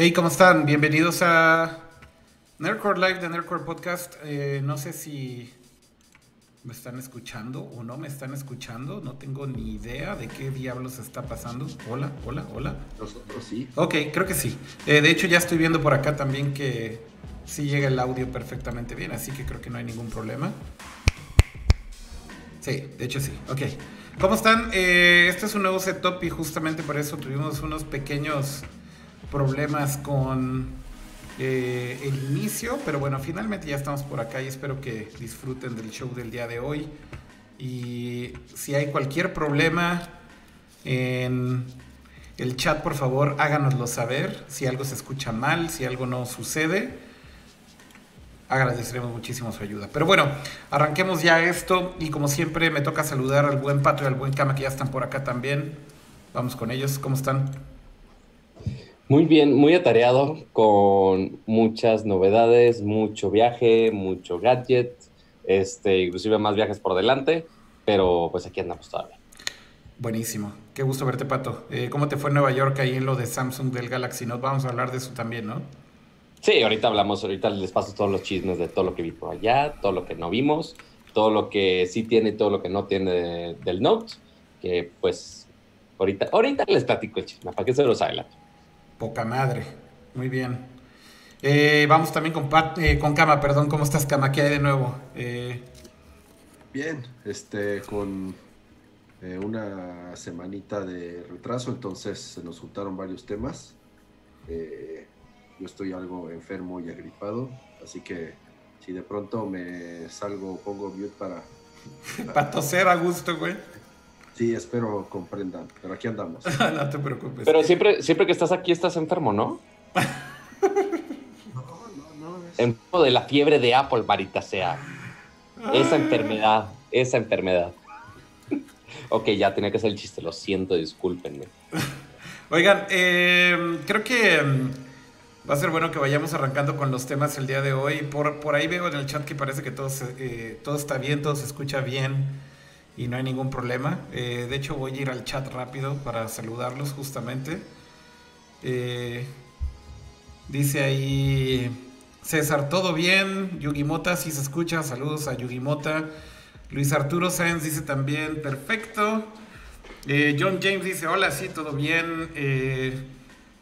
Hey, ¿cómo están? Bienvenidos a Nerdcore Live de Nerdcore Podcast. Eh, no sé si me están escuchando o no me están escuchando. No tengo ni idea de qué diablos está pasando. Hola, hola, hola. Nosotros sí. Ok, creo que sí. Eh, de hecho, ya estoy viendo por acá también que sí llega el audio perfectamente bien, así que creo que no hay ningún problema. Sí, de hecho sí. Ok. ¿Cómo están? Eh, este es un nuevo setup y justamente por eso tuvimos unos pequeños problemas con eh, el inicio, pero bueno, finalmente ya estamos por acá y espero que disfruten del show del día de hoy. Y si hay cualquier problema en el chat, por favor, háganoslo saber. Si algo se escucha mal, si algo no sucede, agradeceremos muchísimo su ayuda. Pero bueno, arranquemos ya esto y como siempre me toca saludar al buen Pato y al buen Kama que ya están por acá también. Vamos con ellos, ¿cómo están? Muy bien, muy atareado, con muchas novedades, mucho viaje, mucho gadget, este, inclusive más viajes por delante, pero pues aquí andamos todavía. Buenísimo, qué gusto verte, Pato. Eh, ¿Cómo te fue en Nueva York ahí en lo de Samsung del Galaxy Note? Vamos a hablar de eso también, ¿no? Sí, ahorita hablamos, ahorita les paso todos los chismes de todo lo que vi por allá, todo lo que no vimos, todo lo que sí tiene y todo lo que no tiene del Note, que pues ahorita, ahorita les platico el chisme, para que se los adelanto. Poca madre. Muy bien. Eh, vamos también con, eh, con Cama, perdón. ¿Cómo estás, Cama? ¿Qué hay de nuevo? Eh, bien, este, con una semanita de retraso, entonces se nos juntaron varios temas. yo estoy algo enfermo y agripado, así que si de pronto me salgo, pongo mute para... Para, para toser a gusto, güey. Sí, espero comprendan, pero aquí andamos. no te preocupes. Pero siempre, siempre que estás aquí estás enfermo, ¿no? no, no, no. Es... Enfermo de la fiebre de Apple, marita sea. Esa enfermedad, esa enfermedad. ok, ya tenía que ser el chiste, lo siento, discúlpenme. Oigan, eh, creo que mm, va a ser bueno que vayamos arrancando con los temas el día de hoy. Por, por ahí veo en el chat que parece que todo, eh, todo está bien, todo se escucha bien y no hay ningún problema. Eh, de hecho voy a ir al chat rápido para saludarlos justamente. Eh, dice ahí César, ¿todo bien? Yugimota, si se escucha, saludos a Yugimota. Luis Arturo Sáenz dice también, perfecto. Eh, John James dice, hola, sí, todo bien.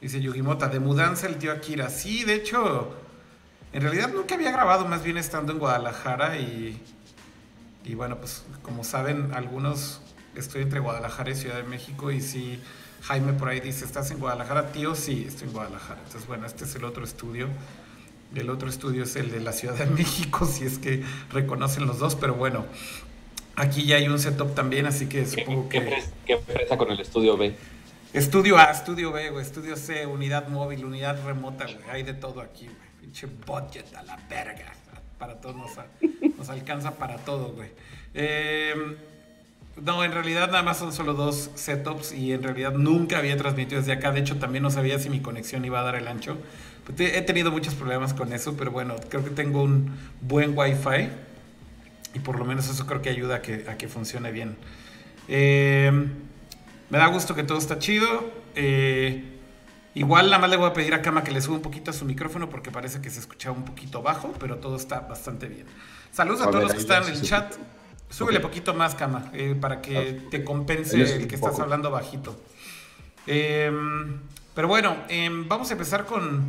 dice Yugimota, de mudanza el tío Akira. Sí, de hecho, en realidad nunca había grabado, más bien estando en Guadalajara y y bueno, pues como saben, algunos estoy entre Guadalajara y Ciudad de México y si Jaime por ahí dice, ¿estás en Guadalajara, tío? Sí, estoy en Guadalajara. Entonces, bueno, este es el otro estudio. El otro estudio es el de la Ciudad de México, si es que reconocen los dos, pero bueno, aquí ya hay un setup también, así que supongo que... ¿Qué empresa con el estudio B? Estudio A, estudio B, güey, estudio C, unidad móvil, unidad remota, güey, hay de todo aquí, güey. Pinche budget a la verga para todo, nos, nos alcanza para todo, güey. Em, no, en realidad nada más son solo dos setups y en realidad nunca había transmitido desde acá. De hecho, también no sabía si mi conexión iba a dar el ancho. He tenido muchos problemas con eso, pero bueno, creo que tengo un buen wifi y por lo menos eso creo que ayuda a que, a que funcione bien. Em, me da gusto que todo está chido. Eh, Igual nada más le voy a pedir a Cama que le suba un poquito a su micrófono porque parece que se escuchaba un poquito bajo, pero todo está bastante bien. Saludos a, todos los que están en el chat. Súbele poquito más, Cama, eh, para que te compense el que estás hablando bajito. Em, pero bueno, em, vamos a empezar con.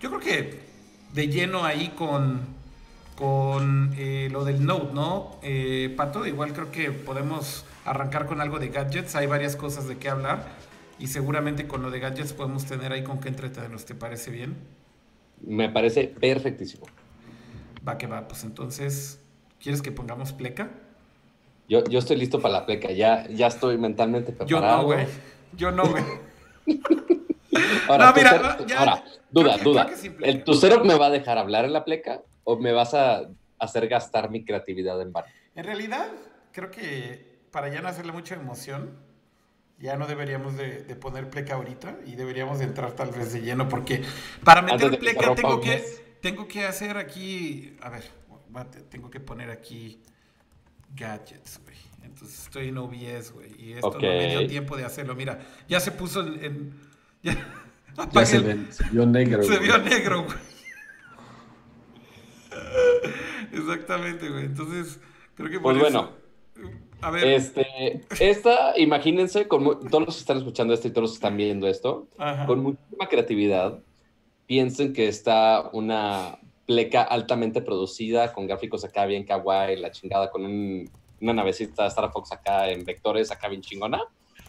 Yo creo que de lleno ahí con, con eh, lo del Note, ¿no? Eh, Pato, igual creo que podemos arrancar con algo de gadgets. Hay varias cosas de qué hablar. Y seguramente con lo de gadgets podemos tener ahí con qué entretenernos. ¿Te parece bien? Me parece perfectísimo. Va que va, pues entonces, ¿quieres que pongamos pleca? Yo, yo estoy listo para la pleca, ya, ya estoy mentalmente preparado. Yo no, güey. Yo no, güey. ahora, no, mira, ahora, duda, duda. ¿El tu cero me va a dejar hablar en la pleca o me vas a hacer gastar mi creatividad en bar? En realidad, creo que para ya no hacerle mucha emoción, ya no deberíamos de, poner pleca ahorita y deberíamos de entrar tal vez de lleno porque para meter pleca tengo que, tengo que hacer aquí, a ver, tengo que poner aquí gadgets, güey. Entonces estoy en OBS, güey, y esto no me dio tiempo de hacerlo. Mira, ya se puso en... ya, Ya se, ven, se, vio negro. Se vio negro, güey. Exactamente, güey. Entonces, creo que Pues bueno. A ver. Este, esta, imagínense, con todos los que están escuchando esto y todos los que están viendo esto, Ajá. con muchísima creatividad, piensen que está una pleca altamente producida, con gráficos acá bien kawaii, la chingada, con un, una navecita Star Fox acá en vectores, acá bien chingona,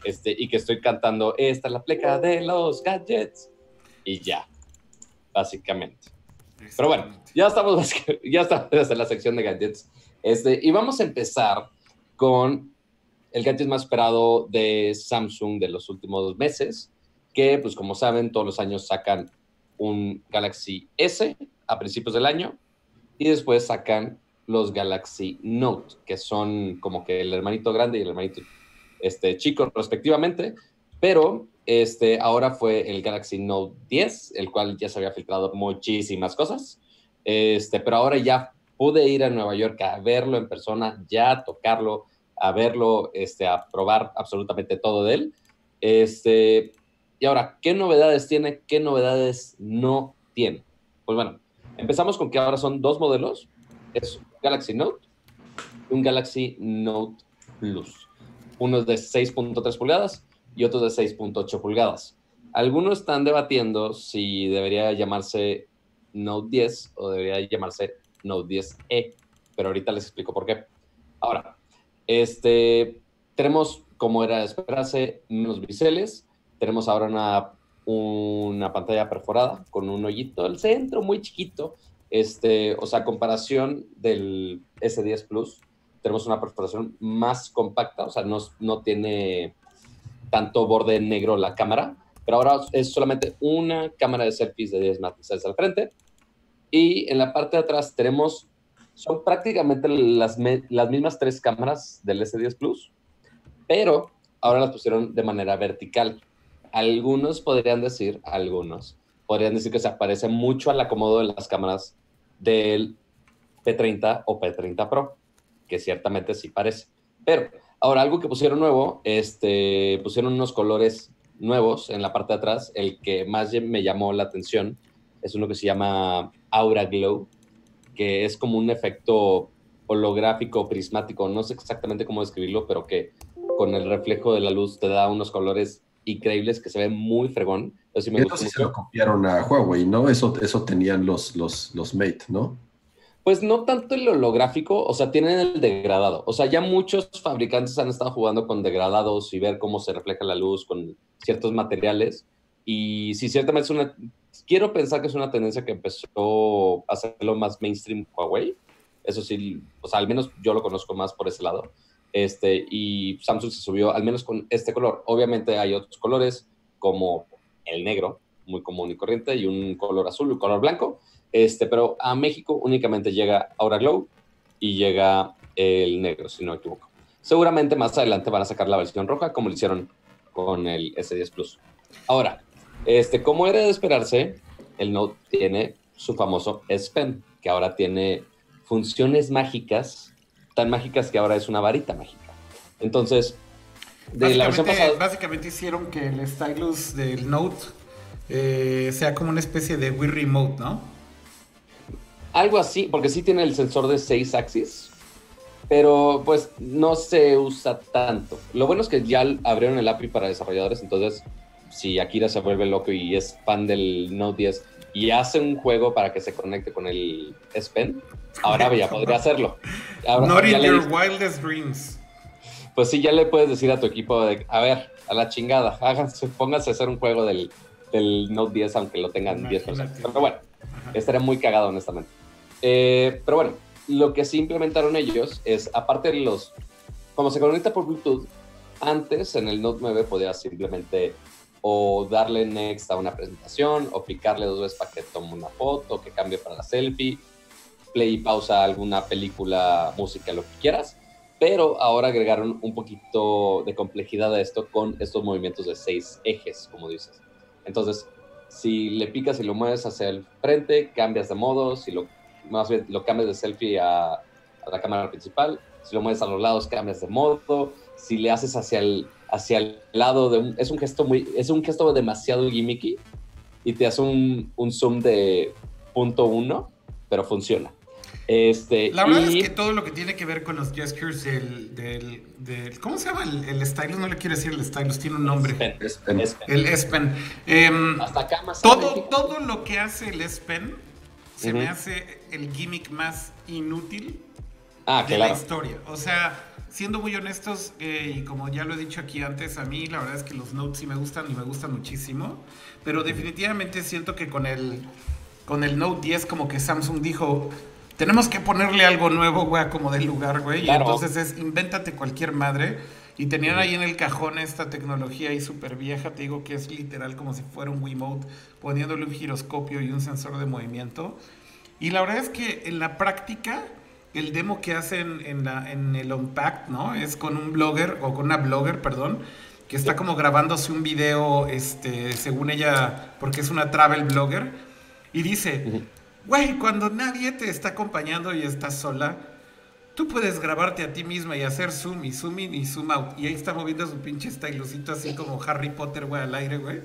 este, y que estoy cantando, esta es la pleca de los gadgets, y ya, básicamente. Pero bueno, ya estamos, ya estamos en la sección de gadgets, este, y vamos a empezar con el gadget más esperado de Samsung de los últimos meses, que pues como saben, todos los años sacan un Galaxy S a principios del año y después sacan los Galaxy Note, que son como que el hermanito grande y el hermanito este, chico respectivamente, pero este, ahora fue el Galaxy Note 10, el cual ya se había filtrado muchísimas cosas, este, pero ahora ya pude ir a Nueva York a verlo en persona, ya tocarlo, a verlo, este, a probar absolutamente todo de él. Este, y ahora, ¿qué novedades tiene? ¿Qué novedades no tiene? Pues bueno, empezamos con que ahora son dos modelos. Es Galaxy Note y un Galaxy Note Plus. Uno es de 6.3 pulgadas y otro de 6.8 pulgadas. Algunos están debatiendo si debería llamarse Note 10 o debería llamarse Note 10E, pero ahorita les explico por qué. Ahora, este, tenemos, como era de esperarse, menos biseles. Tenemos ahora una, una pantalla perforada con un hoyito al centro muy chiquito. Este, o sea, comparación del S10 Plus, tenemos una perforación más compacta, o sea, no, no tiene tanto borde negro la cámara, pero ahora es solamente una cámara de selfies de 10 megapíxeles al frente. Y en la parte de atrás tenemos, son prácticamente las, las mismas tres cámaras del S10 Plus, pero ahora las pusieron de manera vertical. Algunos podrían decir, algunos, podrían decir que se aparece mucho al acomodo de las cámaras del P30 o P30 Pro, que ciertamente sí parece. Pero ahora algo que pusieron nuevo, este, pusieron unos colores nuevos en la parte de atrás. El que más me llamó la atención es uno que se llama Aura Glow, que es como un efecto holográfico, prismático, no sé exactamente cómo describirlo, pero que con el reflejo de la luz te da unos colores increíbles que se ven muy fregón. Eso sí, me sí se lo copiaron a Huawei, ¿no? Eso, eso tenían los, los, los Mate, ¿no? Pues no tanto el holográfico, o sea, tienen el degradado. O sea, ya muchos fabricantes han estado jugando con degradados y ver cómo se refleja la luz con ciertos materiales. Y sí, ciertamente es una... Quiero pensar que es una tendencia que empezó a hacerlo más mainstream Huawei. Eso sí, o sea, al menos yo lo conozco más por ese lado. Este, y Samsung se subió al menos con este color. Obviamente hay otros colores como el negro, muy común y corriente, y un color azul y un color blanco. Este, pero a México únicamente llega Aura Glow y llega el negro, si no me equivoco. Seguramente más adelante van a sacar la versión roja, como lo hicieron con el S10 Plus. Ahora, este, como era de esperarse, el Note tiene su famoso S Pen, que ahora tiene funciones mágicas, tan mágicas que ahora es una varita mágica. Entonces, de la versión pasada... Básicamente hicieron que el stylus del Note eh, sea como una especie de Wii Remote, ¿no? Algo así, porque sí tiene el sensor de 6 axis, pero pues no se usa tanto. Lo bueno es que ya abrieron el API para desarrolladores, entonces si Akira se vuelve loco y es fan del Note 10 y hace un juego para que se conecte con el S Pen, ahora ya podría hacerlo. Ahora, Not in your wildest dreams. Pues sí, ya le puedes decir a tu equipo, de, a ver, a la chingada, háganse, pónganse a hacer un juego del, del Note 10 aunque lo tengan 10 personas. Pero bueno, estaría muy cagado honestamente. Eh, pero bueno, lo que sí implementaron ellos es, aparte de los, como se conecta por Bluetooth, antes en el Note 9 podías simplemente o darle next a una presentación o picarle dos veces para que tome una foto, que cambie para la selfie, play y pausa alguna película, música, lo que quieras. Pero ahora agregaron un poquito de complejidad a esto con estos movimientos de seis ejes, como dices. Entonces, si le picas y lo mueves hacia el frente, cambias de modo, si lo más bien lo cambias de selfie a, a, la cámara principal, si lo mueves a los lados cambias de modo, si le haces hacia el, hacia el lado de un, es un gesto muy, es un gesto demasiado gimmicky, y te hace un, un zoom de punto uno, pero funciona. Este, la verdad y- es que todo lo que tiene que ver con los gestures del, del, del- ¿cómo se llama el, el stylus? No le quiero decir el stylus, tiene un nombre. Pen, Es pen. es pen. El S Pen. Em, Hasta acá más todo, todo lo que hace el S Pen se me Ujú. hace el gimmick más inútil Ah, de la claro. historia. O sea, siendo muy honestos, eh, y como ya lo he dicho aquí antes, a mí la verdad es que los Notes sí me gustan y me gustan muchísimo. Pero definitivamente siento que con el, con el Note 10 como que Samsung dijo, tenemos que ponerle algo nuevo, güey, como del lugar, güey. Y Claro. entonces es, invéntate cualquier madre. Y tenían ahí en el cajón esta tecnología ahí súper vieja, te digo que es literal como si fuera un Wiimote, poniéndole un giroscopio y un sensor de movimiento. Y la verdad es que en la práctica, el demo que hacen en, la- en el Unpacked, ¿no? Es con un blogger, o con una blogger, perdón, que está como grabándose un video, este, según ella, porque es una travel blogger, y dice, güey, cuando nadie te está acompañando y estás sola, tú puedes grabarte a ti misma y hacer zoom y zoom in y zoom out. Y ahí está moviendo su pinche stylusito así como Harry Potter, güey, al aire, güey.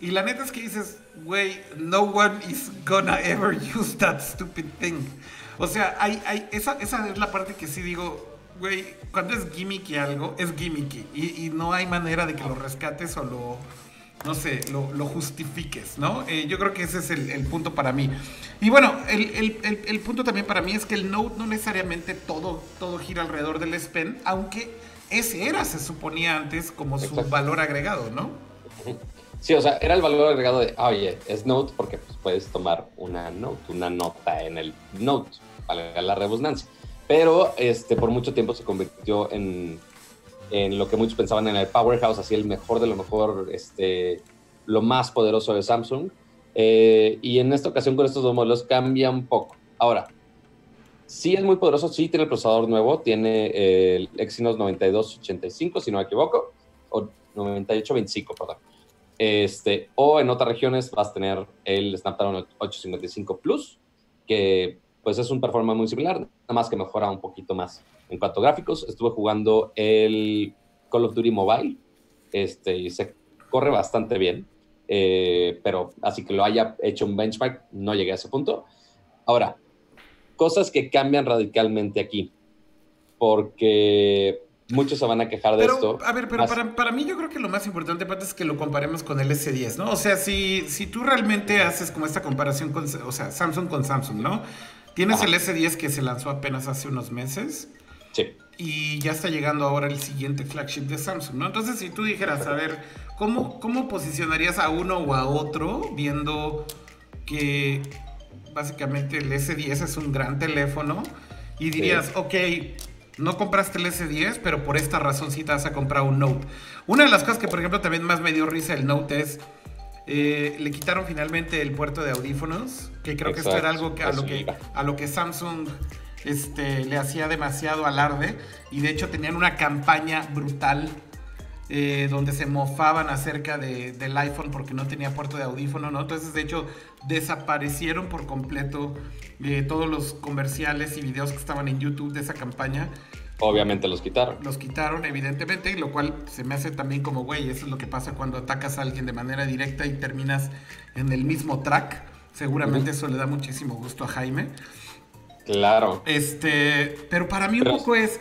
Y la neta es que dices, güey, no one is gonna ever use that stupid thing. O sea, hay, hay, esa, esa es la parte que sí digo, güey, cuando es gimmicky algo, es gimmicky. Y, y no hay manera de que lo rescates o lo, no sé, lo, lo justifiques, ¿no? Eh, yo creo que ese es el, el punto para mí. Y bueno, el, el- el- punto también para mí es que el Note no necesariamente todo, todo gira alrededor del S Pen, aunque ese era, se suponía antes, como su Exacto. valor agregado, ¿no? Sí, o sea, era el valor agregado de, oye, es Note porque pues, puedes tomar una Note, una nota en el Note, valga la redundancia. Pero este, por mucho tiempo se convirtió en, en lo que muchos pensaban en el powerhouse, así el mejor de lo mejor, este, lo más poderoso de Samsung. Eh, y en esta ocasión con estos dos modelos cambia un poco. Ahora, sí es muy poderoso, sí tiene el procesador nuevo, tiene el Exynos 9285, si no me equivoco, o 9825, perdón. Este, o en otras regiones vas a tener el Snapdragon 855 Plus, que pues es un performance muy similar, nada más que mejora un poquito más. En cuanto a gráficos, estuve jugando el Call of Duty Mobile, este, y se corre bastante bien, eh, pero así que lo haya hecho un benchmark, no llegué a ese punto. Ahora, cosas que cambian radicalmente aquí, porque muchos se van a quejar de Pero, esto. a ver, pero Más- para, para mí yo creo que lo más importante, Pat, es que lo comparemos con el S10, ¿no? O sea, si, si tú realmente haces como esta comparación con, o sea, Samsung con Samsung, ¿no? Tienes Ajá. el S10 que se lanzó apenas hace unos meses Sí. y ya está llegando ahora el siguiente flagship de Samsung, ¿no? Entonces, si tú dijeras, a ver, ¿cómo, cómo posicionarías a uno o a otro viendo que básicamente el S10 es un gran teléfono y dirías, ok, no compraste el S10, pero por esta razón sí te vas a comprar un Note. Una de las cosas que, por ejemplo, también más me dio risa el Note es, eh, le quitaron finalmente el puerto de audífonos, que creo que esto era algo que a, lo que a lo que Samsung este, le hacía demasiado alarde y de hecho tenían una campaña brutal eh, donde se mofaban acerca de- del iPhone porque no tenía puerto de audífono, ¿no? Entonces, de hecho, desaparecieron por completo eh, todos los comerciales y videos que estaban en YouTube de esa campaña. Obviamente los quitaron. Los quitaron, evidentemente, y lo cual se me hace también como, güey, eso es lo que pasa cuando atacas a alguien de manera directa y terminas en el mismo track. Seguramente eso le da muchísimo gusto a Jaime. Claro. Este, pero para mí un poco es,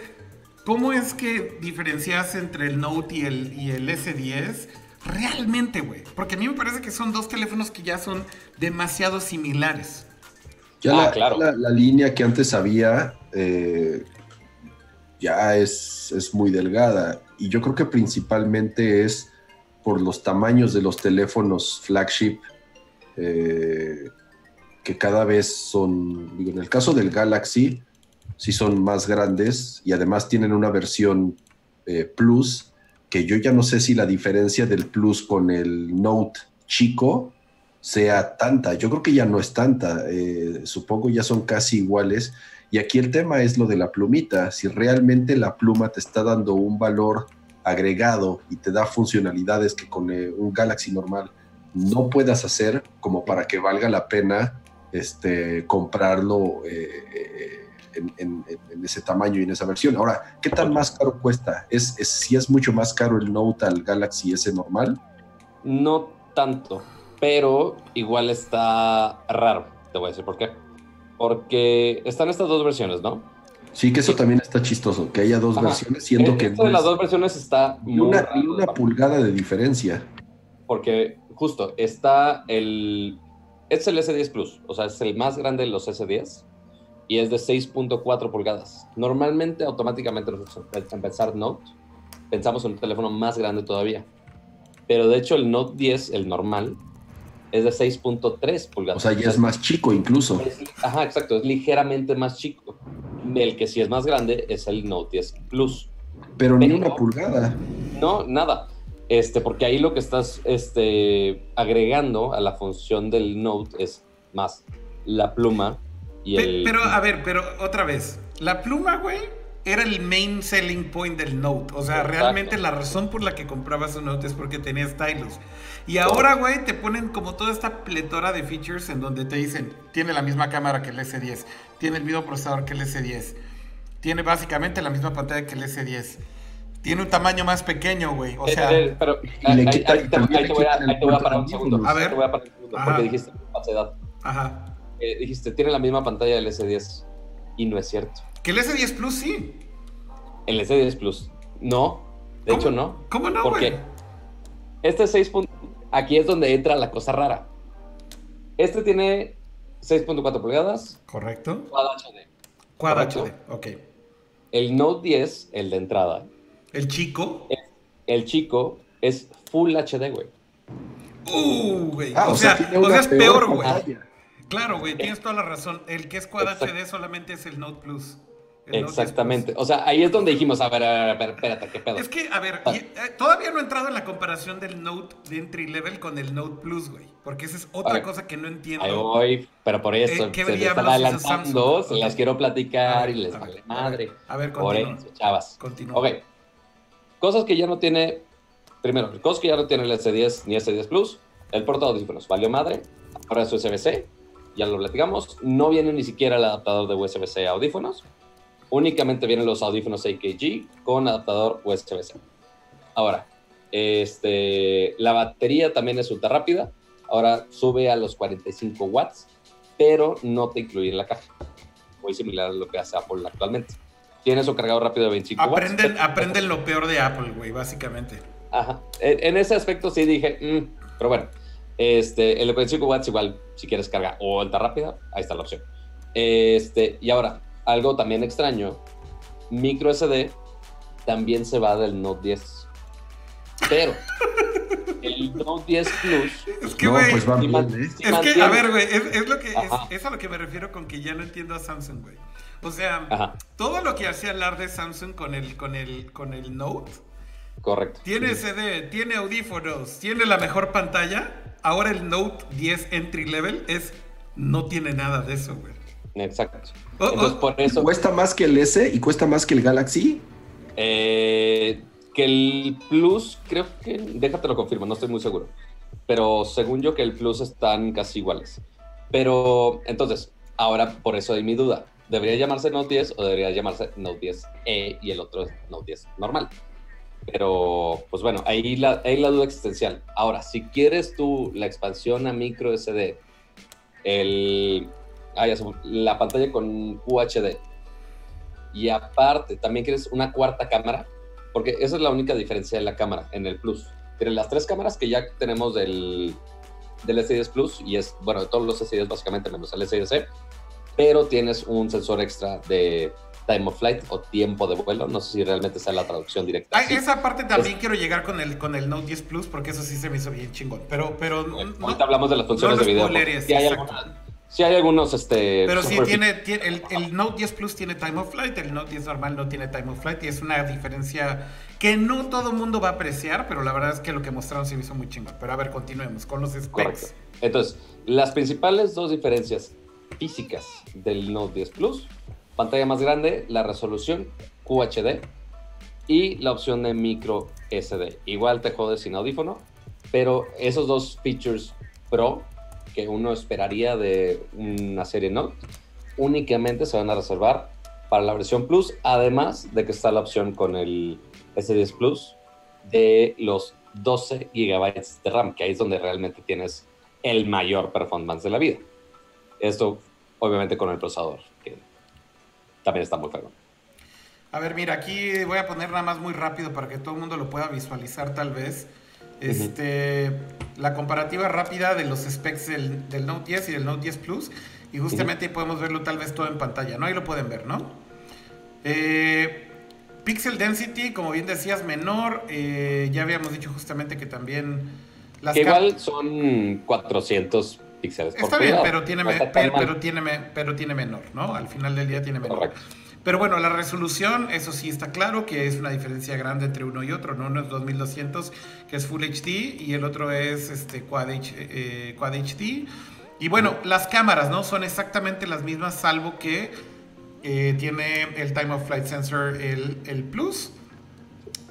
¿cómo es que diferencias entre el Note y el, y el S10? Realmente, güey. Porque a mí me parece que son dos teléfonos que ya son demasiado similares. Ya Ah, la, claro. la- la línea que antes había eh, ya es, es muy delgada. Y yo creo que principalmente es por los tamaños de los teléfonos flagship, eh, que cada vez son, digo, en el caso del Galaxy, sí son más grandes y además tienen una versión eh, Plus, que yo ya no sé si la diferencia del Plus con el Note chico sea tanta. Yo creo que ya no es tanta. eh, supongo ya son casi iguales. Y aquí el tema es lo de la plumita. Si realmente la pluma te está dando un valor agregado y te da funcionalidades que con eh, un Galaxy normal no puedas hacer como para que valga la pena este, comprarlo eh, en, en- en ese tamaño y en esa versión. Ahora, ¿qué tan más caro cuesta? ¿Es, es, si es mucho más caro el Note al Galaxy S normal? No tanto, pero igual está raro. Te voy a decir por qué. Porque están estas dos versiones, ¿no? Sí, que eso también está chistoso, que haya dos Ajá. versiones, siendo Eh, que esto de las es dos versiones está muy una, raro, una pulgada de diferencia. Porque justo está el. Es el S10 Plus, o sea, es el más grande de los S10 y es de 6.4 pulgadas. Normalmente, automáticamente, nosotros al empezar Note, pensamos en un teléfono más grande todavía. Pero de hecho, el Note 10, el normal, es de 6.3 pulgadas. O sea, ya es más chico incluso. es- Ajá, exacto, es ligeramente más chico. El que sí es más grande es el Note 10 Plus. Pero ni Pero- una pulgada. No, nada. Este, porque ahí lo que estás este, agregando a la función del Note es más la pluma y el. Pero, a ver, pero otra vez. La pluma, güey, era el main selling point del Note. O sea, Exacto. realmente la razón por la que comprabas un Note es porque tenía stylus. Y ahora, güey, te ponen como toda esta pletora de features en donde te dicen, tiene la misma cámara que el S10, tiene el mismo procesador que el S10, tiene básicamente la misma pantalla que el S10, tiene un tamaño más pequeño, güey. O Eh, sea, eh, pero y ahí, le quita- ahí ahí te voy a, quitan el ahí te voy a parar un segundo. A ver. Te voy a parar un segundo porque dijiste capacidad. ajá. Eh, dijiste, tiene la misma pantalla del S10 y no es cierto. Que el S10 Plus sí. El S10 Plus, no. De ¿Cómo? hecho, no. ¿Cómo no, Porque güey? este 6. punto- Aquí es donde entra la cosa rara. Este tiene 6.4 pulgadas, Correcto. Quad HD. Quad Correcto. HD, ok. El Note 10, el de entrada, El chico. el chico, es Full HD, güey. Uh, güey. Ah, o, sea, tiene o sea, es peor, güey. Claro, güey, tienes toda la razón. El que es Quad Exacto. HD solamente es el Note Plus. El Note 10 Exactamente. O sea, ahí es donde dijimos, a ver, a ver, a ver, espérate, ¿qué pedo? Es que, a ver, y, eh, todavía no he entrado en la comparación del Note de entry level con el Note Plus, güey. Porque esa es otra cosa que no entiendo. Ahí voy, pero por eso Eh, ¿qué se están adelantando, se las quiero platicar ver, y les vale madre. A ver, Por continúa. eso, chavas. Continúa. Ok. Cosas que ya no tiene. Primero, cosas que ya no tiene el S10 ni S10 Plus. El puerto de audífonos valió madre. Ahora es USB-C. Ya lo platicamos. No viene ni siquiera el adaptador de USB-C a audífonos. Únicamente vienen los audífonos AKG con adaptador USB-C. Ahora, este, la batería también es ultra rápida. Ahora sube a los 45 watts, pero no te incluye en la caja. Muy similar a lo que hace Apple actualmente. Tiene su cargador rápido de 25 Aprenden, watts. aprenden lo peor de Apple, güey, básicamente. Ajá. En, en ese aspecto sí dije, mm, pero bueno, este, el de 45 watts igual, si quieres carga o ultra rápida, ahí está la opción. Este, y ahora, algo también extraño, micro SD también se va del Note 10. Pero el Note 10 Plus Es que, No, güey. pues va sí bien, man- ¿eh? sí Es que, a ver, güey, es, es lo que es, es a lo que me refiero con que ya no entiendo a Samsung, güey. O sea, Ajá, todo lo que hacía hablar de Samsung con el, con el, con el Note, correcto. tiene CD, tiene audífonos, tiene la mejor pantalla. Ahora el Note 10 entry level es no tiene nada de eso, güey. Exacto. Oh, Entonces, oh. por eso, Cuesta más que el S y cuesta más que el Galaxy. Eh, que el Plus, creo que, déjate lo confirmo, no estoy muy seguro. Pero según yo que el Plus están casi iguales. Pero entonces, ahora por eso hay mi duda. ¿Debería llamarse Note 10 o debería llamarse Note 10E y el otro es Note 10 normal? Pero, pues bueno, ahí la, ahí la duda existencial. Ahora, si quieres tú la expansión a micro SD, el, ah, ya la pantalla con QHD, y aparte, también quieres una cuarta cámara, porque esa es la única diferencia de la cámara en el Plus. Tienes las tres cámaras que ya tenemos del, del S10 Plus, y es, bueno, de todos los S10 básicamente, menos el S10C, pero tienes un sensor extra de time of flight o tiempo de vuelo. No sé si realmente sea la traducción directa. Ay, esa parte también quiero llegar con el, con el Note 10 Plus porque eso sí se me hizo bien chingón. Pero, pero no- Ahorita hablamos de las funciones no de video. spoileries, porque Sí hay, sí algunos, este... Pero sí, tiene, tiene- el, el Note 10 Plus tiene Time of Flight, el Note 10 normal no tiene Time of Flight y es una diferencia que no todo mundo va a apreciar, pero la verdad es que lo que mostraron se me hizo muy chingón. Pero a ver, continuemos con los specs. Correcto. Entonces, las principales dos diferencias físicas del Note 10 Plus, pantalla más grande, la resolución QHD y la opción de micro SD. Igual te jodes sin audífono, pero esos dos features Pro que uno esperaría de una serie Note únicamente se van a reservar para la versión Plus, además de que está la opción con el S10 Plus de los 12 GB de RAM, que ahí es donde realmente tienes el mayor performance de la vida. Esto, obviamente, con el procesador, también está muy feo. A ver, mira, aquí voy a poner nada más muy rápido para que todo el mundo lo pueda visualizar tal vez. Este, La comparativa rápida de los specs del, Note 10 y del Note 10 Plus. Y justamente podemos verlo tal vez todo en pantalla, ¿no? Ahí lo pueden ver, ¿no? Eh, pixel Density, como bien decías, menor. Eh, ya habíamos dicho justamente que también... Las que igual son 400 píxeles Está bien, pero tiene, pero, tiene, pero tiene menor, ¿no? Al final del día tiene menor. Correcto. Pero bueno, la resolución, eso sí está claro que es una diferencia grande entre uno y otro, ¿no? Uno es 2200, que es Full HD, y el otro es este, Quad, eh, Quad HD. Y bueno, las cámaras, ¿no? Son exactamente las mismas, salvo que eh, tiene el Time of Flight Sensor, el, el Plus.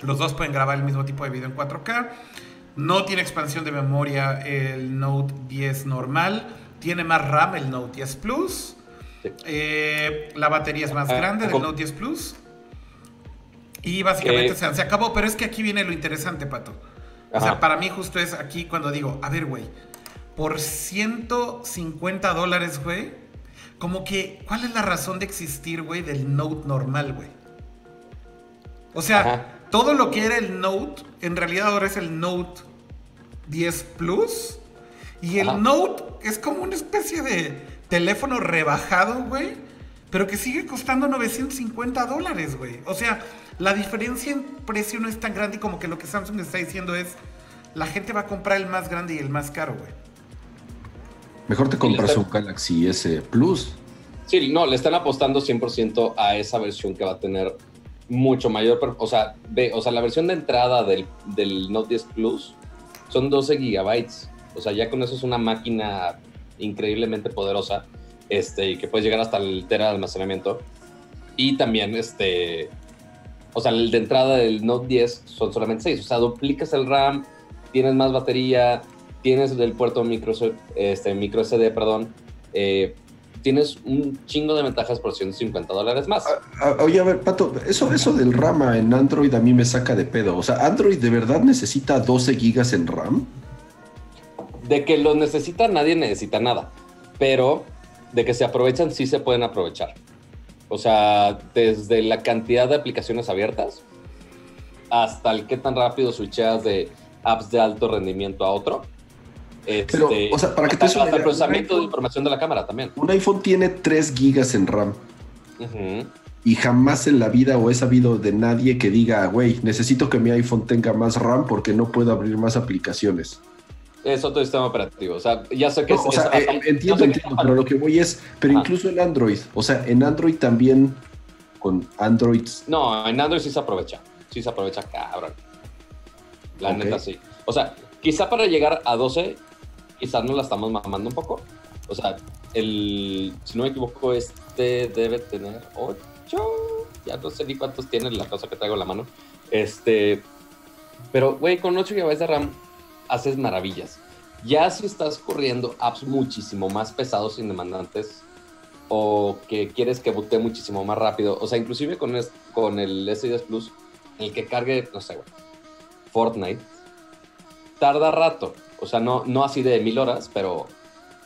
Los dos pueden grabar el mismo tipo de video en 4K. No tiene expansión de memoria el Note 10 normal. Tiene más RAM el Note 10 Plus. Eh, la batería es más ah, grande del Note 10 Plus. Y básicamente eh, se, acabó, pero es que aquí viene lo interesante, Pato. O sea, para mí justo es aquí cuando digo, a ver, güey, por 150 dólares, güey, como que, ¿cuál es la razón de existir, güey, del Note normal, güey? O sea, todo lo que era el Note, en realidad ahora es el Note 10 Plus. Y el Note es como una especie de teléfono rebajado, güey, pero que sigue costando 950 dólares, güey. O sea, la diferencia en precio no es tan grande como que lo que Samsung está diciendo es, la gente va a comprar el más grande y el más caro, güey. Mejor te compras un Galaxy S Plus. Sí, no, le están apostando 100% a esa versión que va a tener mucho mayor, o sea, ve, o sea, la versión de entrada del, del Note 10 Plus son 12 gigabytes. O sea, ya con eso es una máquina increíblemente poderosa este, y que puedes llegar hasta el tera de almacenamiento. Y también, este, o sea, el de entrada del Note 10 son solamente 6. O sea, duplicas el RAM, tienes más batería, tienes el puerto micro, este, micro SD, perdón. Eh, tienes un chingo de ventajas por 150 dólares más. Ah, ah, oye, a ver, Pato, eso, eso del RAM en Android a mí me saca de pedo. O sea, ¿Android de verdad necesita 12 gigas en RAM? de que lo necesita nadie necesita nada, pero de que se aprovechan sí se pueden aprovechar. O sea, desde la cantidad de aplicaciones abiertas hasta el qué tan rápido switcheas de apps de alto rendimiento a otro. Pero, este, o sea, para que te hasta, el procesamiento de información de la cámara también. Un iPhone tiene 3 gigas en RAM. Y jamás en la vida o he sabido de nadie que diga, güey, necesito que mi iPhone tenga más RAM porque no puedo abrir más aplicaciones es otro sistema operativo. O sea, ya sé que o sea, eh, entiendo, entiendo, pero lo que voy es, pero incluso en Android, o sea, en Android también con Android. No, en Android sí se aprovecha. Sí se aprovecha, cabrón. La neta sí. O sea, quizá para llegar a 12, quizás nos la estamos mamando un poco. O sea, el, si no me equivoco, este debe tener 8. Ya no sé ni cuántos tiene la cosa que traigo en la mano. Este, pero, güey, con 8 GB de RAM haces maravillas. Ya si estás corriendo apps muchísimo más pesados y demandantes o que quieres que bootee muchísimo más rápido, o sea, inclusive con, con el S10 Plus, el que cargue, no sé, Fortnite, tarda rato. O sea, no, no así de mil horas, pero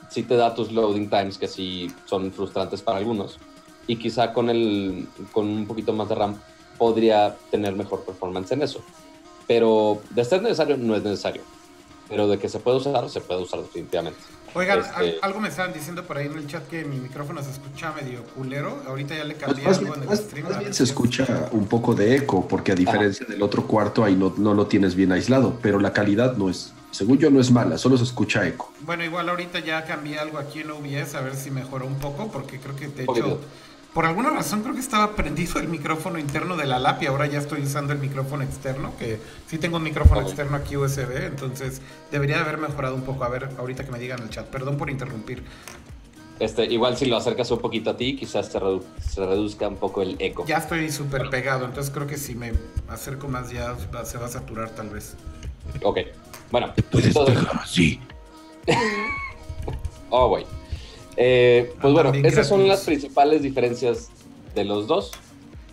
sí te da tus loading times que sí son frustrantes para algunos. Y quizá con, el, con un poquito más de RAM podría tener mejor performance en eso. Pero de ser necesario, no es necesario pero de que se puede usar, se puede usar definitivamente. Oigan, este, algo me estaban diciendo por ahí en el chat que mi micrófono se escucha medio culero. Ahorita ya le cambié algo en el stream. Más bien se escucha un poco de eco, porque a diferencia del otro cuarto, ahí no, no lo tienes bien aislado, pero la calidad no es, según yo, no es mala, solo se escucha eco. Bueno, igual ahorita ya cambié algo aquí en OBS a ver si mejoró un poco, porque creo que de hecho por alguna razón creo que estaba prendido el micrófono interno de la lápiz. Ahora ya estoy usando el micrófono externo, que sí tengo un micrófono externo aquí USB, entonces debería de haber mejorado un poco. A ver, ahorita que me digan en el chat. Perdón por interrumpir. Este, igual si lo acercas un poquito a ti, quizás se, reduzca un poco el eco. Ya estoy súper pegado, entonces creo que si me acerco más ya se va a saturar tal vez. Ok, bueno. puedes pegar así. oh, güey. Eh, pues bueno, esas son las principales diferencias de los dos.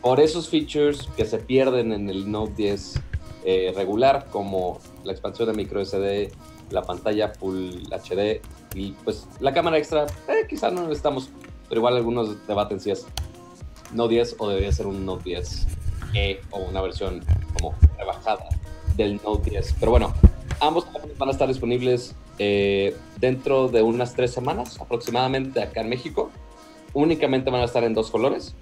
Por esos features que se pierden en el Note 10 eh, regular, como la expansión de micro SD la pantalla Full HD y pues la cámara extra, eh, quizás no necesitamos, pero igual algunos debaten si es Note 10 o debería ser un Note 10 E o una versión como rebajada del Note 10. Pero bueno, ambos van a estar disponibles eh, dentro de unas tres semanas aproximadamente acá en México. Únicamente van a estar en dos colores,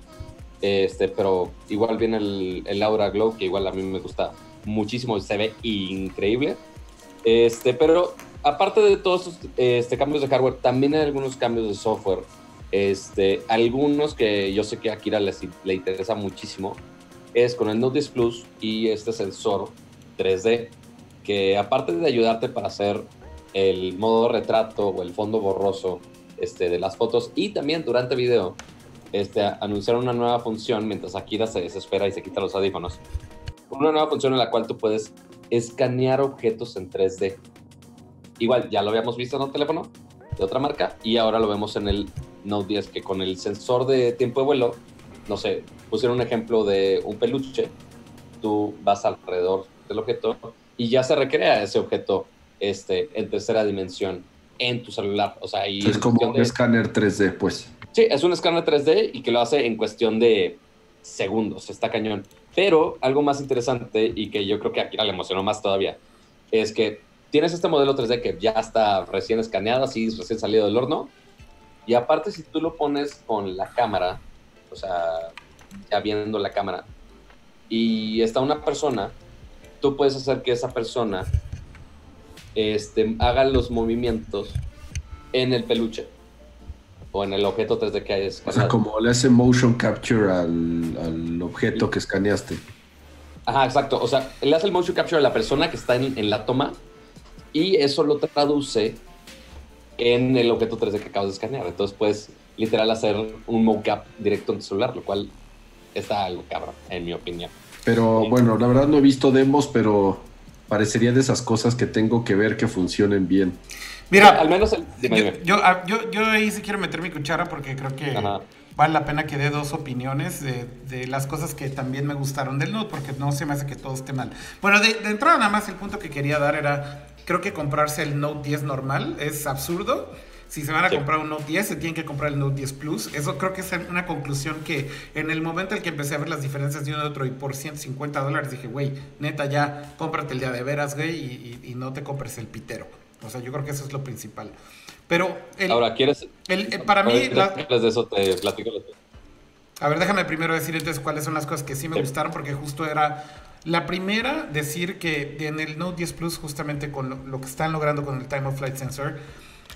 este, pero igual viene el, el Aura Glow, que igual a mí me gusta muchísimo, se ve increíble. Este, pero aparte de todos estos este, cambios de hardware, también hay algunos cambios de software. Este, algunos que yo sé que a Akira les, le interesa muchísimo es con el Note 10 Plus y este sensor 3D, que aparte de ayudarte para hacer el modo retrato o el fondo borroso este, de las fotos y también durante video, este, anunciaron una nueva función mientras Akira se desespera y se quita los audífonos. Una nueva función en la cual tú puedes escanear objetos en 3D. Igual, ya lo habíamos visto en un teléfono de otra marca y ahora lo vemos en el Note 10 que con el sensor de tiempo de vuelo, no sé, pusieron un ejemplo de un peluche, tú vas alrededor del objeto y ya se recrea ese objeto este, en tercera dimensión en tu celular. O sea, es como un escáner 3D, pues. Sí, es un escáner 3D y que lo hace en cuestión de segundos, está cañón. Pero algo más interesante y que yo creo que a Akira le emocionó más todavía, es que tienes este modelo 3D que ya está recién escaneado, así recién salido del horno, y aparte si tú lo pones con la cámara, o sea, ya viendo la cámara, y está una persona, tú puedes hacer que esa persona este, haga los movimientos en el peluche o en el objeto 3D que hay O sea, como le hace motion capture al, objeto que escaneaste. Ajá, exacto. O sea, le hace el motion capture a la persona que está en, la toma y eso lo traduce en el objeto 3D que acabas de escanear. Entonces puedes literal hacer un mocap directo en tu celular, lo cual está algo cabrón, en mi opinión. Pero bueno, la verdad no he visto demos, pero parecería de esas cosas que tengo que ver que funcionen bien. Mira, al menos el, ah, yo, yo, ahí sí quiero meter mi cuchara porque creo que vale la pena que dé dos opiniones de, las cosas que también me gustaron del Note, porque no se me hace que todo esté mal. Bueno, de, de entrada nada más el punto que quería dar era, creo que comprarse el Note 10 normal es absurdo si se van a comprar un Note 10, se tienen que comprar el Note 10 Plus. Eso creo que es una conclusión que en el momento en el que empecé a ver las diferencias de uno y otro y por 150 dólares dije, güey, neta, ya cómprate el día de veras, güey, y, no te compres el pitero. O sea, yo creo que eso es lo principal. Pero Ahora, ¿quieres? para mí... de eso te platico. A ver, déjame primero decir entonces cuáles son las cosas que sí me gustaron, porque justo era la primera, decir que en el Note 10 Plus, justamente con lo que están logrando con el Time of Flight Sensor,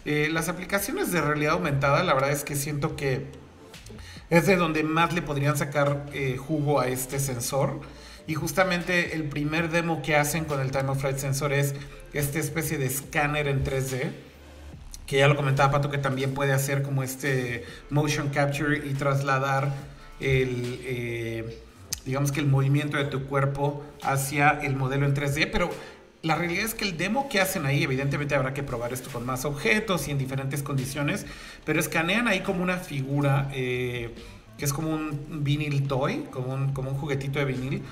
eh, las aplicaciones de realidad aumentada, la verdad es que siento que es de donde más le podrían sacar eh, jugo a este sensor. Y justamente el primer demo que hacen con el Time of Flight Sensor es esta especie de escáner en 3D. Que ya lo comentaba Pato que también puede hacer como este motion capture y trasladar el, eh, digamos que el movimiento de tu cuerpo hacia el modelo en 3D. Pero la realidad es que el demo que hacen ahí, evidentemente habrá que probar esto con más objetos y en diferentes condiciones, pero escanean ahí como una figura eh, que es como un vinil toy, como un, como un juguetito de vinil.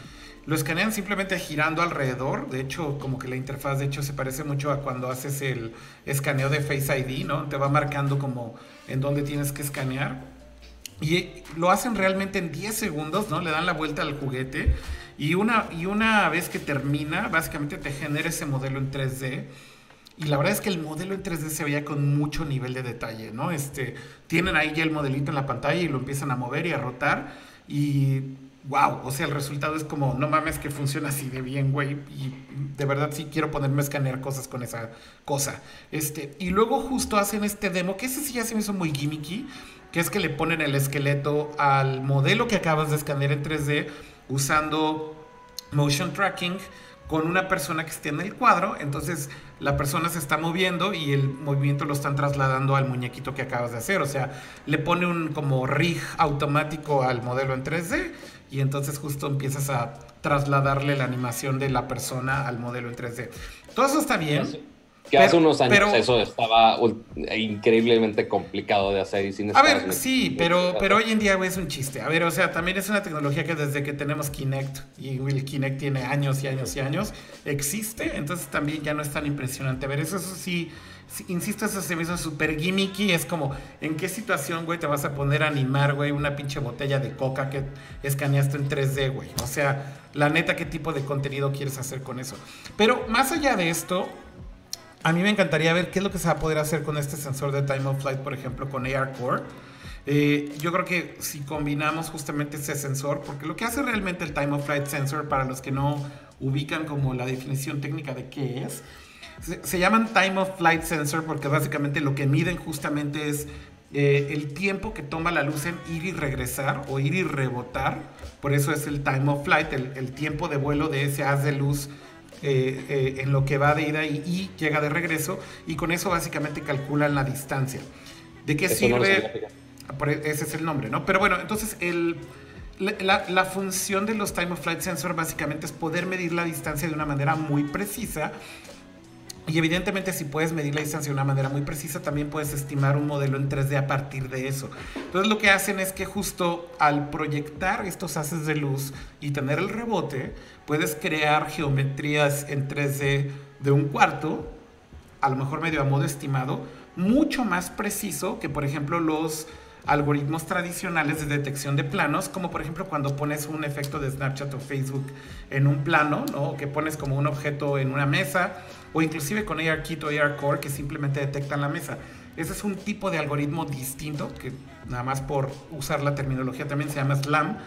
Lo escanean simplemente girando alrededor. De hecho, como que la interfaz, de hecho, se parece mucho a cuando haces el escaneo de Face ID, ¿no? Te va marcando como en dónde tienes que escanear. Y lo hacen realmente en 10 segundos, ¿no? Le dan la vuelta al juguete y una, y una vez que termina, básicamente te genera ese modelo en 3D. Y la verdad es que el modelo en 3D se veía con mucho nivel de detalle, ¿no? Este, tienen ahí ya el modelito en la pantalla y lo empiezan a mover y a rotar. Y wow, o sea, el resultado es como, no mames que funciona así de bien, güey. Y de verdad sí quiero ponerme a escanear cosas con esa cosa. Este, y luego justo hacen este demo, que ese sí ya se me hizo muy gimmicky, que es que le ponen el esqueleto al modelo que acabas de escanear en 3D usando motion tracking con una persona que esté en el cuadro, entonces la persona se está moviendo y el movimiento lo están trasladando al muñequito que acabas de hacer, o sea, le pone un como rig automático al modelo en 3D y entonces justo empiezas a trasladarle la animación de la persona al modelo en 3D. Todo eso está bien. Que hace unos años eso estaba increíblemente complicado de hacer y sin A ver, sí, pero, pero hoy en día es un chiste. A ver, o sea, también es una tecnología que desde que tenemos Kinect, y el Kinect tiene años y años y años, existe, entonces también ya no es tan impresionante. A ver, eso, eso sí, insisto, eso se me hizo súper gimmicky. Es como, ¿en qué situación, güey, te vas a poner a animar, güey, una pinche botella de coca que escaneaste en 3D, güey? O sea, la neta, ¿qué tipo de contenido quieres hacer con eso? Pero más allá de esto, a mí me encantaría ver qué es lo que se va a poder hacer con este sensor de time of flight, por ejemplo, con AR Core. Eh, yo creo que si combinamos justamente ese sensor, porque lo que hace realmente el time of flight sensor, para los que no ubican como la definición técnica de qué es, se, llaman time of flight sensor porque básicamente lo que miden justamente es eh, el tiempo que toma la luz en ir y regresar o ir y rebotar. Por eso es el time of flight, el, el tiempo de vuelo de ese haz de luz eh, eh, en lo que va de ida y, llega de regreso y con eso básicamente calculan la distancia. ¿De qué sirve? E, ese es el nombre, ¿no? Pero bueno, entonces el, la, la, función de los Time of Flight Sensor básicamente es poder medir la distancia de una manera muy precisa y evidentemente si puedes medir la distancia de una manera muy precisa, también puedes estimar un modelo en 3D a partir de eso. Entonces lo que hacen es que justo al proyectar estos haces de luz y tener el rebote, puedes crear geometrías en 3D de un cuarto, a lo mejor medio a modo estimado, mucho más preciso que por ejemplo los algoritmos tradicionales de detección de planos, como por ejemplo cuando pones un efecto de Snapchat o Facebook en un plano, ¿no? O que pones como un objeto en una mesa, o inclusive con ARKit o ARCore que simplemente detectan la mesa. Ese es un tipo de algoritmo distinto, que nada más por usar la terminología también se llama SLAM.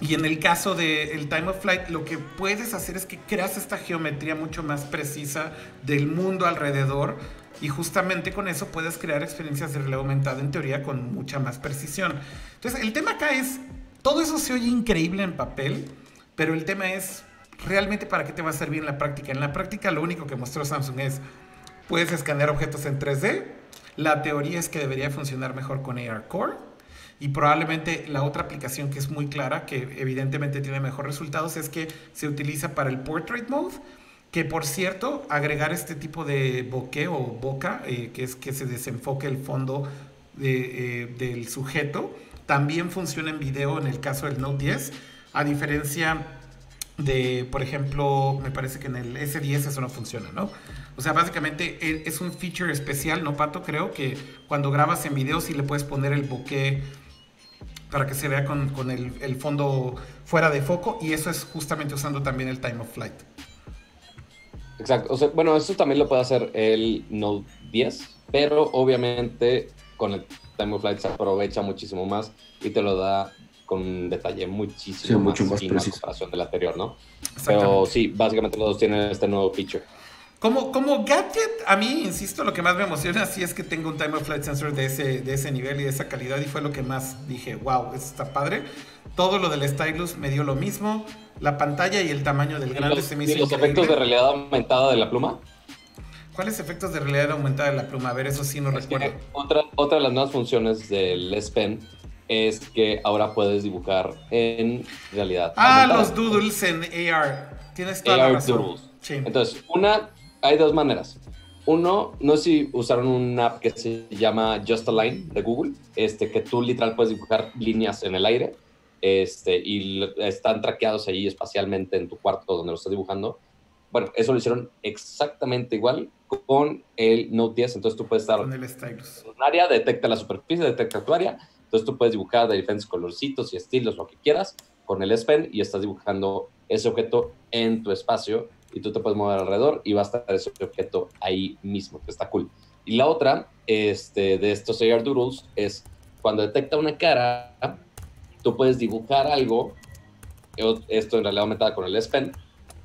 Y en el caso del Time of Flight, lo que puedes hacer es que creas esta geometría mucho más precisa del mundo alrededor y justamente con eso puedes crear experiencias de realidad aumentada en teoría con mucha más precisión. Entonces, el tema acá es, todo eso se oye increíble en papel, pero el tema es, ¿realmente para qué te va a servir en la práctica? En la práctica lo único que mostró Samsung es, puedes escanear objetos en 3D, la teoría es que debería funcionar mejor con AR Core, y probablemente la otra aplicación que es muy clara, que evidentemente tiene mejores resultados, es que se utiliza para el Portrait Mode, que por cierto, agregar este tipo de bokeh o boca, eh, que es que se desenfoque el fondo eh, del sujeto, también funciona en video en el caso del Note 10, a diferencia de, por ejemplo, me parece que en el S10 eso no funciona, ¿no? O sea, básicamente e, es un feature especial, ¿no, Pato? Creo que cuando grabas en video sí le puedes poner el bokeh para que se vea con, con el, el, fondo fuera de foco y eso es justamente usando también el time of flight. Exacto. O sea, bueno, eso también lo puede hacer el Note 10, pero obviamente con el Time of Flight se aprovecha muchísimo más y te lo da con un detalle muchísimo mucho más, más comparación del anterior, ¿no? Pero sí, básicamente los dos tienen este nuevo feature. Como, como gadget, a mí, insisto, lo que más me emociona sí es que tengo un Time of Flight Sensor de ese, de ese nivel y de esa calidad y fue lo que más dije, wow, esto está padre. Todo lo del stylus me dio lo mismo. La pantalla y el tamaño del grande se me hizo ¿Y los efectos de realidad aumentada de la pluma? ¿Cuáles efectos de realidad aumentada de la pluma? A ver, eso sí no recuerdo. Otra, otra de las nuevas funciones del S Pen es que ahora puedes dibujar en realidad. Ah, los doodles en AR. Tienes toda la razón. Doodles. Entonces, una, hay dos maneras. Uno, no sé si usaron una app que se llama Just Align de Google, este, que tú literal puedes dibujar líneas en el aire este, y están traqueados ahí espacialmente en tu cuarto donde lo estás dibujando. Bueno, eso lo hicieron exactamente igual con el Note 10, entonces tú puedes estar con el stylus. En un área, detecta la superficie, detecta tu área, entonces tú puedes dibujar de diferentes colorcitos y estilos, lo que quieras, con el S Pen y estás dibujando ese objeto en tu espacio y tú te puedes mover alrededor y va a estar ese objeto ahí mismo, que está cool. Y la otra este, de estos AR Doodles es cuando detecta una cara, tú puedes dibujar algo, esto en realidad aumentada con el S Pen,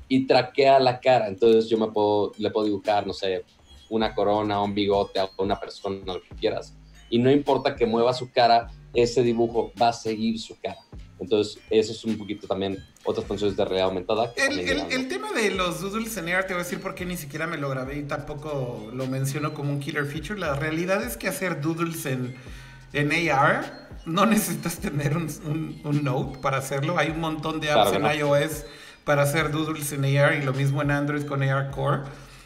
y traquea la cara. Entonces yo me puedo, le puedo dibujar, no sé, una corona, un bigote a una persona, lo que quieras. Y no importa que mueva su cara, ese dibujo va a seguir su cara. Entonces, eso es un poquito también otras funciones de realidad aumentada. El, el, tema de los doodles en AR, te voy a decir por qué ni siquiera me lo grabé y tampoco lo menciono como un killer feature. La realidad es que hacer doodles en, en AR no necesitas tener un, un, Note para hacerlo. Hay un montón de apps en iOS para hacer doodles en AR y lo mismo en Android con AR Core.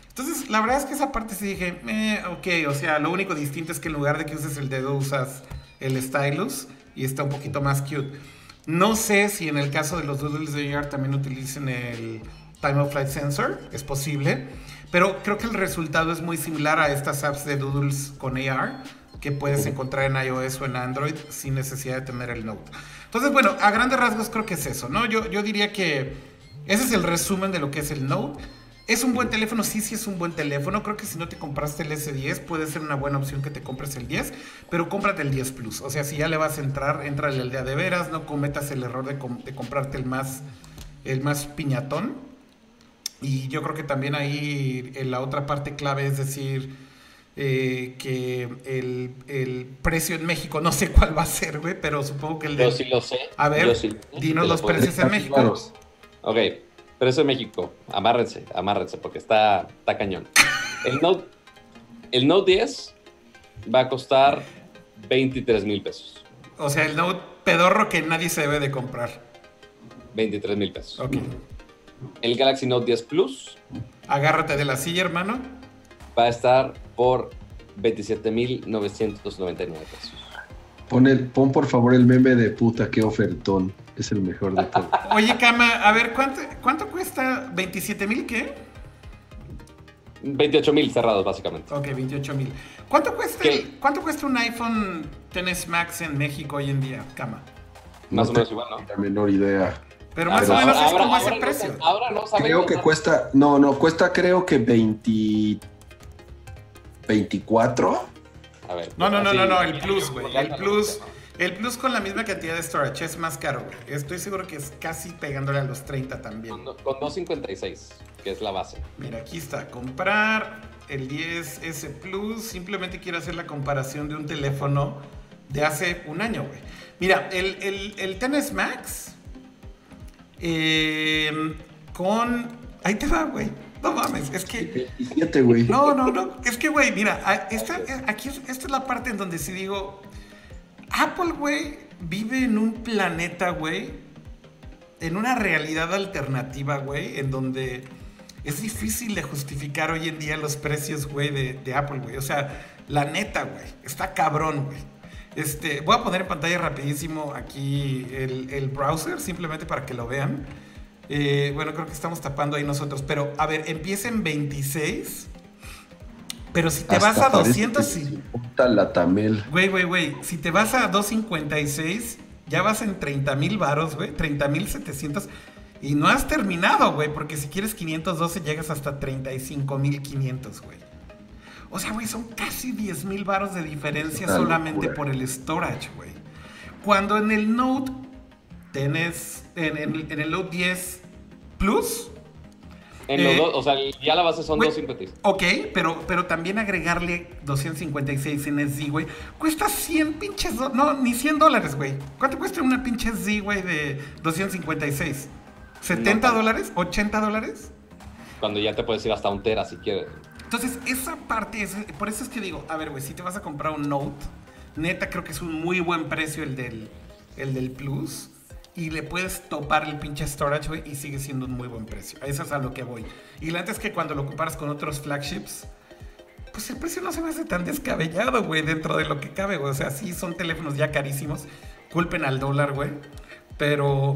Entonces, la verdad es que esa parte sí dije, eh, ok, o sea, lo único distinto es que en lugar de que uses el dedo usas el stylus y está un poquito más cute. No sé si en el caso de los doodles de AR también utilicen el Time of Flight Sensor, es posible, pero creo que el resultado es muy similar a estas apps de doodles con AR que puedes encontrar en iOS o en Android sin necesidad de tener el Note. Entonces, bueno, a grandes rasgos creo que es eso, ¿no? Yo, yo diría que ese es el resumen de lo que es el Note. Es un buen teléfono, sí, sí es un buen teléfono. Creo que si no te compraste el S10, puede ser una buena opción que te compres el 10, pero cómprate el 10 Plus. O sea, si ya le vas a entrar, entra el día de veras, no cometas el error de, comprarte el más, el más piñatón. Y yo creo que también ahí en la otra parte clave es decir, eh, que el, precio en México, no sé cuál va a ser, güey, pero supongo que el de... Yo sí lo sé. A ver, dinos los precios en México. Ok, Precio de México, amárrense, amárrense, porque está, está cañón. El Note, el Note 10 va a costar 23 mil pesos. O sea, el Note pedorro que nadie se debe de comprar. 23 mil pesos. Ok. El Galaxy Note 10 Plus. Agárrate de la silla, hermano. Va a estar por 27 mil 999 pesos. Pon, el, pon por favor el meme de puta, qué ofertón. Es el mejor de todo. Oye, Cama, a ver, ¿cuánto, cuánto cuesta? ¿27 mil qué? 28 mil cerrados, básicamente. Ok, 28 mil. ¿Cuánto cuesta, ¿Cuánto cuesta un iPhone XS Max en México hoy en día, Cama? Más o menos igual, ¿no? La menor idea. Pero más o menos es como ese precio. ahora no Creo que cuesta, no, no, cuesta creo que 20, 24. A ver. No, no, no, no, no, el Plus, güey. El Plus. El Plus con la misma cantidad de storage es más caro, güey. Estoy seguro que es casi pegándole a los 30 también. Con, 256, que es la base. Mira, aquí está. Comprar el 10S Plus. Simplemente quiero hacer la comparación de un teléfono de hace un año, güey. Mira, el, el, el Tennis Max eh, con... Ahí te va, güey. No mames, es que... 27, güey. No, no, no. Es que, güey, mira, esta, aquí, esta es la parte en donde sí digo Apple, güey, vive en un planeta, güey, en una realidad alternativa, güey, en donde es difícil de justificar hoy en día los precios, güey, de, Apple, güey. O sea, la neta, güey, está cabrón, güey. Este, voy a poner en pantalla rapidísimo aquí el, browser, simplemente para que lo vean. Eh, bueno, creo que estamos tapando ahí nosotros, pero a ver, empieza en 26 pero si te vas a 200... Y... La tamel. Güey, güey, güey. Si te vas a 256, ya vas en 30 mil varos, güey. 30 mil 700. Y no has terminado, güey. Porque si quieres 512, llegas hasta 35 mil 500, güey. O sea, güey, son casi 10 mil varos de diferencia solamente por el storage, güey. Cuando en el Note tenés, en, en el Note 10 Plus, en los eh, dos, o sea, ya la base son 256. Ok, pero, pero también agregarle 256 en SD, güey. Cuesta 100 pinches. No, ni 100 dólares, güey. ¿Cuánto cuesta una pinche SD, güey, de 256? ¿70 dólares? ¿80 dólares? Cuando ya te puedes ir hasta un tera si quieres. Entonces, esa parte, es, por eso es que digo, a ver, güey, si te vas a comprar un Note, neta creo que es un muy buen precio el del, el del Plus y le puedes topar el pinche storage, güey, y sigue siendo un muy buen precio. Eso es a lo que voy. Y la neta es que cuando lo comparas con otros flagships, pues el precio no se me hace tan descabellado, güey, dentro de lo que cabe, güey. O sea, sí son teléfonos ya carísimos. Culpen al dólar, güey. Pero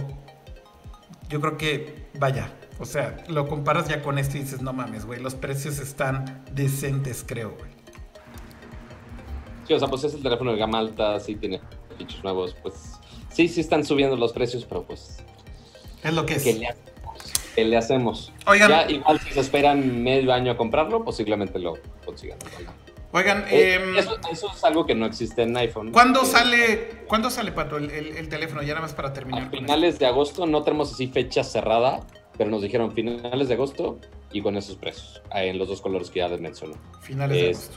yo creo que, vaya, o sea, lo comparas ya con esto y dices, no mames, güey, los precios están decentes, creo, güey. Sí, o sea, pues es el teléfono de gama alta, sí tiene fichos nuevos, pues Sí, sí están subiendo los precios, pero pues... Es lo que es. ¿Qué le, hacemos? Oigan. Ya igual si se esperan medio año a comprarlo, posiblemente lo consigan. Oigan, eh, em, eso, es algo que no existe en iPhone. ¿Cuándo sale, ¿cuándo sale Pato, el, teléfono? Ya nada más para terminar. A finales de agosto, no tenemos así fecha cerrada, pero nos dijeron finales de agosto y con esos precios, en los dos colores que ya les mencioné. Finales de agosto.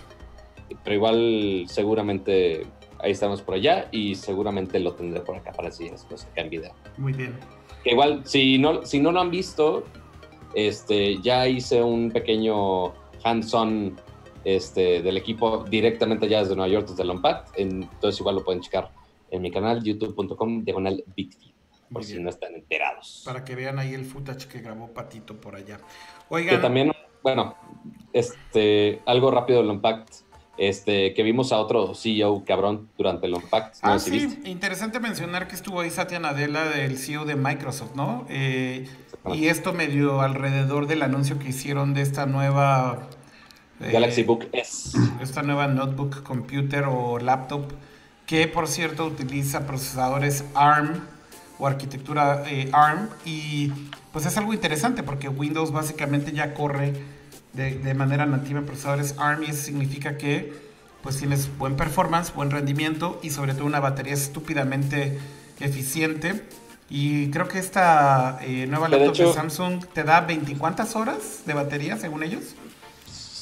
Pero igual seguramente ahí estamos por allá y seguramente lo tendré por acá para si después acá en video. Muy bien. Que igual, si no, si no lo han visto, este, ya hice un pequeño hands-on este, del equipo directamente ya desde Nueva York, desde Unpacked. Entonces igual lo pueden checar en mi canal, youtube.com, diagonal por si no están enterados. Para que vean ahí el footage que grabó Patito por allá. Oigan. Que también bueno, este, algo rápido del Unpacked. Este, que vimos a otro CEO cabrón durante el Unpacked. ah, sí, interesante mencionar que estuvo ahí Satya Nadella, del CEO de Microsoft, ¿no? Eh, y esto me dio alrededor del anuncio que hicieron de esta nueva... Eh, Galaxy Book S. Esta nueva notebook computer o laptop, que por cierto utiliza procesadores ARM o arquitectura eh, ARM y pues es algo interesante porque Windows básicamente ya corre de, manera nativa en procesadores ARM y eso significa que pues tienes buen performance, buen rendimiento y sobre todo una batería estúpidamente eficiente. Y creo que esta eh, nueva laptop de, Samsung te da 20 cuántas horas de batería según ellos.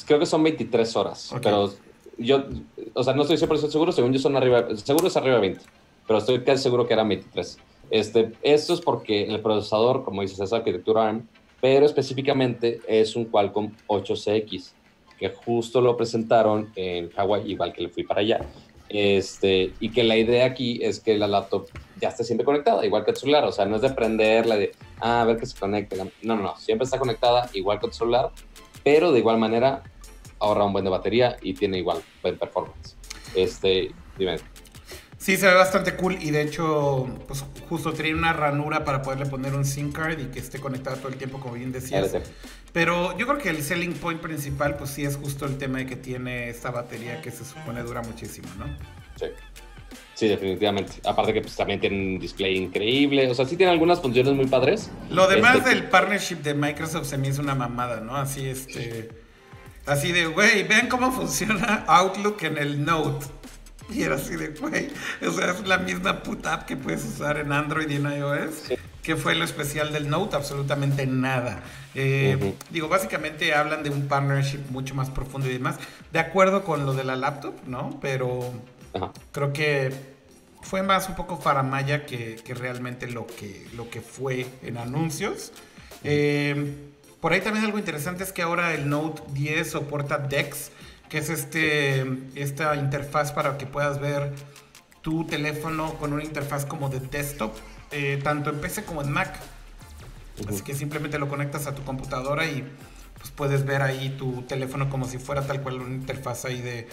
Creo que son 23 horas, pero yo, o sea, no estoy 100% seguro, según yo son arriba, seguro es arriba de 20, pero estoy casi seguro que eran 23. Este, esto es porque el procesador, como dices, es arquitectura ARM, pero específicamente es un Qualcomm 8CX, que justo lo presentaron en Hawaii, igual que le fui para allá. Este, y que la idea aquí es que la laptop ya esté siempre conectada, igual que el celular, o sea, no es de prenderla, de, ah, a ver que se conecte, no, no, no, siempre está conectada igual que el celular, pero de igual manera ahorra un buen de batería y tiene igual buen performance. Este, dime. Sí, se ve bastante cool y de hecho, pues justo tiene una ranura para poderle poner un SIM card y que esté conectado todo el tiempo, como bien decías. Pero yo creo que el selling point principal, pues sí es justo el tema de que tiene esta batería que se supone dura muchísimo, ¿no? Sí. Sí, definitivamente. Aparte que pues, también tiene un display increíble. O sea, sí tiene algunas funciones muy padres. Lo demás este, del partnership de Microsoft se me hizo una mamada, ¿no? Así, este... Así de, güey, vean cómo funciona Outlook en el Note. Y era así de, güey, o sea, es la misma puta app que puedes usar en Android y en iOS. que fue lo especial del Note? Absolutamente nada. Eh, digo, básicamente hablan de un partnership mucho más profundo y demás. De acuerdo con lo de la laptop, ¿no? Pero creo que fue más un poco faramaya que, que, realmente lo que, lo que fue en anuncios. Eh, por ahí también algo interesante es que ahora el Note 10 soporta DeX que es este, esta interfaz para que puedas ver tu teléfono con una interfaz como de desktop, eh, tanto en PC como en Mac. Así que simplemente lo conectas a tu computadora y pues, puedes ver ahí tu teléfono como si fuera tal cual una interfaz ahí de,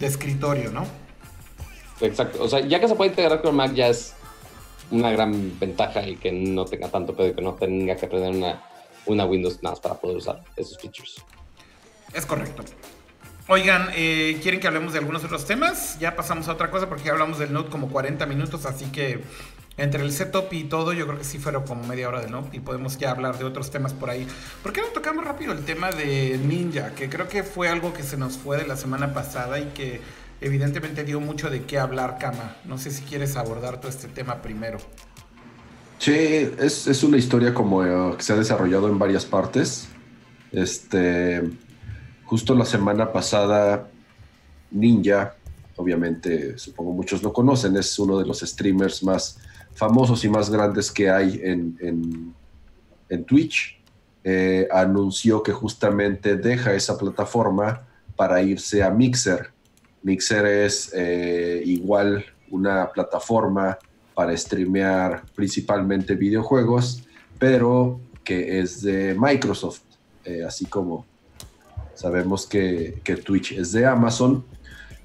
de escritorio, ¿no? Exacto. O sea, ya que se puede integrar con Mac ya es una gran ventaja y que no tenga tanto pedo que no tenga que aprender una, una Windows NAS para poder usar esos features. Es correcto. Oigan, eh, ¿quieren que hablemos de algunos otros temas? Ya pasamos a otra cosa porque ya hablamos del Note como 40 minutos, así que entre el setup y todo, yo creo que sí fueron como media hora de Note y podemos ya hablar de otros temas por ahí. ¿Por qué no tocamos rápido el tema de Ninja? Que creo que fue algo que se nos fue de la semana pasada y que evidentemente dio mucho de qué hablar, Kama. No sé si quieres abordar todo este tema primero. Sí, es, es una historia como eh, que se ha desarrollado en varias partes. Este Justo la semana pasada, Ninja, obviamente supongo muchos lo conocen, es uno de los streamers más famosos y más grandes que hay en, en, Twitch, eh, anunció que justamente deja esa plataforma para irse a Mixer. Mixer es eh, igual una plataforma para streamear principalmente videojuegos, pero que es de Microsoft, eh, así como Sabemos que, Twitch es de Amazon.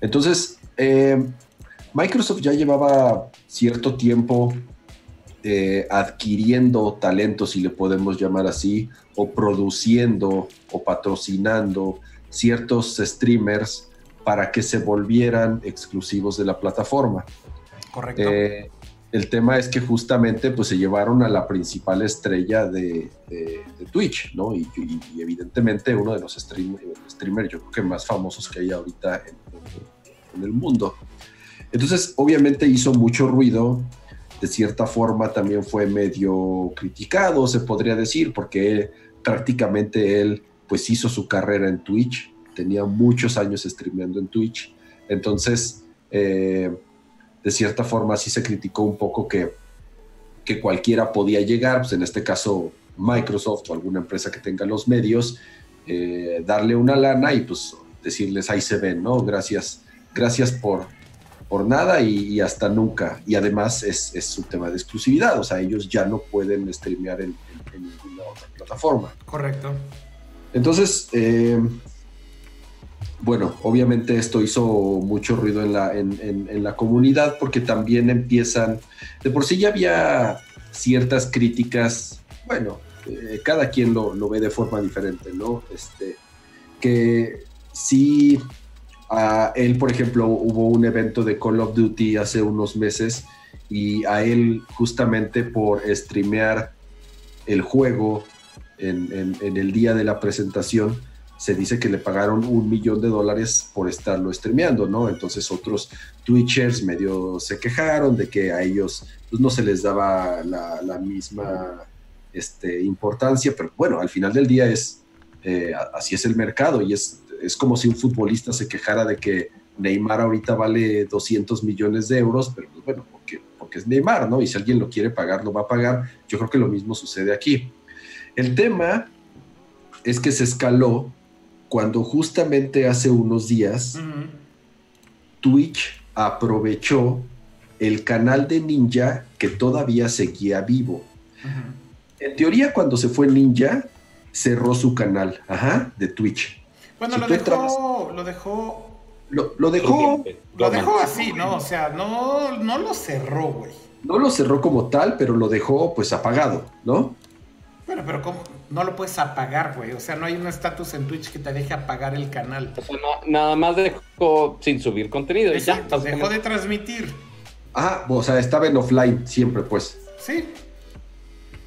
Entonces, eh, Microsoft ya llevaba cierto tiempo eh, adquiriendo talentos, si le podemos llamar así, o produciendo o patrocinando ciertos streamers para que se volvieran exclusivos de la plataforma. Correcto. Eh, el tema es que justamente pues se llevaron a la principal estrella de, Twitch, ¿no? Y, evidentemente uno de los streamers yo creo que más famosos que hay ahorita en, el mundo. Entonces, obviamente hizo mucho ruido, de cierta forma también fue medio criticado, se podría decir, porque prácticamente él pues hizo su carrera en Twitch, tenía muchos años streameando en Twitch, entonces... Eh, de cierta forma sí se criticó un poco que, que cualquiera podía llegar, pues en este caso Microsoft o alguna empresa que tenga los medios, eh, darle una lana y pues decirles ahí se ven, ¿no? Gracias, gracias por, por nada y, hasta nunca. Y además es, es un tema de exclusividad, o sea, ellos ya no pueden streamear en, en, ninguna otra plataforma. Correcto. Entonces, eh, bueno, obviamente esto hizo mucho ruido en la, en, la comunidad porque también empiezan, de por sí ya había ciertas críticas, bueno, eh, cada quien lo, lo, ve de forma diferente, ¿no? Este, que sí, a él, por ejemplo, hubo un evento de Call of Duty hace unos meses y a él justamente por streamear el juego en, en el día de la presentación, se dice que le pagaron un millón de dólares por estarlo streameando, ¿no? Entonces otros Twitchers medio se quejaron de que a ellos pues, no se les daba la, misma este, importancia, pero bueno, al final del día es, eh, así es el mercado y es, es como si un futbolista se quejara de que Neymar ahorita vale 200 millones de euros, pero pues, bueno, porque, porque es Neymar, ¿no? Y si alguien lo quiere pagar, lo va a pagar. Yo creo que lo mismo sucede aquí. El tema es que se escaló cuando justamente hace unos días Twitch aprovechó el canal de Ninja que todavía seguía vivo. En teoría, cuando se fue Ninja, cerró su canal de Twitch. Bueno, lo, dejó, lo dejó. Lo, dejó. Lo dejó así, ¿no? O sea, no, no lo cerró, güey. No lo cerró como tal, pero lo dejó pues apagado, ¿no? Bueno, pero ¿cómo? No lo puedes apagar, güey. O sea, no hay un estatus en Twitch que te deje apagar el canal. O sea, nada más dejó sin subir contenido. Exacto, dejó de transmitir. Ah, o sea, estaba en offline siempre, pues. Sí.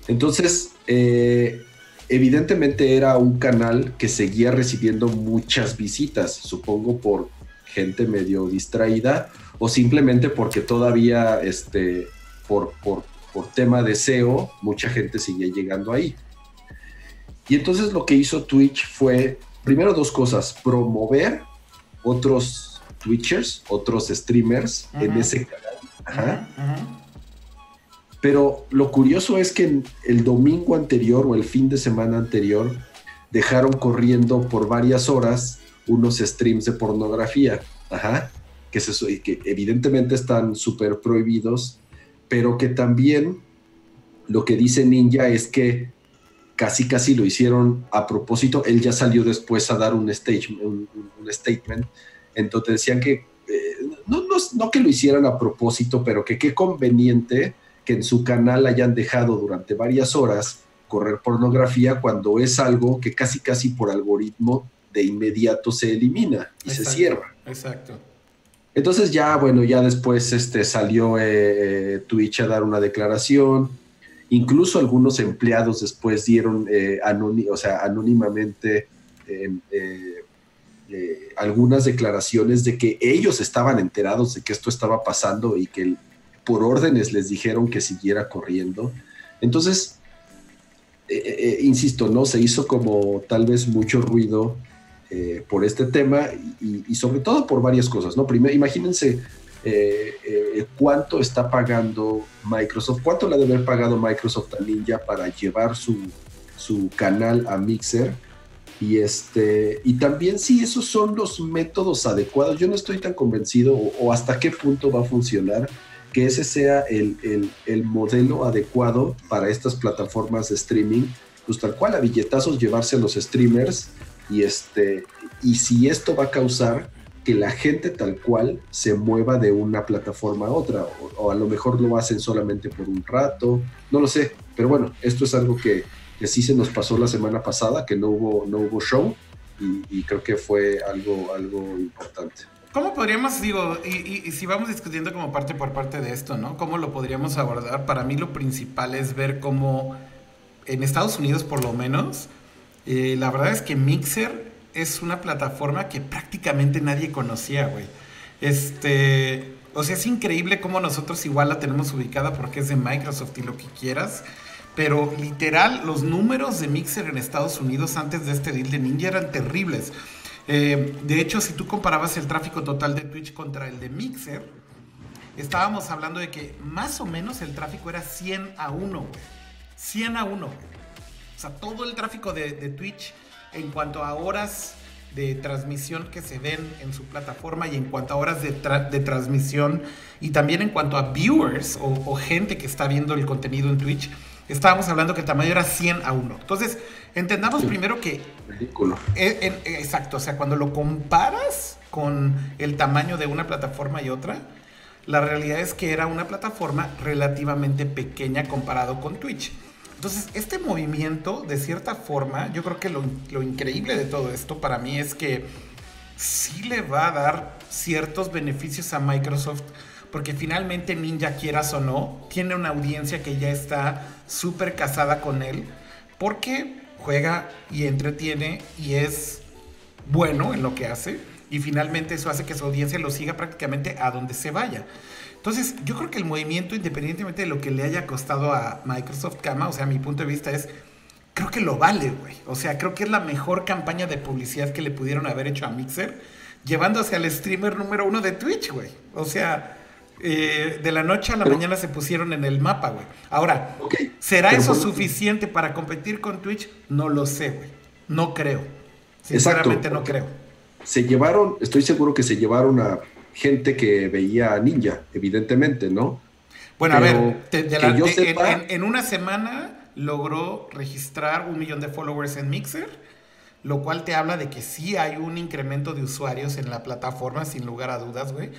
Entonces, eh, evidentemente era un canal que seguía recibiendo muchas visitas, supongo por gente medio distraída o simplemente porque todavía, este, por, por, por tema de SEO, mucha gente seguía llegando ahí. Y entonces lo que hizo Twitch fue, primero dos cosas, promover otros Twitchers, otros streamers en ese canal. Pero lo curioso es que el domingo anterior o el fin de semana anterior dejaron corriendo por varias horas unos streams de pornografía, Ajá. Que, se, que evidentemente están súper prohibidos, pero que también lo que dice Ninja es que casi casi lo hicieron a propósito. Él ya salió después a dar un, stage, un, statement, entonces decían que eh, no, no, que lo hicieran a propósito, pero que qué conveniente que en su canal hayan dejado durante varias horas correr pornografía cuando es algo que casi casi por algoritmo de inmediato se elimina y se cierra. Exacto. Entonces ya, bueno, ya después este, salió eh, eh, Twitch a dar una declaración, Incluso algunos empleados después dieron eh, anónimamente em, eh, eh, algunas declaraciones de que ellos estaban enterados de que esto estaba pasando y que por órdenes les dijeron que siguiera corriendo. Entonces, insisto, ¿no? Se hizo como tal vez mucho ruido por este tema y, y, sobre todo por varias cosas, ¿no? Primero, imagínense eh, eh, cuánto está pagando Microsoft, cuánto le debe haber pagado Microsoft a Ninja para llevar su, su canal a Mixer. Y, este, y también si esos son los métodos adecuados, yo no estoy tan convencido o, hasta qué punto va a funcionar que ese sea el, el, el, modelo adecuado para estas plataformas de streaming, pues tal cual a billetazos llevarse a los streamers y, este, y si esto va a causar que la gente tal cual se mueva de una plataforma a otra, o, a lo mejor lo hacen solamente por un rato, no lo sé, pero bueno, esto es algo que, que sí se nos pasó la semana pasada, que no hubo, no hubo show, y, creo que fue algo, algo importante. ¿Cómo podríamos, digo, y, si vamos discutiendo como parte por parte de esto, ¿no? ¿Cómo lo podríamos abordar? Para mí lo principal es ver cómo en Estados Unidos por lo menos, eh, la verdad es que Mixer es una plataforma que prácticamente nadie conocía, güey. Este, o sea, es increíble cómo nosotros igual la tenemos ubicada porque es de Microsoft y lo que quieras. Pero literal, los números de Mixer en Estados Unidos antes de este deal de Ninja eran terribles. Eh, de hecho, si tú comparabas el tráfico total de Twitch contra el de Mixer, estábamos hablando de que más o menos el tráfico era 100 a 1, güey. 100 a 1, O sea, todo el tráfico de, de Twitch en cuanto a horas de transmisión que se ven en su plataforma y en cuanto a horas de, transmisión y también en cuanto a viewers o, gente que está viendo el contenido en Twitch, estábamos hablando que el tamaño era 100 a 1. Entonces, entendamos primero que... Ridículo. Eh, exacto, o sea, cuando lo comparas con el tamaño de una plataforma y otra, la realidad es que era una plataforma relativamente pequeña comparado con Twitch. Entonces, este movimiento, de cierta forma, yo creo que lo, lo increíble de todo esto para mí es que sí le va a dar ciertos beneficios a Microsoft porque finalmente Ninja, quieras o no, tiene una audiencia que ya está súper casada con él, porque juega y entretiene y es bueno en lo que hace, y finalmente eso hace que su audiencia lo siga prácticamente a donde se vaya. Entonces, yo creo que el movimiento, independientemente de lo que le haya costado a Microsoft Kama, o sea, mi punto de vista es, creo que lo vale, güey. O sea, creo que es la mejor campaña de publicidad que le pudieron haber hecho a Mixer, llevándose al streamer número uno de Twitch, güey. O sea, eh, de la noche a la mañana se pusieron en el mapa, güey. Ahora, ¿será eso suficiente para competir con Twitch? No lo sé, güey. No creo. Sinceramente no creo. Se llevaron, estoy seguro que se llevaron a gente que veía a Ninja, evidentemente, ¿no? Bueno, a ver, en, una semana logró registrar un millón de followers en Mixer, lo cual te habla de que sí hay un incremento de usuarios en la plataforma, sin lugar a dudas, güey.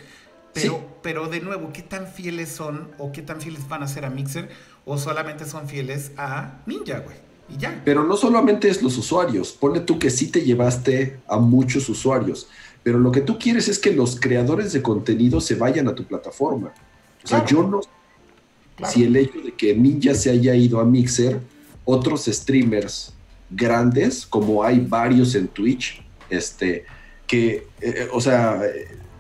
Pero, pero de nuevo, ¿qué tan fieles son o qué tan fieles van a ser a Mixer o solamente son fieles a Ninja, güey? Y ya. Pero no solamente es los usuarios, ponle tú que sí te llevaste a muchos usuarios, pero lo que tú quieres es que los creadores de contenido se vayan a tu plataforma. O sea, yo no si el hecho de que Ninja se haya ido a Mixer, otros streamers grandes, como hay varios en Twitch, este, que, eh, o sea,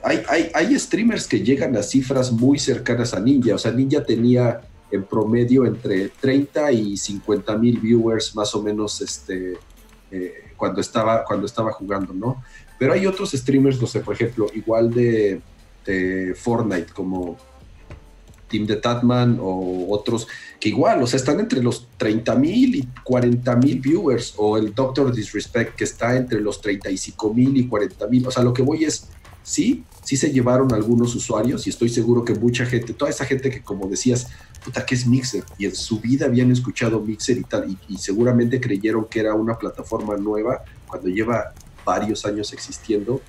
hay, streamers que llegan a cifras muy cercanas a Ninja. O sea, Ninja tenía en promedio entre 30 y 50 mil viewers más o menos este, eh, cuando, estaba, cuando estaba jugando, ¿no? Pero hay otros streamers, no sé, por ejemplo, igual de, Fortnite, como Team de Tatman o otros, que igual, o sea, están entre los 30 mil y 40 mil viewers, o el Doctor Disrespect, que está entre los 35 mil y 40 mil. O sea, lo que voy es, sí, sí se llevaron algunos usuarios y estoy seguro que mucha gente, toda esa gente que como decías, puta, ¿qué es Mixer? Y en su vida habían escuchado Mixer y tal, y, seguramente creyeron que era una plataforma nueva cuando lleva varios años existiendo.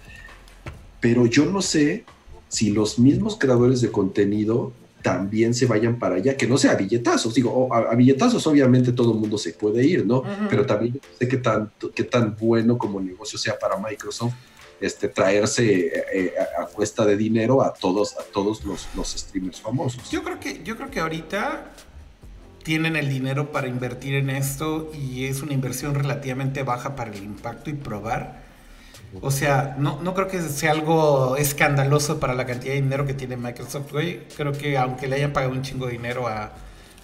Pero yo no sé si los mismos creadores de contenido también se vayan para allá, que no sea a billetazos, digo, a, billetazos obviamente todo el mundo se puede ir, ¿no? Pero también sé qué tan, qué tan bueno como negocio sea para Microsoft este, traerse eh, a, cuesta de dinero a todos, a todos los, los, streamers famosos. Yo creo que, yo creo que ahorita tienen el dinero para invertir en esto y es una inversión relativamente baja para el impacto y probar. O sea, no, no creo que sea algo escandaloso para la cantidad de dinero que tiene Microsoft, güey. Creo que aunque le hayan pagado un chingo de dinero a,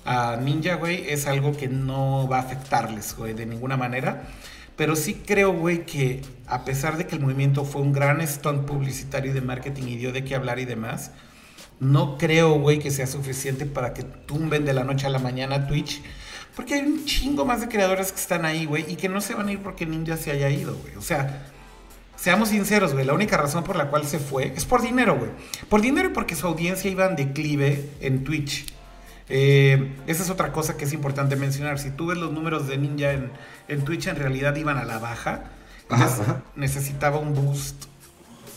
a Ninja, güey, es algo que no va a afectarles, güey, de ninguna manera. Pero sí creo, güey, que a pesar de que el movimiento fue un gran stunt publicitario y de marketing y dio de qué hablar y demás, no creo, güey, que sea suficiente para que tumben de la noche a la mañana Twitch. Porque hay un chingo más de creadores que están ahí, güey, y que no se van a ir porque Ninja se haya ido, güey. O sea, seamos sinceros, güey, la única razón por la cual se fue es por dinero, güey. Por dinero y porque su audiencia iba en declive en Twitch. Eh, esa es otra cosa que es importante mencionar. Si tú ves los números de Ninja en, en Twitch, en realidad iban a la baja. necesitaba un boost,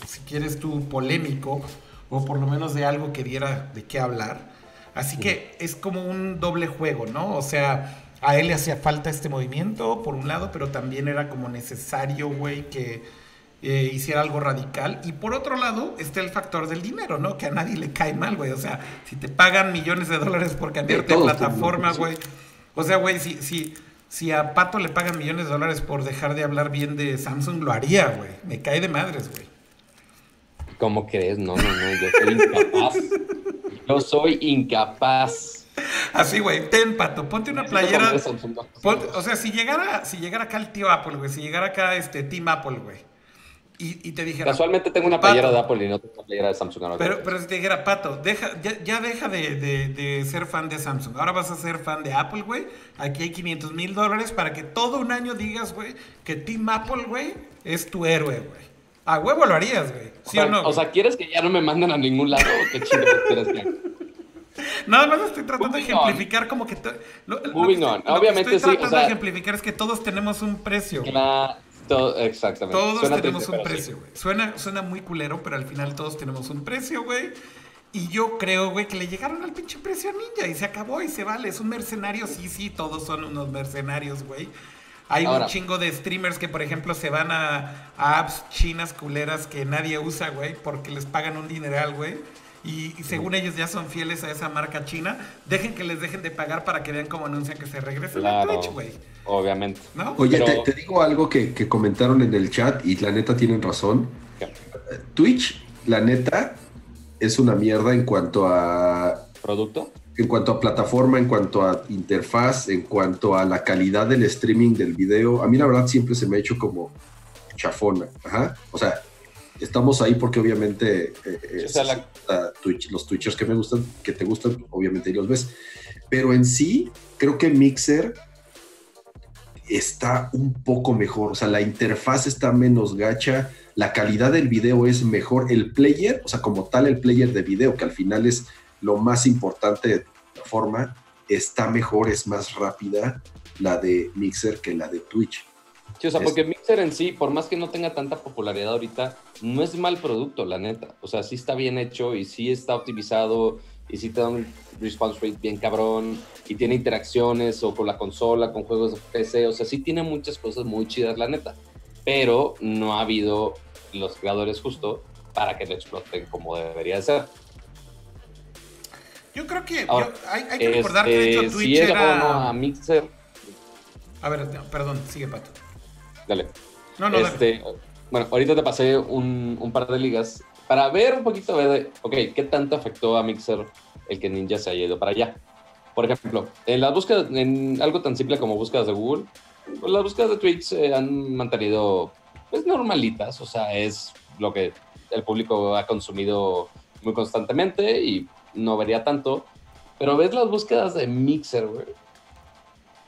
si quieres tú, polémico, o por lo menos de algo que diera de qué hablar. Así que es como un doble juego, ¿no? O sea, a él le hacía falta este movimiento, por un lado, pero también era como necesario, güey, que eh, hiciera algo radical. Y por otro lado está el factor del dinero, ¿no? Que a nadie le cae mal, güey. O sea, si te pagan millones de dólares por cambiarte de plataforma, güey. O sea, güey, si, si, si a Pato le pagan millones de dólares por dejar de hablar bien de Samsung, lo haría, güey. Me cae de madres, güey. ¿Cómo crees? No, no, no, yo soy incapaz. Yo soy incapaz. Así, güey, ten, Pato, ponte una playera. o sea, si llegara, si llegara acá el tío Apple, güey, si llegara acá este Team Apple, güey y, te dijera. Casualmente tengo una playera de Apple y no tengo una playera de Samsung. pero, pero si te dijera, Pato, deja, ya, deja de, ser fan de Samsung. Ahora vas a ser fan de Apple, güey. Aquí hay 500 mil dólares para que todo un año digas, güey, que Team Apple, güey, es tu héroe, güey. A huevo lo harías, güey. ¿Sí o, no? O sea, ¿quieres que ya no me manden a ningún lado qué chingados quieres que Nada más estoy tratando de ejemplificar como que... Moving on. Obviamente estoy sí. tratando de ejemplificar es que todos tenemos un precio. Exactamente. Todos tenemos un precio, güey. Suena, suena muy culero, pero al final todos tenemos un precio, güey. Y yo creo, güey, que le llegaron al pinche precio a Ninja y se acabó y se vale. Es un mercenario, sí, sí, todos son unos mercenarios, güey. Hay un chingo de streamers que, por ejemplo, se van a, apps chinas culeras que nadie usa, güey, porque les pagan un dineral, güey. Y, según ellos ya son fieles a esa marca china, dejen que les dejen de pagar para que vean cómo anuncian que se regresen a Twitch, güey. Obviamente. Oye, te, digo algo que, que, comentaron en el chat y la neta tienen razón. Twitch, la neta, es una mierda en cuanto a... ¿Producto? en cuanto a plataforma, en cuanto a interfaz, en cuanto a la calidad del streaming del video, a mí la verdad siempre se me ha hecho como chafona. Ajá. O sea, estamos ahí porque obviamente eh, los Twitchers que me gustan, que te gustan, obviamente ahí los ves. Pero en sí, creo que Mixer está un poco mejor. O sea, la interfaz está menos gacha, la calidad del video es mejor. El player, o sea, como tal, el player de video, que al final es lo más importante de la forma, está mejor, es más rápida la de Mixer que la de Twitch. Sí, o sea, porque Mixer en sí, por más que no tenga tanta popularidad ahorita, no es mal producto, la neta. O sea, sí está bien hecho y sí está optimizado y sí te da un response rate bien cabrón y tiene interacciones o con la consola, con juegos de PC. O sea, sí tiene muchas cosas muy chidas, la neta. Pero no ha habido los creadores justo para que lo exploten como debería ser. Yo creo que hay, que recordar que de hecho este, Twitch era... a Mixer. A ver, perdón, sigue Pato. Dale. No, no, este, Bueno, ahorita te pasé un, un, par de ligas para ver un poquito de, ok, qué tanto afectó a Mixer el que Ninja se haya ido para allá. Por ejemplo, en las búsquedas, en algo tan simple como búsquedas de Google, pues las búsquedas de Twitch se han mantenido pues normalitas, o sea, es lo que el público ha consumido muy constantemente y no vería tanto. Pero ves las búsquedas de Mixer, güey.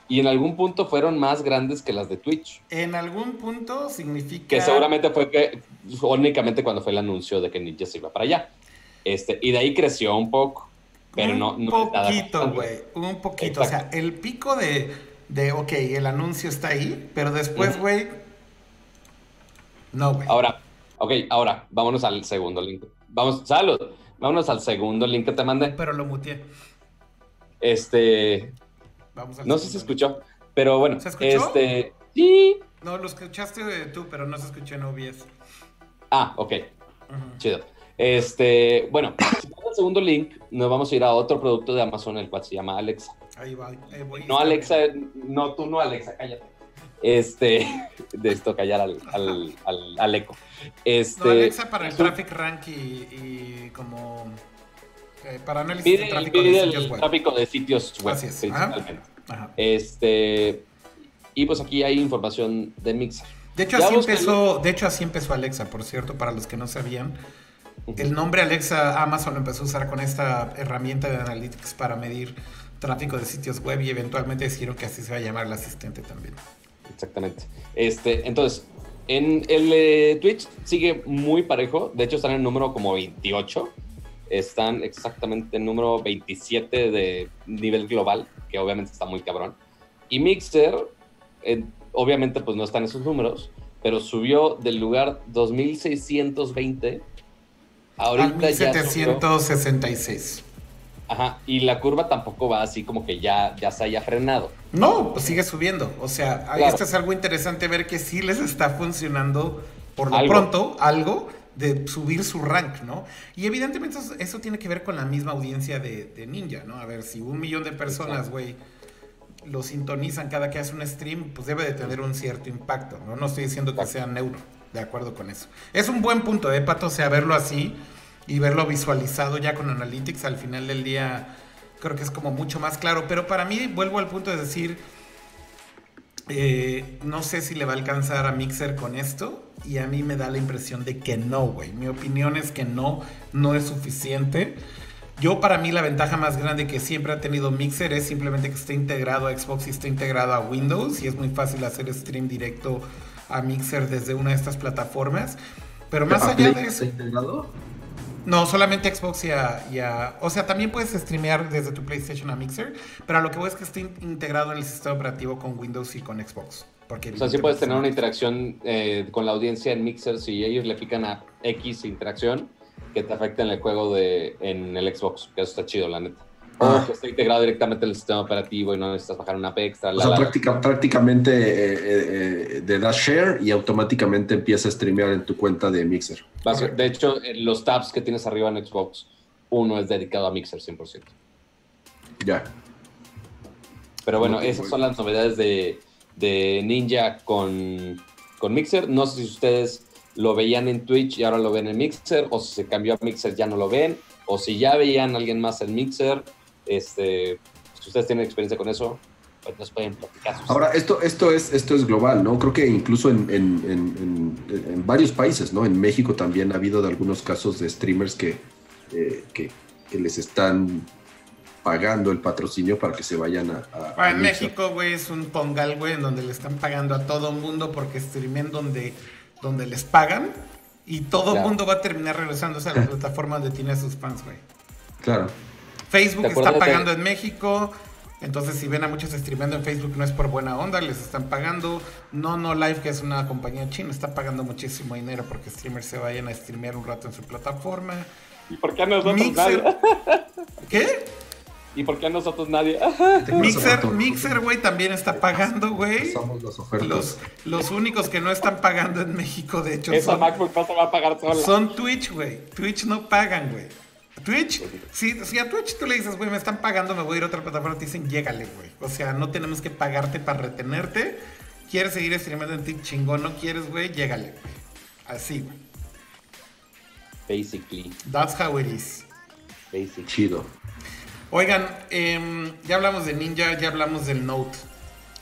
Y en algún punto fueron más grandes que las de Twitch. En algún punto significa. Que seguramente fue que únicamente cuando fue el anuncio de que Ninja se iba para allá. Este, y de ahí creció un poco. Pero un no, Un poquito, güey. Un poquito. O sea, el pico de, de, ok, el anuncio está ahí, pero después, güey. No, güey. Ahora, ok, ahora, vámonos al segundo link. Vamos, salud. Vámonos al segundo link que te mandé. Pero lo muteé. Este. Vamos no sé si se escuchó, pero bueno. ¿Se escuchó? Este. Sí. No, lo escuchaste tú, pero no se escuchó en OBS. Ah, ok. Chido. Este, bueno, si el segundo link, nos vamos a ir a otro producto de Amazon, el cual se llama Alexa. Ahí va, ahí voy. No, Alexa, no, tú no, Alexa, cállate. Este, de esto, callar al, al, al, eco. Este, no, Alexa para el traffic rank y, como eh, para análisis de tráfico de sitios el web. tráfico de sitios web, principalmente. Este, y pues aquí hay información de Mixer. De hecho, así empezó, de hecho, así empezó Alexa, por cierto, para los que no sabían. El nombre Alexa Amazon lo empezó a usar con esta herramienta de analytics para medir tráfico de sitios web y eventualmente decidieron que así se va a llamar el asistente también. Exactamente. Este, entonces, en el eh, Twitch sigue muy parejo. De hecho, están en el número como 28. Están exactamente en número 27 de nivel global, que obviamente está muy cabrón. Y Mixer, obviamente, pues no está en esos números, pero subió del lugar 2620 ahorita 1766. Ajá, y la curva tampoco va así como que ya, ya se haya frenado. No, pues sigue subiendo. O sea, esto es algo interesante ver que sí les está funcionando por lo pronto algo de subir su rank, ¿no? Y evidentemente eso, tiene que ver con la misma audiencia de, Ninja, ¿no? A ver, si un millón de personas, güey, lo sintonizan cada que hace un stream, pues debe de tener un cierto impacto, ¿no? No estoy diciendo que sea neuro, de acuerdo con eso. Es un buen punto, ¿eh, Pato? O sea, verlo así y verlo visualizado ya con Analytics al final del día creo que es como mucho más claro. Pero para mí, vuelvo al punto de decir, eh, no sé si le va a alcanzar a Mixer con esto. Y a mí me da la impresión de que no, güey. Mi opinión es que no, no es suficiente. Yo para mí la ventaja más grande que siempre ha tenido Mixer es simplemente que esté integrado a Xbox y esté integrado a Windows y es muy fácil hacer stream directo a Mixer desde una de estas plataformas. Pero más allá de eso... integrado? No, solamente Xbox y a, y a- O sea, también puedes streamear desde tu PlayStation a Mixer, pero a lo que voy es que está in- integrado en el sistema operativo con Windows y con Xbox. Porque O sea, sí puedes tener una interacción eh, con la audiencia en Mixer si ellos le pican a X interacción que te afecta en el juego de en el Xbox, que eso está chido, la neta. Ah. O que está integrado directamente en el sistema operativo y no necesitas bajar una app extra. O la, sea, la, la. práctica- prácticamente eh, eh, eh, de das share y automáticamente empieza a streamear en tu cuenta de Mixer. De hecho, los tabs que tienes arriba en Xbox, uno es dedicado a Mixer 100%. Ya. Pero bueno, esas son las novedades de, de Ninja con, con Mixer. No sé si ustedes lo veían en Twitch y ahora lo ven en Mixer, o si se cambió a Mixer ya no lo ven, o si ya veían a alguien más en Mixer. Este, si ustedes tienen experiencia con eso, pues nos pueden platicar. sus- Ahora, esto, esto, es, esto es global, ¿no? Creo que incluso en, en- en- en- en varios países, ¿no? En México también ha habido de algunos casos de streamers que, eh, que, que les están pagando el patrocinio para que se vayan a... a- a en. México, güey, es un pongal, güey, en donde le están pagando a todo mundo porque streamen donde, donde les pagan y todo el Ya. mundo va a terminar regresándose a la plataforma donde tiene a sus fans, güey. Claro. Facebook ¿Te está pagando en México. Entonces, si ven a muchos streameando en Facebook, no es por buena onda, les están pagando. No, no Live, que es una compañía china, está pagando muchísimo dinero porque streamers se vayan a streamear un rato en su plataforma. ¿Y por qué a nosotros Mixer. nadie? ¿Qué? ¿Y por qué a nosotros nadie? Mixer, Mixer, güey, también está pagando, güey. Pasamos las ofertas. Los, los únicos que no están pagando en México, de hecho, Esa son, MacBook no se va a pagar sola. son Twitch, güey. Twitch no pagan, güey. Twitch, si, si a Twitch tú le dices, güey, me están pagando, me voy a ir a otra plataforma, te dicen, llégale, güey. O sea, no tenemos que pagarte para retenerte. ¿Quieres seguir streamando en Twitch chingón? ¿No quieres, güey? Llégale, güey. Así, güey. Basically, That's how it is. basically. Chido. Oigan, em, ya hablamos de Ninja, ya hablamos del Note.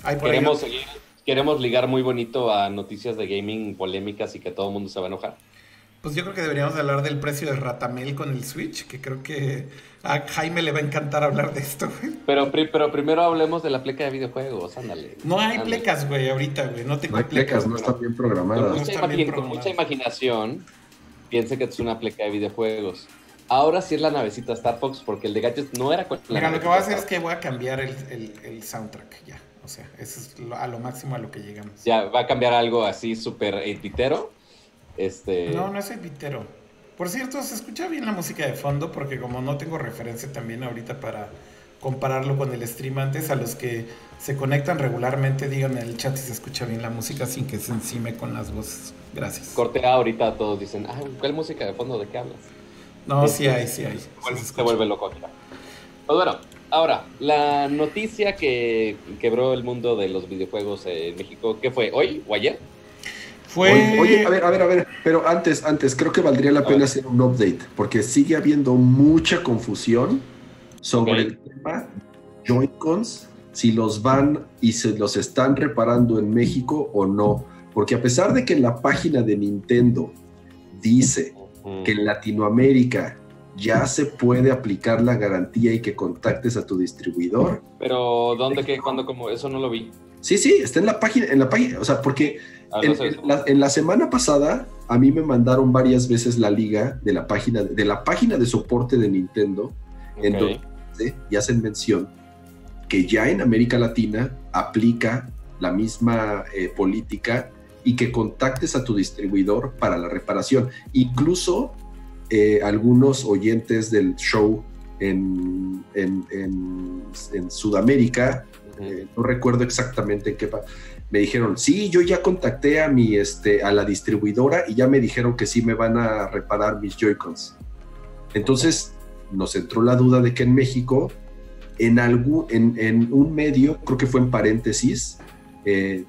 Por Queremos seguir, queremos ligar muy bonito a noticias de gaming polémicas y que todo el mundo se va a enojar. Pues yo creo que deberíamos hablar del precio de Ratamel con el Switch, que creo que a Jaime le va a encantar hablar de esto, güey. Pero, pero primero hablemos de la pleca de videojuegos, ándale. No hay Ándale. plecas, güey, ahorita, güey. No tengo No hay plecas, no están bien programadas. Mucha, con mucha imaginación, piense que es una pleca de videojuegos. Ahora sí es la navecita Star Fox, porque el de gadgets no era con la Mira, lo que voy a hacer es que voy a cambiar el, el- el soundtrack ya. O sea, eso es lo- a lo máximo a lo que llegamos. Ya va a cambiar algo así súper editero. Este, No, no es pitero. Por cierto, se escucha bien la música de fondo porque como no tengo referencia también ahorita para compararlo con el stream antes, a los que se conectan regularmente, díganme en el chat si se escucha bien la música sin que se encime con las voces. Gracias. corte A, ahorita todos dicen, ah, ¿cuál música de fondo? ¿De qué hablas? No, sí hay, sí hay. sí Vuelve- se vuelve loco. Pues bueno, ahora, la noticia que quebró el mundo de los videojuegos en México, ¿qué fue? ¿Hoy o ayer? Fue... Oye, a ver, a ver, a ver, pero antes, antes, creo que valdría la pena hacer un update, porque sigue habiendo mucha confusión sobre el tema Joy-Cons, si los van y se los están reparando en México o no. Porque a pesar de que en la página de Nintendo dice que en Latinoamérica ya se puede aplicar la garantía y que contactes a tu distribuidor, Pero, ¿dónde, qué, cuándo, cómo? Eso no lo vi. Sí, sí, está en la página, en la página, o sea, porque Ah, en, no sé. en la, en la semana pasada a mí me mandaron varias veces la liga de la página de la página de soporte de Nintendo en donde y hacen mención que ya en América Latina aplica la misma eh, política y que contactes a tu distribuidor para la reparación. Incluso eh, algunos oyentes del show en, en- en- en Sudamérica. Eh, no recuerdo exactamente en qué me dijeron, sí, yo ya contacté a mi este a la distribuidora y ya me dijeron que sí me van a reparar mis Joy-Cons. Entonces nos entró la duda de que en México, en algún, en, en un medio, creo que fue en paréntesis, eh,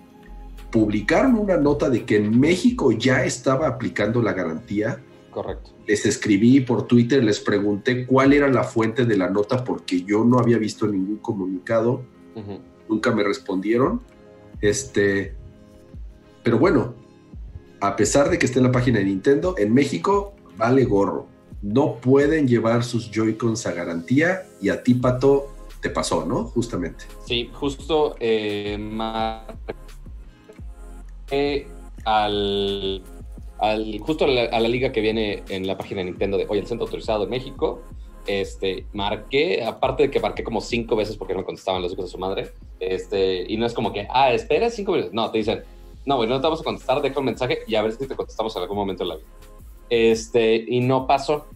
publicaron una nota de que en México ya estaba aplicando la garantía. Correcto. Les escribí por Twitter, les pregunté cuál era la fuente de la nota porque yo no había visto ningún comunicado Nunca me respondieron. Este, pero bueno, a pesar de que esté en la página de Nintendo, en México vale gorro. No pueden llevar sus Joy-Cons a garantía y a ti, Pato, te pasó, ¿no? Justamente. Sí, justo eh, marqué al al, justo a la, a la liga que viene en la página de Nintendo de, oye, el centro autorizado de México, este, marqué, aparte de que marqué como cinco veces porque no me contestaban los hijos de su madre, este, y no es como que, ah, espera cinco minutos. No, te dicen, no, güey, no te vamos a contestar, deja un mensaje y a ver si te contestamos en algún momento en la vida. Este, y no pasó.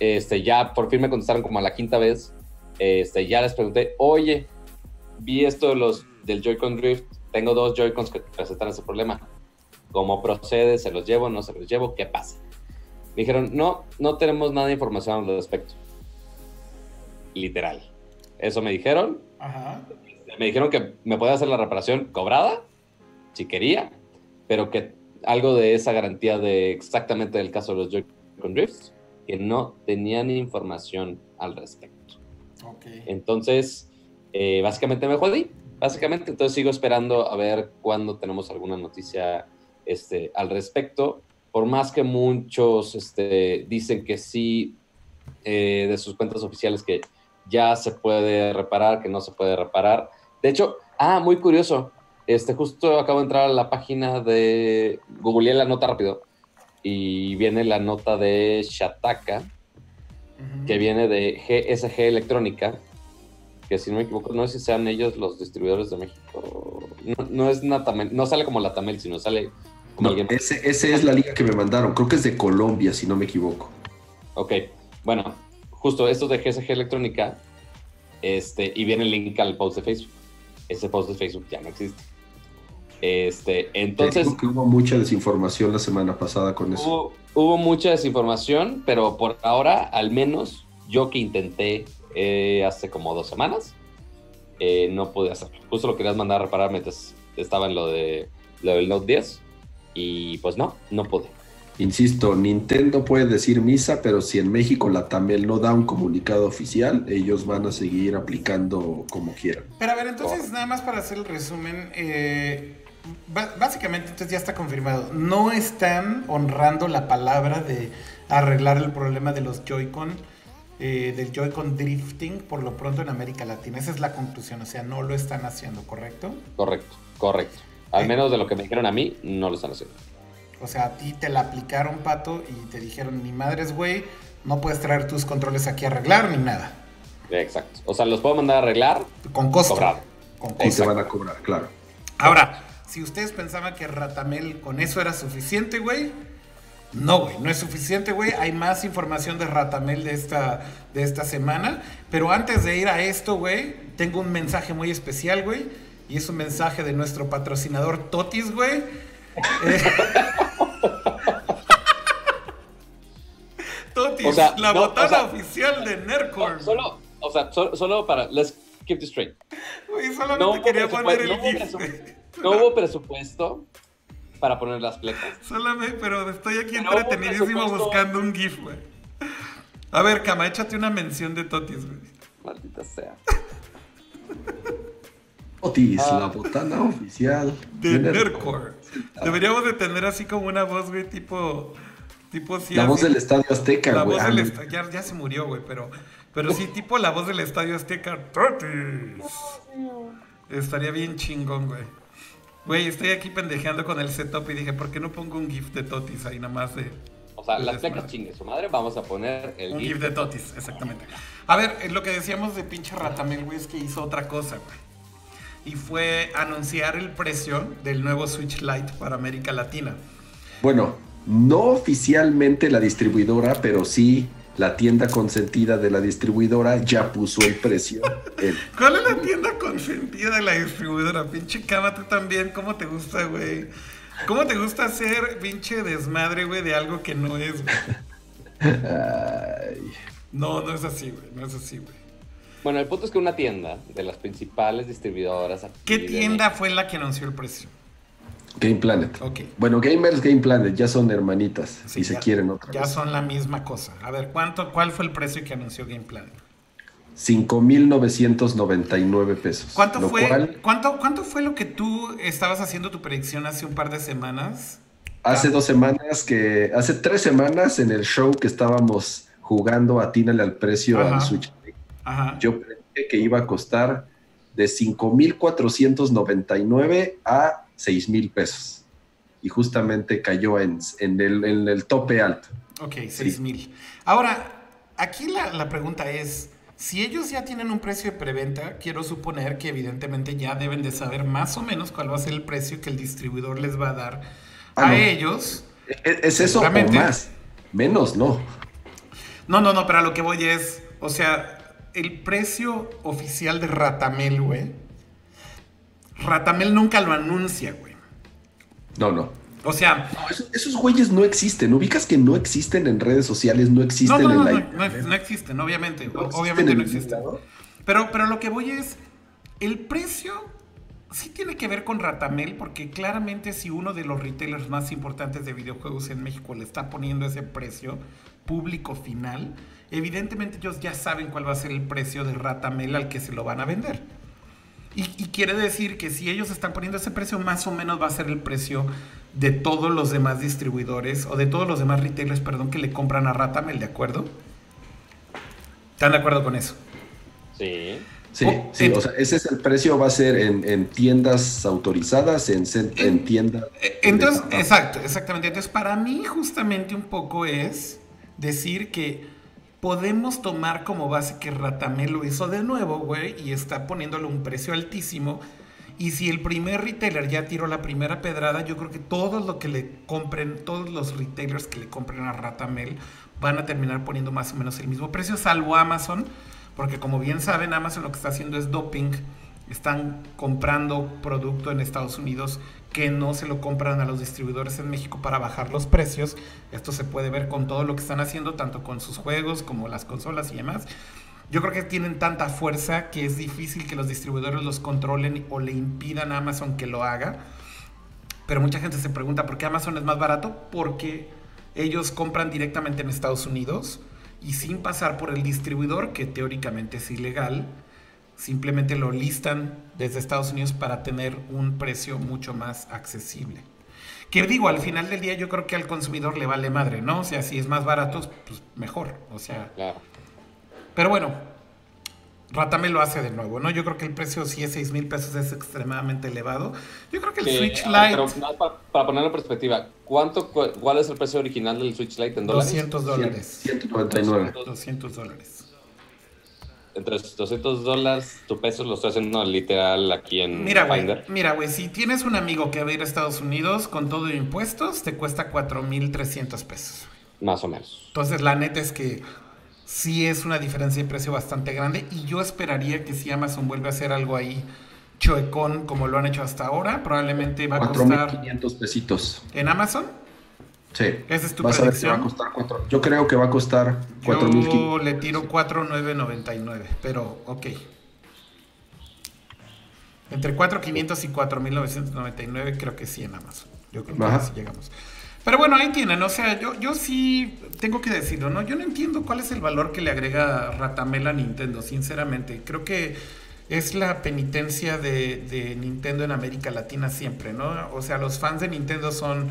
Este, ya por fin me contestaron como a la quinta vez. Este, ya les pregunté, oye, vi esto de los, del Joy-Con Drift, tengo dos Joy-Cons que presentan ese problema. ¿Cómo procede? ¿Se los llevo? ¿No se los llevo? ¿Qué pasa? Me dijeron, no, no tenemos nada de información al respecto. Literal. Eso me dijeron. Ajá. Me dijeron que me podía hacer la reparación cobrada, si quería, pero que algo de esa garantía de exactamente del caso de los Joy-Con Drifts, que no tenían información al respecto. Entonces, eh, básicamente me jodí. Básicamente, entonces sigo esperando a ver cuándo tenemos alguna noticia este, al respecto. Por más que muchos este, dicen que sí, eh, de sus cuentas oficiales, que ya se puede reparar, que no se puede reparar. De hecho, ah, muy curioso. Este, justo acabo de entrar a la página de Googleé la nota rápido y viene la nota de Shataka, que viene de GSG Electrónica, que si no me equivoco, no sé si sean ellos los distribuidores de México. No, no es Natamel, no sale como Latamel, sino sale como No, ese es la liga que me mandaron. Creo que es de Colombia, si no me equivoco. Ok, bueno, justo esto de GSG Electrónica, este, y viene el link al post de Facebook. Ese post de Facebook ya no existe. Este, Te entonces, que hubo mucha desinformación la semana pasada con eso. hubo, hubo mucha desinformación, pero por ahora, al menos yo que intenté eh, hace como dos semanas, eh, no pude hacerlo. Justo lo querías mandar a reparar mientras estaba en lo, de, lo del Note 10, y pues no, no pude. Insisto, Nintendo puede decir misa, pero si en México la Tamel no da un comunicado oficial, ellos van a seguir aplicando como quieran. Pero a ver, entonces, nada más para hacer el resumen, eh, básicamente entonces ya está confirmado. No están honrando la palabra de arreglar el problema de los Joy-Con, eh, del Joy-Con drifting, por lo pronto en América Latina. Esa es la conclusión, o sea, no lo están haciendo, ¿correcto? Correcto, correcto. Al Eh. menos de lo que me dijeron a mí, no lo están haciendo. O sea, a ti te la aplicaron, pato, y te dijeron, ni madres, güey, no puedes traer tus controles aquí a arreglar ni nada. Exacto. O sea, los puedo mandar a arreglar. Con costo. Cobrado. Con Y costo. te van a cobrar, claro. Ahora, si ustedes pensaban que Ratamel con eso era suficiente, güey, no, güey, no es suficiente, güey. Hay más información de Ratamel de esta, de esta semana. Pero antes de ir a esto, güey, tengo un mensaje muy especial, güey. Y es un mensaje de nuestro patrocinador Totis, güey. Eh, Totis, O sea, la no, botana o sea, oficial de Nerdcore. Solo, o sea, so- solo para. Let's keep this straight. Solamente No hubo, quería poner presupuesto, el no, GIF, no hubo presupuesto para poner las plecas. Solamente, pero estoy aquí Pero entretenidísimo buscando un GIF, güey. A ver, Cama, échate una mención de Totis, güey. Maldita sea. Otis, Ah. la botana oficial De Nerdcore. Nerdcore. Deberíamos de tener así como una voz, güey, tipo... Tipo sí, La voz del Estadio Azteca, La güey. voz Ah, del no. estadio... Ya, ya se murió, güey, pero... Pero sí, tipo la voz del Estadio Azteca. Totis. Estaría bien chingón, güey. Güey, estoy aquí pendejeando con el setup y dije, ¿por qué no pongo un GIF de Totis ahí nada más de... O sea, de las plecas chingue su madre. Vamos a poner el Un GIF GIF de Totis, exactamente. A ver, eh, lo que decíamos de pinche Ratamel, güey, es que hizo otra cosa, güey. Y fue anunciar el precio del nuevo Switch Lite para América Latina. Bueno, no oficialmente la distribuidora, pero sí la tienda consentida de la distribuidora ya puso el precio. ¿Cuál es la tienda consentida de la distribuidora? Pinche cama, tú también. ¿Cómo te gusta, güey? ¿Cómo te gusta hacer pinche desmadre, güey, de algo que no es, güey? Ay, No, no es así, güey. No es así, güey. Bueno, el punto es que una tienda de las principales distribuidoras. aquí ¿Qué tienda fue la que anunció el precio? Game Planet. Ok. Bueno, Gamers Game Planet ya son hermanitas Sí, y se quieren otra Ya vez. son la misma cosa. A ver, ¿cuánto, ¿cuál fue el precio que anunció Game Planet? 5.999 pesos. ¿Cuánto fue, cual ¿cuánto, ¿Cuánto fue lo que tú estabas haciendo tu predicción hace un par de semanas? hace dos semanas que, hace tres semanas en el show que estábamos jugando Atínale al precio Ajá. al Switch. Ajá. Yo predije que iba a costar de 5.499 a 6.000 pesos. y justamente cayó en, en, el, en el tope alto. Ok, 6 mil. Ahora, aquí la, la pregunta es, si ellos ya tienen un precio de preventa, quiero suponer que evidentemente ya deben de saber más o menos cuál va a ser el precio que el distribuidor les va a dar Ah, a no. ellos. ¿Es, es eso o más? Menos, no. No, no, no, pero a lo que voy es, o sea, el precio oficial de Ratamel, güey. Ratamel nunca lo anuncia, güey. No, no. O sea, No, esos, esos güeyes no existen. Ubicas que no existen en redes sociales, no existen no, no, en no, la. no, no existen, obviamente. No existen obviamente en no existen. Pero, pero lo que voy es, el precio sí tiene que ver con Ratamel, porque claramente si uno de los retailers más importantes de videojuegos en México le está poniendo ese precio público final, evidentemente ellos ya saben cuál va a ser el precio de Ratamel al que se lo van a vender. Y, y quiere decir que si ellos están poniendo ese precio, más o menos va a ser el precio de todos los demás distribuidores o de todos los demás retailers, perdón, que le compran a Ratamel, ¿de acuerdo? ¿Están de acuerdo con eso? Sí. Sí, Oh, sí, o sea, ese es el precio, va a ser en, en tiendas autorizadas, en, en En- tiendas. Eh, Entonces, exacto, exactamente. Entonces, para mí justamente un poco es decir que podemos tomar como base que Ratamel lo hizo de nuevo, güey, y está poniéndole un precio altísimo. Y si el primer retailer ya tiró la primera pedrada, yo creo que todos lo que le compren, todos los retailers que le compren a Ratamel van a terminar poniendo más o menos el mismo precio, salvo Amazon, porque como bien saben, Amazon lo que está haciendo es doping. Están comprando producto en Estados Unidos que no se lo compran a los distribuidores en México para bajar los precios. Esto se puede ver con todo lo que están haciendo, tanto con sus juegos como las consolas y demás. Yo creo que tienen tanta fuerza que es difícil que los distribuidores los controlen o le impidan a Amazon que lo haga. Pero mucha gente se pregunta por qué Amazon es más barato. Porque ellos compran directamente en Estados Unidos y sin pasar por el distribuidor, que teóricamente es ilegal, simplemente lo listan desde Estados Unidos para tener un precio mucho más accesible. Que digo, al final del día yo creo que al consumidor le vale madre, ¿no? O sea, si es más barato, pues mejor. O sea, Claro. pero bueno, Ratamel lo hace de nuevo, ¿no? Yo creo que el precio, si es 6 mil pesos, es extremadamente elevado. Yo creo que el Switch pero Lite, más para, para ponerlo en perspectiva, ¿cuánto, cu- ¿cuál es el precio original del Switch Lite en dólares? 200 dólares. 199. 200 dólares. Entre esos 200 dólares, tu peso lo estoy haciendo literal aquí en Mira, güey, Finder. mira, güey, si tienes un amigo que va a ir a Estados Unidos con todo de impuestos, te cuesta 4.300 pesos. Más o menos. Entonces, la neta es que sí es una diferencia de precio bastante grande y yo esperaría que si Amazon vuelve a hacer algo ahí choecón como lo han hecho hasta ahora, probablemente va a costar 4.500 pesitos. en Amazon. Sí. ¿Esa es tu Vas a ver que va a predicción? costar cuatro- Yo creo que va a costar Yo 4.500. le tiro 4.999, pero ok. Entre 4.500 y 4.999 creo que sí en Amazon. Yo creo que así llegamos. Pero bueno, ahí tienen, o sea, yo, yo sí tengo que decirlo, ¿no? Yo no entiendo cuál es el valor que le agrega Ratamel a Nintendo, sinceramente. Creo que es la penitencia de, de Nintendo en América Latina siempre, ¿no? O sea, los fans de Nintendo son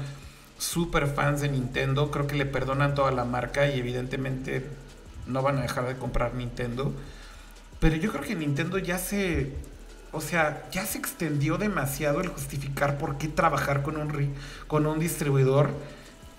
súper fans de Nintendo, creo que le perdonan toda la marca y evidentemente no van a dejar de comprar Nintendo. Pero yo creo que Nintendo ya se, o sea, ya se extendió demasiado el justificar por qué trabajar con un, con un distribuidor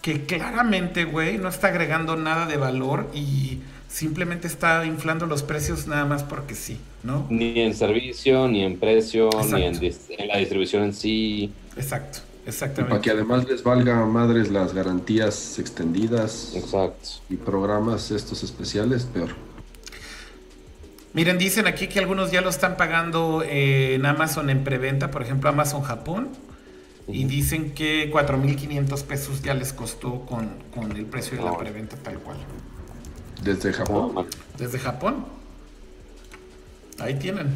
que claramente, güey, no está agregando nada de valor y simplemente está inflando los precios nada más porque sí, ¿no? Ni en servicio, ni en precio, ni en, en la distribución en sí. Exacto, Y para exactamente. que además les valga madres las garantías extendidas Exacto. y programas estos especiales, peor. Miren, dicen aquí que algunos ya lo están pagando eh, en Amazon en preventa, por ejemplo, Amazon Japón. Y dicen que 4.500 pesos ya les costó con, con el precio de la preventa tal cual. Desde Japón. Desde Japón. Ahí tienen.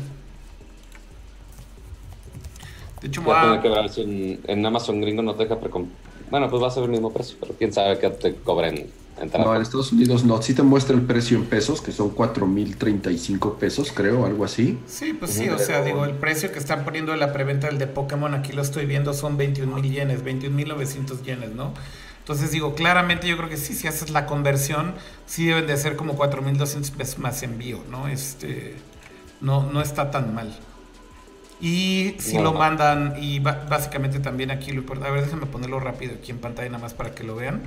De hecho, Voy a voy tener a- que ver si en, en Amazon gringo no te deja precom- Bueno, pues va a ser el mismo precio, pero quién sabe qué te cobren entrada. No, en Estados Unidos no. Sí te muestra el precio en pesos, que son 4.035 pesos, creo, algo así. Sí, pues sí, o sea, digo, el precio que están poniendo en la preventa del de Pokémon, aquí lo estoy viendo, son 21 mil yenes, 21 mil 900 yenes, ¿no? Entonces digo, claramente yo creo que sí, si haces la conversión, sí deben de ser como 4.200 pesos más envío, ¿no? Este, no, no está tan mal. Y si lo mandan, y básicamente también aquí lo importa. A ver, déjenme ponerlo rápido aquí en pantalla nada más para que lo vean.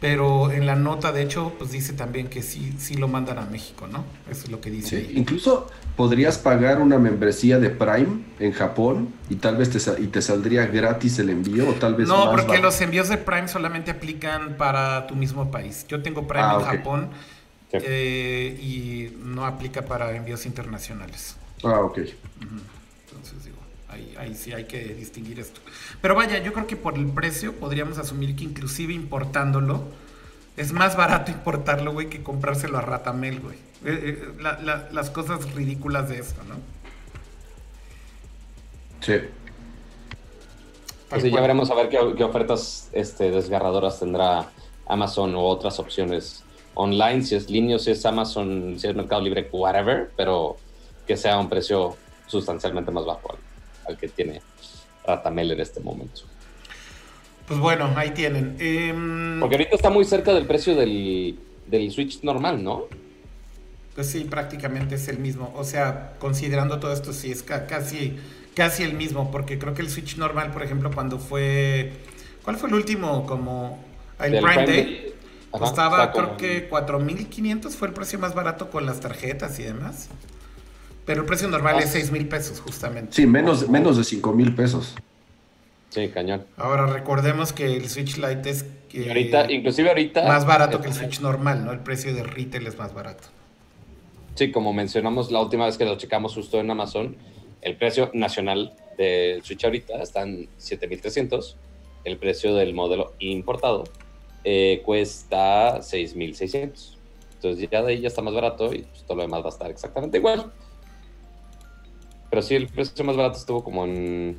Pero en la nota, de hecho, pues dice también que sí, sí lo mandan a México, ¿no? Eso es lo que dice. Sí, incluso podrías pagar una membresía de Prime en Japón y tal vez te, y te saldría gratis el envío o tal vez No, porque los envíos de Prime solamente aplican para tu mismo país. Yo tengo Prime ah, en Japón eh, y no aplica para envíos internacionales. Ah, ok. Entonces digo, ahí, ahí sí hay que distinguir esto. Pero vaya, yo creo que por el precio podríamos asumir que inclusive importándolo, es más barato importarlo, güey, que comprárselo a Ratamel, güey. Eh, eh, las cosas ridículas de esto, ¿no? Sí. Pues ya veremos a ver qué, ofertas este, desgarradoras tendrá Amazon o otras opciones online, si es línea, si es Amazon, si es Mercado Libre, whatever, pero que sea un precio sustancialmente más bajo al que tiene Ratamel en este momento. Pues bueno, ahí tienen. Em, Porque ahorita está muy cerca del precio del, Switch normal, ¿no? Pues sí, prácticamente es el mismo. O sea, considerando todo esto, sí es casi, casi el mismo. Porque creo que el Switch normal, por ejemplo, cuando fue. ¿Cuál fue el último? Como. El Prime, Day. costaba, creo que 4.500 fue el precio más barato con las tarjetas y demás. Pero el precio normal es 6 mil pesos, justamente. Sí, menos, menos de 5 mil pesos. Sí, cañón. Ahora recordemos que el Switch Lite es que ahorita, inclusive ahorita más barato que el Switch normal, ¿no? El precio de retail es más barato. Sí, como mencionamos la última vez que lo checamos justo en Amazon, el precio nacional del Switch ahorita está en 7300. El precio del modelo importado eh, cuesta 6600. Entonces ya de ahí ya está más barato y pues, todo lo demás va a estar exactamente igual. Pero sí, el precio más barato estuvo como en.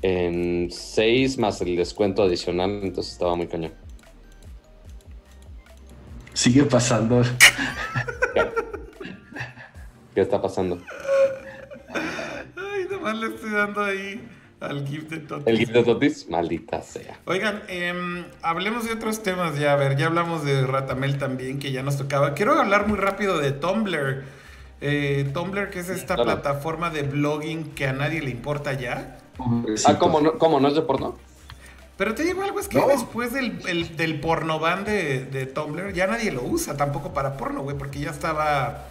En 6 más el descuento adicional, entonces estaba muy cañón. Sigue pasando. ¿Qué, está pasando? Ay, nomás le estoy dando ahí al gift de Totis. ¿El gift de Totis? Maldita sea. Oigan, em, hablemos de otros temas ya. A ver, ya hablamos de Ratamel también, que ya nos tocaba. Quiero hablar muy rápido de Tumblr. Eh, Tumblr, que es esta plataforma de blogging que a nadie le importa ya. Ah, ¿cómo no, cómo no es de porno? Pero te digo algo, es que después del, el, del porno van de, de, Tumblr, ya nadie lo usa tampoco para porno, güey, porque ya estaba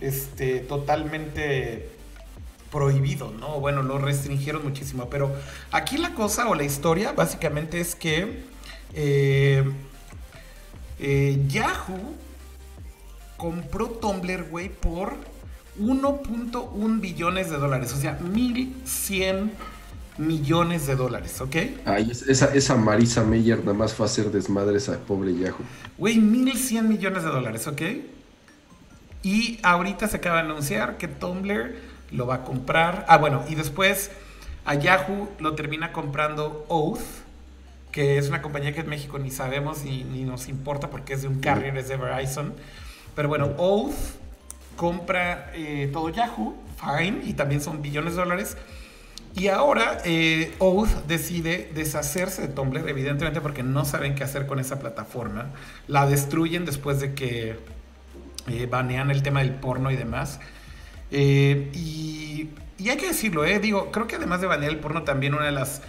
este, totalmente prohibido, ¿no? Bueno, lo restringieron muchísimo. Pero aquí la cosa o la historia básicamente es que eh, eh, Yahoo compró Tumblr, güey, por 1.1 billones de dólares, o sea, 1100 millones de dólares, ¿ok? Ay, esa, esa Marisa Meyer nada más fue a hacer desmadre esa pobre Yahoo. Güey, 1100 millones de dólares, ¿ok? Y ahorita se acaba de anunciar que Tumblr lo va a comprar. Ah, bueno, y después a Yahoo lo termina comprando Oath, que es una compañía que en México ni sabemos ni, ni nos importa porque es de un carrier, es de Verizon. Pero bueno, Oath compra eh, todo Yahoo, fine, y también son billones de dólares. Y ahora eh, Oath decide deshacerse de Tumblr, evidentemente porque no saben qué hacer con esa plataforma. La destruyen después de que eh, banean el tema del porno y demás. y, hay que decirlo, digo, creo que además de banear el porno, también una de las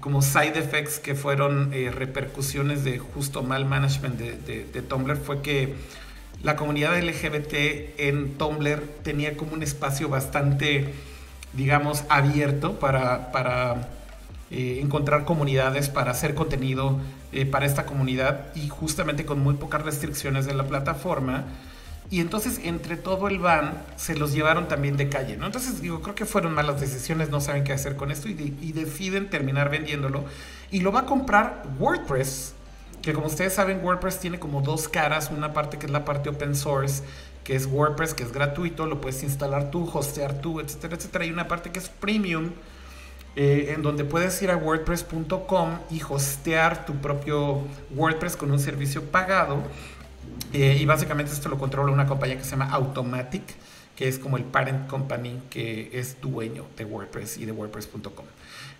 como side effects que fueron repercusiones de justo mal management de Tumblr fue que la comunidad LGBT en Tumblr tenía como un espacio bastante, digamos, abierto para, eh, encontrar comunidades, para hacer contenido eh, para esta comunidad y justamente con muy pocas restricciones de la plataforma. Y entonces entre todo el ban se los llevaron también de calle, ¿no? Entonces digo, creo que fueron malas decisiones, no saben qué hacer con esto y, y deciden terminar vendiéndolo. Y lo va a comprar WordPress, que como ustedes saben, WordPress tiene como dos caras, una parte que es la parte open source, que es WordPress, que es gratuito, lo puedes instalar tú, hostear tú, etcétera, etcétera, y una parte que es premium, eh, en donde puedes ir a wordpress.com y hostear tu propio WordPress con un servicio pagado. Eh, y básicamente esto lo controla una compañía que se llama Automatic, que es como el parent company que es dueño de WordPress y de WordPress.com.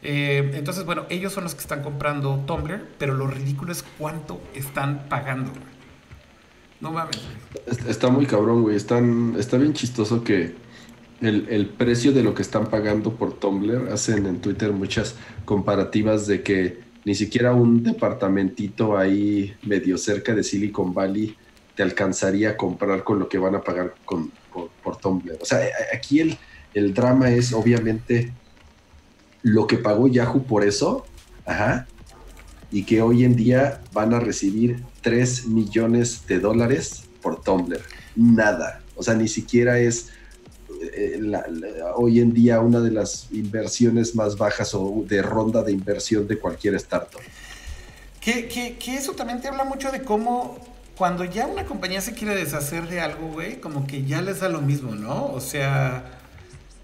Eh, entonces, bueno, ellos son los que están comprando Tumblr, pero lo ridículo es cuánto están pagando. No mames. Está muy cabrón, güey. Está bien chistoso que el, el, precio de lo que están pagando por Tumblr. Hacen en Twitter muchas comparativas de que ni siquiera un departamentito ahí medio cerca de Silicon Valley te alcanzaría a comprar con lo que van a pagar con, por, Tumblr. O sea, aquí el, el drama es obviamente lo que pagó Yahoo por eso, ajá, y que hoy en día van a recibir 3 millones de dólares por Tumblr. Nada. O sea, ni siquiera es eh, hoy en día una de las inversiones más bajas o de ronda de inversión de cualquier startup. Que, que, que eso también te habla mucho de cómo cuando ya una compañía se quiere deshacer de algo, güey, como que ya les da lo mismo, ¿no? O sea,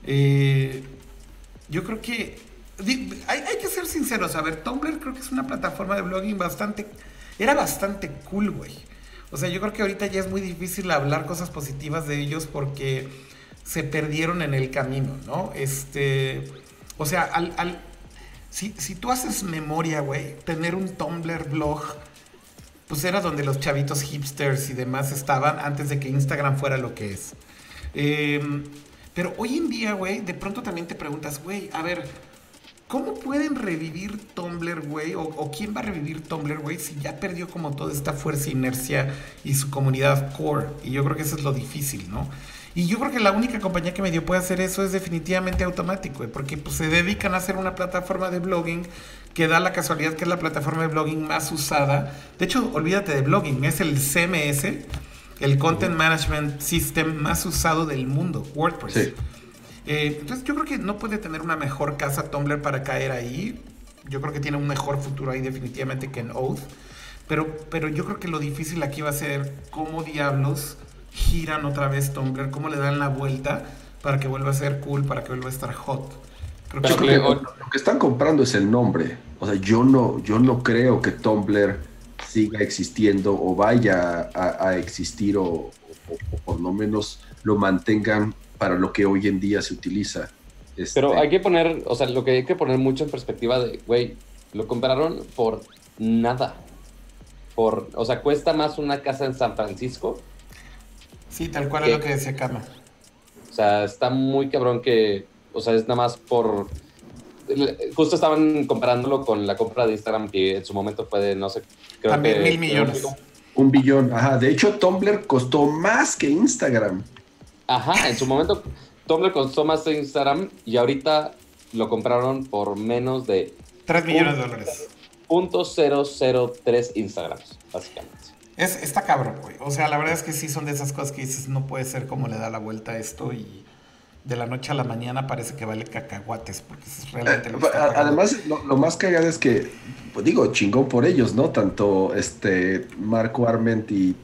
eh, yo creo que hay, que ser sinceros. A ver, Tumblr creo que es una plataforma de blogging bastante. Era bastante cool, güey. O sea, yo creo que ahorita ya es muy difícil hablar cosas positivas de ellos porque se perdieron en el camino, ¿no? Este. O sea, al, si, si tú haces memoria, güey, tener un Tumblr blog, pues era donde los chavitos hipsters y demás estaban antes de que Instagram fuera lo que es. Eh, pero hoy en día, güey, de pronto también te preguntas, güey, a ver, ¿Cómo pueden revivir Tumblr, güey? O, quién va a revivir Tumblr, güey? Si ya perdió como toda esta fuerza, inercia y su comunidad core. Y yo creo que eso es lo difícil, ¿no? Y yo creo que la única compañía que medio puede hacer eso es definitivamente automático, güey. Porque pues, se dedican a hacer una plataforma de blogging que da la casualidad que es la plataforma de blogging más usada. De hecho, olvídate de blogging, es el CMS, el Content Management System más usado del mundo, WordPress. Sí. Eh, entonces yo creo que no puede tener una mejor casa Tumblr para caer ahí. Yo creo que tiene un mejor futuro ahí definitivamente que en Oath. Pero, pero yo creo que lo difícil aquí va a ser cómo diablos giran otra vez Tumblr, cómo le dan la vuelta para que vuelva a ser cool, para que vuelva a estar hot. Creo que, lo, que están comprando es el nombre. O sea, yo no, yo no creo que Tumblr siga existiendo o vaya a, existir o, por lo menos lo mantengan para lo que hoy en día se utiliza. Pero este, hay que poner, o sea, lo que hay que poner mucho en perspectiva de, güey, lo compraron por nada. Por, o sea, cuesta más una casa en San Francisco. Sí, tal cual es lo que decía Carlos. O sea, está muy cabrón que, o sea, es nada más por... Justo estaban comparándolo con la compra de Instagram que en su momento fue de, no sé, creo También mil millones. Un billón, ajá. De hecho, Tumblr costó más que Instagram. Ajá, en su momento Tumblr costó más de Instagram y ahorita lo compraron por menos de 3 millones de dólares. Punto 003 Instagrams, básicamente. Es, está cabrón, güey. O sea, la verdad es que sí son de esas cosas que dices, no puede ser como le da la vuelta a esto y de la noche a la mañana parece que vale cacahuates, porque es realmente lo que está Además, lo, más cagado es que, pues digo, chingón por ellos, ¿no? Tanto este Marco Arment y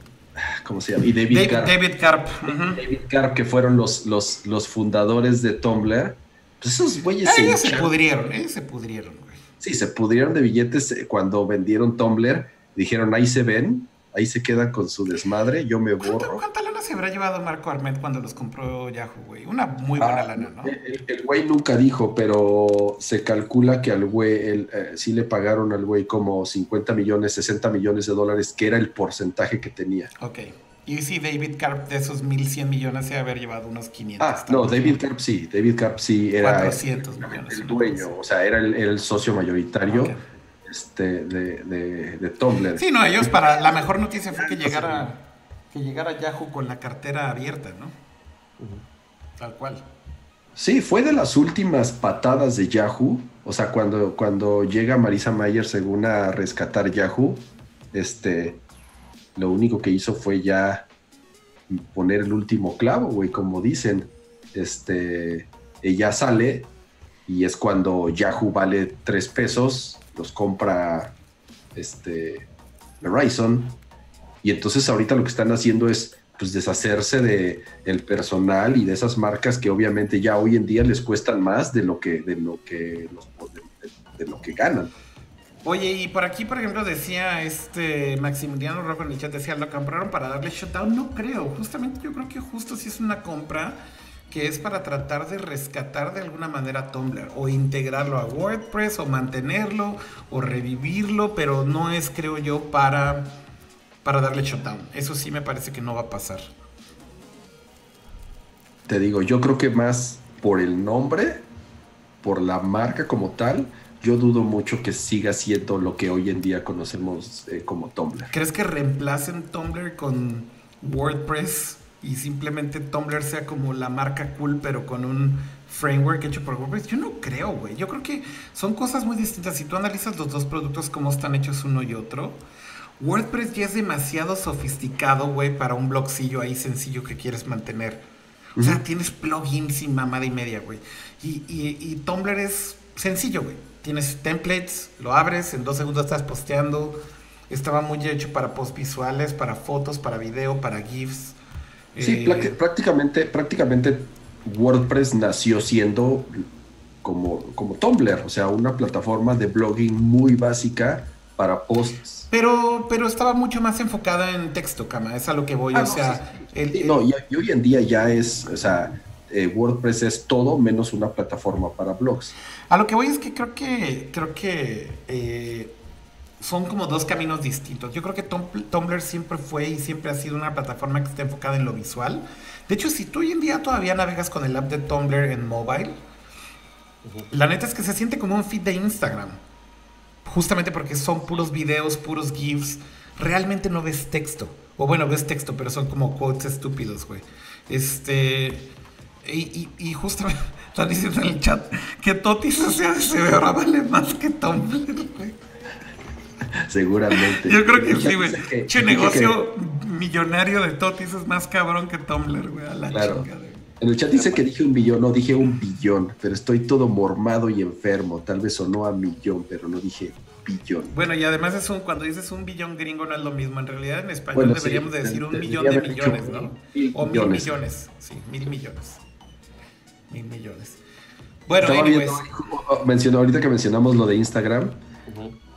¿cómo se llama? Y David, Karp. David Karp, que fueron los, los, los fundadores de Tumblr. Pues esos güeyes se, se pudrieron, ¿eh? Se pudrieron, güey. Sí, se pudrieron de billetes eh, cuando vendieron Tumblr. Dijeron, ahí se ven, ahí se quedan con su desmadre, yo me borro. ¿Cuánta lana se habrá llevado Marco Arment cuando los compró Yahoo, güey? Una muy buena ah, lana, ¿no? El, güey nunca dijo, pero se calcula que al güey, eh, sí le pagaron al güey como 50 millones, 60 millones de dólares, que era el porcentaje que tenía. Ok. Y sí, David Carp de esos 1100 millones se haber llevado unos 500. Ah, no, David Carp sí, David Carp sí era 400 millones, el dueño, o sea, era el, socio mayoritario este, de, de, Tumblr. Sí, no, ellos para la mejor noticia fue que llegara, que llegara Yahoo con la cartera abierta, ¿no? Tal cual. Sí, fue de las últimas patadas de Yahoo. O sea, cuando, cuando llega Marisa Mayer según a rescatar Yahoo, este, lo único que hizo fue ya poner el último clavo, güey, como dicen. Este, ella sale y es cuando Yahoo vale tres pesos los compra este Verizon y entonces ahorita lo que están haciendo es pues deshacerse de el personal y de esas marcas que obviamente ya hoy en día les cuestan más de lo que de lo que de, lo que ganan. Oye, y por aquí, por ejemplo, decía este Maximiliano Rojo en el chat, decía, lo compraron para darle shutdown. No creo, justamente yo creo que justo si es una compra que es para tratar de rescatar de alguna manera Tumblr o integrarlo a WordPress o mantenerlo o revivirlo, pero no es, creo yo, para, para darle shutdown. Eso sí me parece que no va a pasar. te digo, yo creo que más por el nombre, por la marca como tal, yo dudo mucho que siga siendo lo que hoy en día conocemos eh, como Tumblr. ¿Crees que reemplacen Tumblr con WordPress y simplemente Tumblr sea como la marca cool, pero con un framework hecho por WordPress? Yo no creo, güey. Yo creo que son cosas muy distintas. Si tú analizas los dos productos, cómo están hechos uno y otro, WordPress ya es demasiado sofisticado, güey, para un blogcillo ahí sencillo que quieres mantener. O sea, tienes plugins y mamada y media, güey. Y, y, y Tumblr es sencillo, güey. Tienes templates, lo abres, en dos segundos estás posteando. Estaba muy hecho para post visuales, para fotos, para video, para GIFs. Sí, Eh, prácticamente, prácticamente WordPress nació siendo como, como Tumblr, o sea, una plataforma de blogging muy básica para posts. pero, pero estaba mucho más enfocada en texto, cama. Es a lo que voy. Ah, o no, sea, sí, el- Sí, no, y, y hoy en día ya es, o sea, eh, WordPress es todo menos una plataforma para blogs. A lo que voy es que creo que creo que eh, son como dos caminos distintos. Yo creo que Tum- Tumblr siempre fue y siempre ha sido una plataforma que está enfocada en lo visual. De hecho, si tú hoy en día todavía navegas con el app de Tumblr en mobile, la neta es que se siente como un feed de Instagram. Justamente porque son puros videos, puros GIFs. Realmente no ves texto. O bueno, ves texto, pero son como quotes estúpidos, güey. Este. Y, y, y justamente están diciendo en el chat que Totis sea, se ve ahora vale más que Tumblr, güey. Seguramente. Yo creo que sí, güey. Che, que- negocio millonario de Totis es más cabrón que Tumblr, güey. A la Claro. güey. En el chat dice que dije un billón, no dije un billón, pero estoy todo mormado y enfermo. Tal vez sonó a millón, pero no dije billón. Bueno, y además es un, cuando dices un billón gringo no es lo mismo. En realidad en español Bueno, sí, deberíamos de decir un millón de millones, ¿no? mil O mil millones. millones. Sí, mil millones. Mil millones. Bueno, anyways. viendo, mencionó, ahorita que mencionamos lo de Instagram.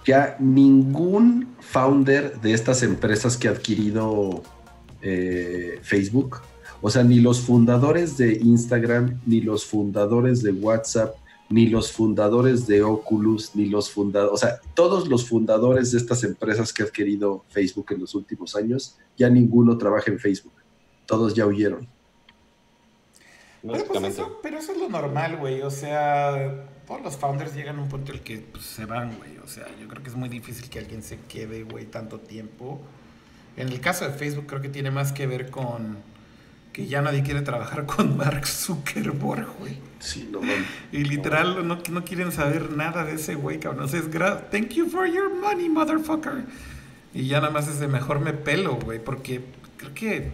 Ya ningún founder de estas empresas que ha adquirido eh, Facebook, o sea, ni los fundadores de Instagram, ni los fundadores de WhatsApp, ni los fundadores de Oculus, ni los fundadores, o sea, todos los fundadores de estas empresas que ha adquirido Facebook en los últimos años, ya ninguno trabaja en Facebook. Todos ya huyeron. Pero, pues, eso, pero eso es lo normal, güey. O sea, todos los founders llegan a un punto en el que pues, se van, güey. O sea, yo creo que es muy difícil que alguien se quede, güey, tanto tiempo. En el caso de Facebook creo que tiene más que ver con que ya nadie quiere trabajar con Mark Zuckerberg, güey. Sí, no mames. Y literal no, no quieren saber nada de ese güey, cabrón. O sea, es gra- thank you for your money, motherfucker. Y ya nada más es de mejor me pelo, güey, porque creo que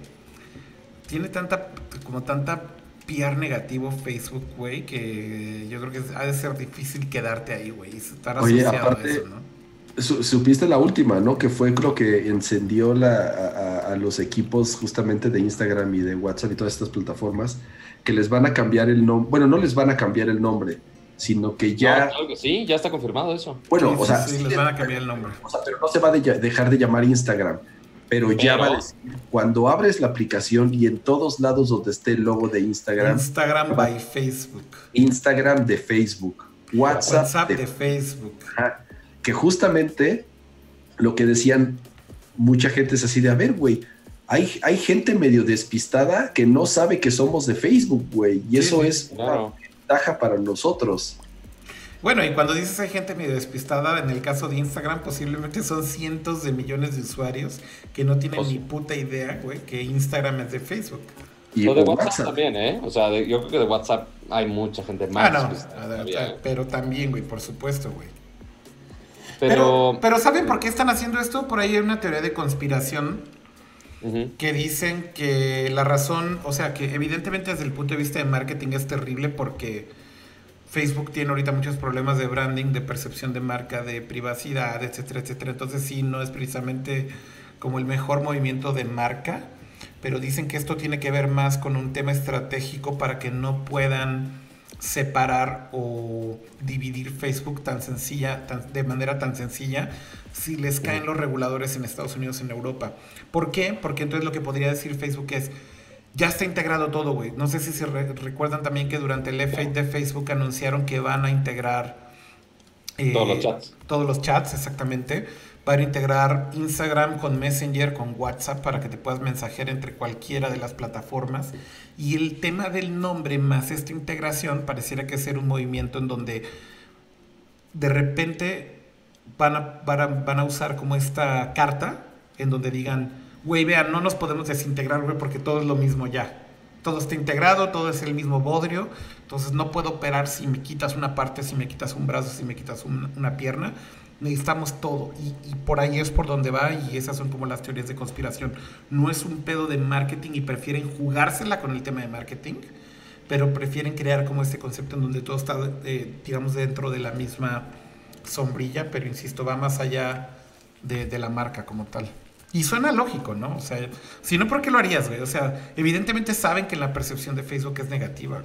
tiene tanta, como tanta PR negativo Facebook, güey, que yo creo que ha de ser difícil quedarte ahí, güey, y estar Oye, asociado a eso, ¿no? Su- Supiste la última, ¿no? Que fue creo que encendió la, a, los equipos justamente de Instagram y de WhatsApp y todas estas plataformas que les van a cambiar el nombre. Bueno, no les van a cambiar el nombre, sino que ya. No, claro que sí, ya está confirmado eso. Bueno, Sí, o sí, sea, sí, sí les le- van a cambiar el nombre. o sea, pero no se va a de- dejar de llamar Instagram. Pero ya va a decir, cuando abres la aplicación y en todos lados donde esté el logo de Instagram, Instagram by Facebook. Instagram de Facebook, WhatsApp, WhatsApp de de Facebook. Ajá. Que justamente lo que decían mucha gente es así de, a ver, güey, hay, hay gente medio despistada que no sabe que somos de Facebook, güey, y Sí, eso es Claro. una ventaja para nosotros. Bueno, y cuando dices hay gente medio despistada, en el caso de Instagram posiblemente son cientos de millones de usuarios que no tienen Pues- ni puta idea, güey, que Instagram es de Facebook. Y Lo de o WhatsApp, WhatsApp. también, ¿eh? O sea, de- yo creo que de WhatsApp hay mucha gente más. Ah, no, todavía, ¿eh? pero también, güey, por supuesto, güey. Pero, Pero, pero ¿saben por qué están haciendo esto? Por ahí hay una teoría de conspiración que dicen que la razón, o sea, que evidentemente desde el punto de vista de marketing es terrible porque Facebook tiene ahorita muchos problemas de branding, de percepción de marca, de privacidad, etcétera, etcétera. Entonces sí, no es precisamente como el mejor movimiento de marca, pero dicen que esto tiene que ver más con un tema estratégico para que no puedan separar o dividir Facebook tan sencilla, tan- de manera tan sencilla, si les caen los reguladores en Estados Unidos, en Europa. ¿Por qué? Porque entonces lo que podría decir Facebook es, ya está integrado todo, güey. No sé si se re- recuerdan también que durante el F8 de Facebook anunciaron que van a integrar eh, Todos los chats. Todos los chats, exactamente. van a integrar Instagram con Messenger, con WhatsApp para que te puedas mensajear entre cualquiera de las plataformas. Y el tema del nombre más esta integración pareciera que ser un movimiento en donde de repente van a, van a, usar como esta carta en donde digan, güey, vean, no nos podemos desintegrar, güey, porque todo es lo mismo ya. Todo está integrado, todo es el mismo bodrio, entonces no puedo operar si me quitas una parte, si me quitas un brazo, si me quitas una pierna necesitamos todo. Y, por ahí es por donde va y esas son como las teorías de conspiración. No es un pedo de marketing y prefieren jugársela con el tema de marketing, pero prefieren crear como este concepto en donde todo está, eh, digamos, dentro de la misma sombrilla, pero insisto, va más allá de, la marca como tal. Y suena lógico, ¿no? O sea, si no, ¿por qué lo harías, güey? O sea, evidentemente saben que la percepción de Facebook es negativa,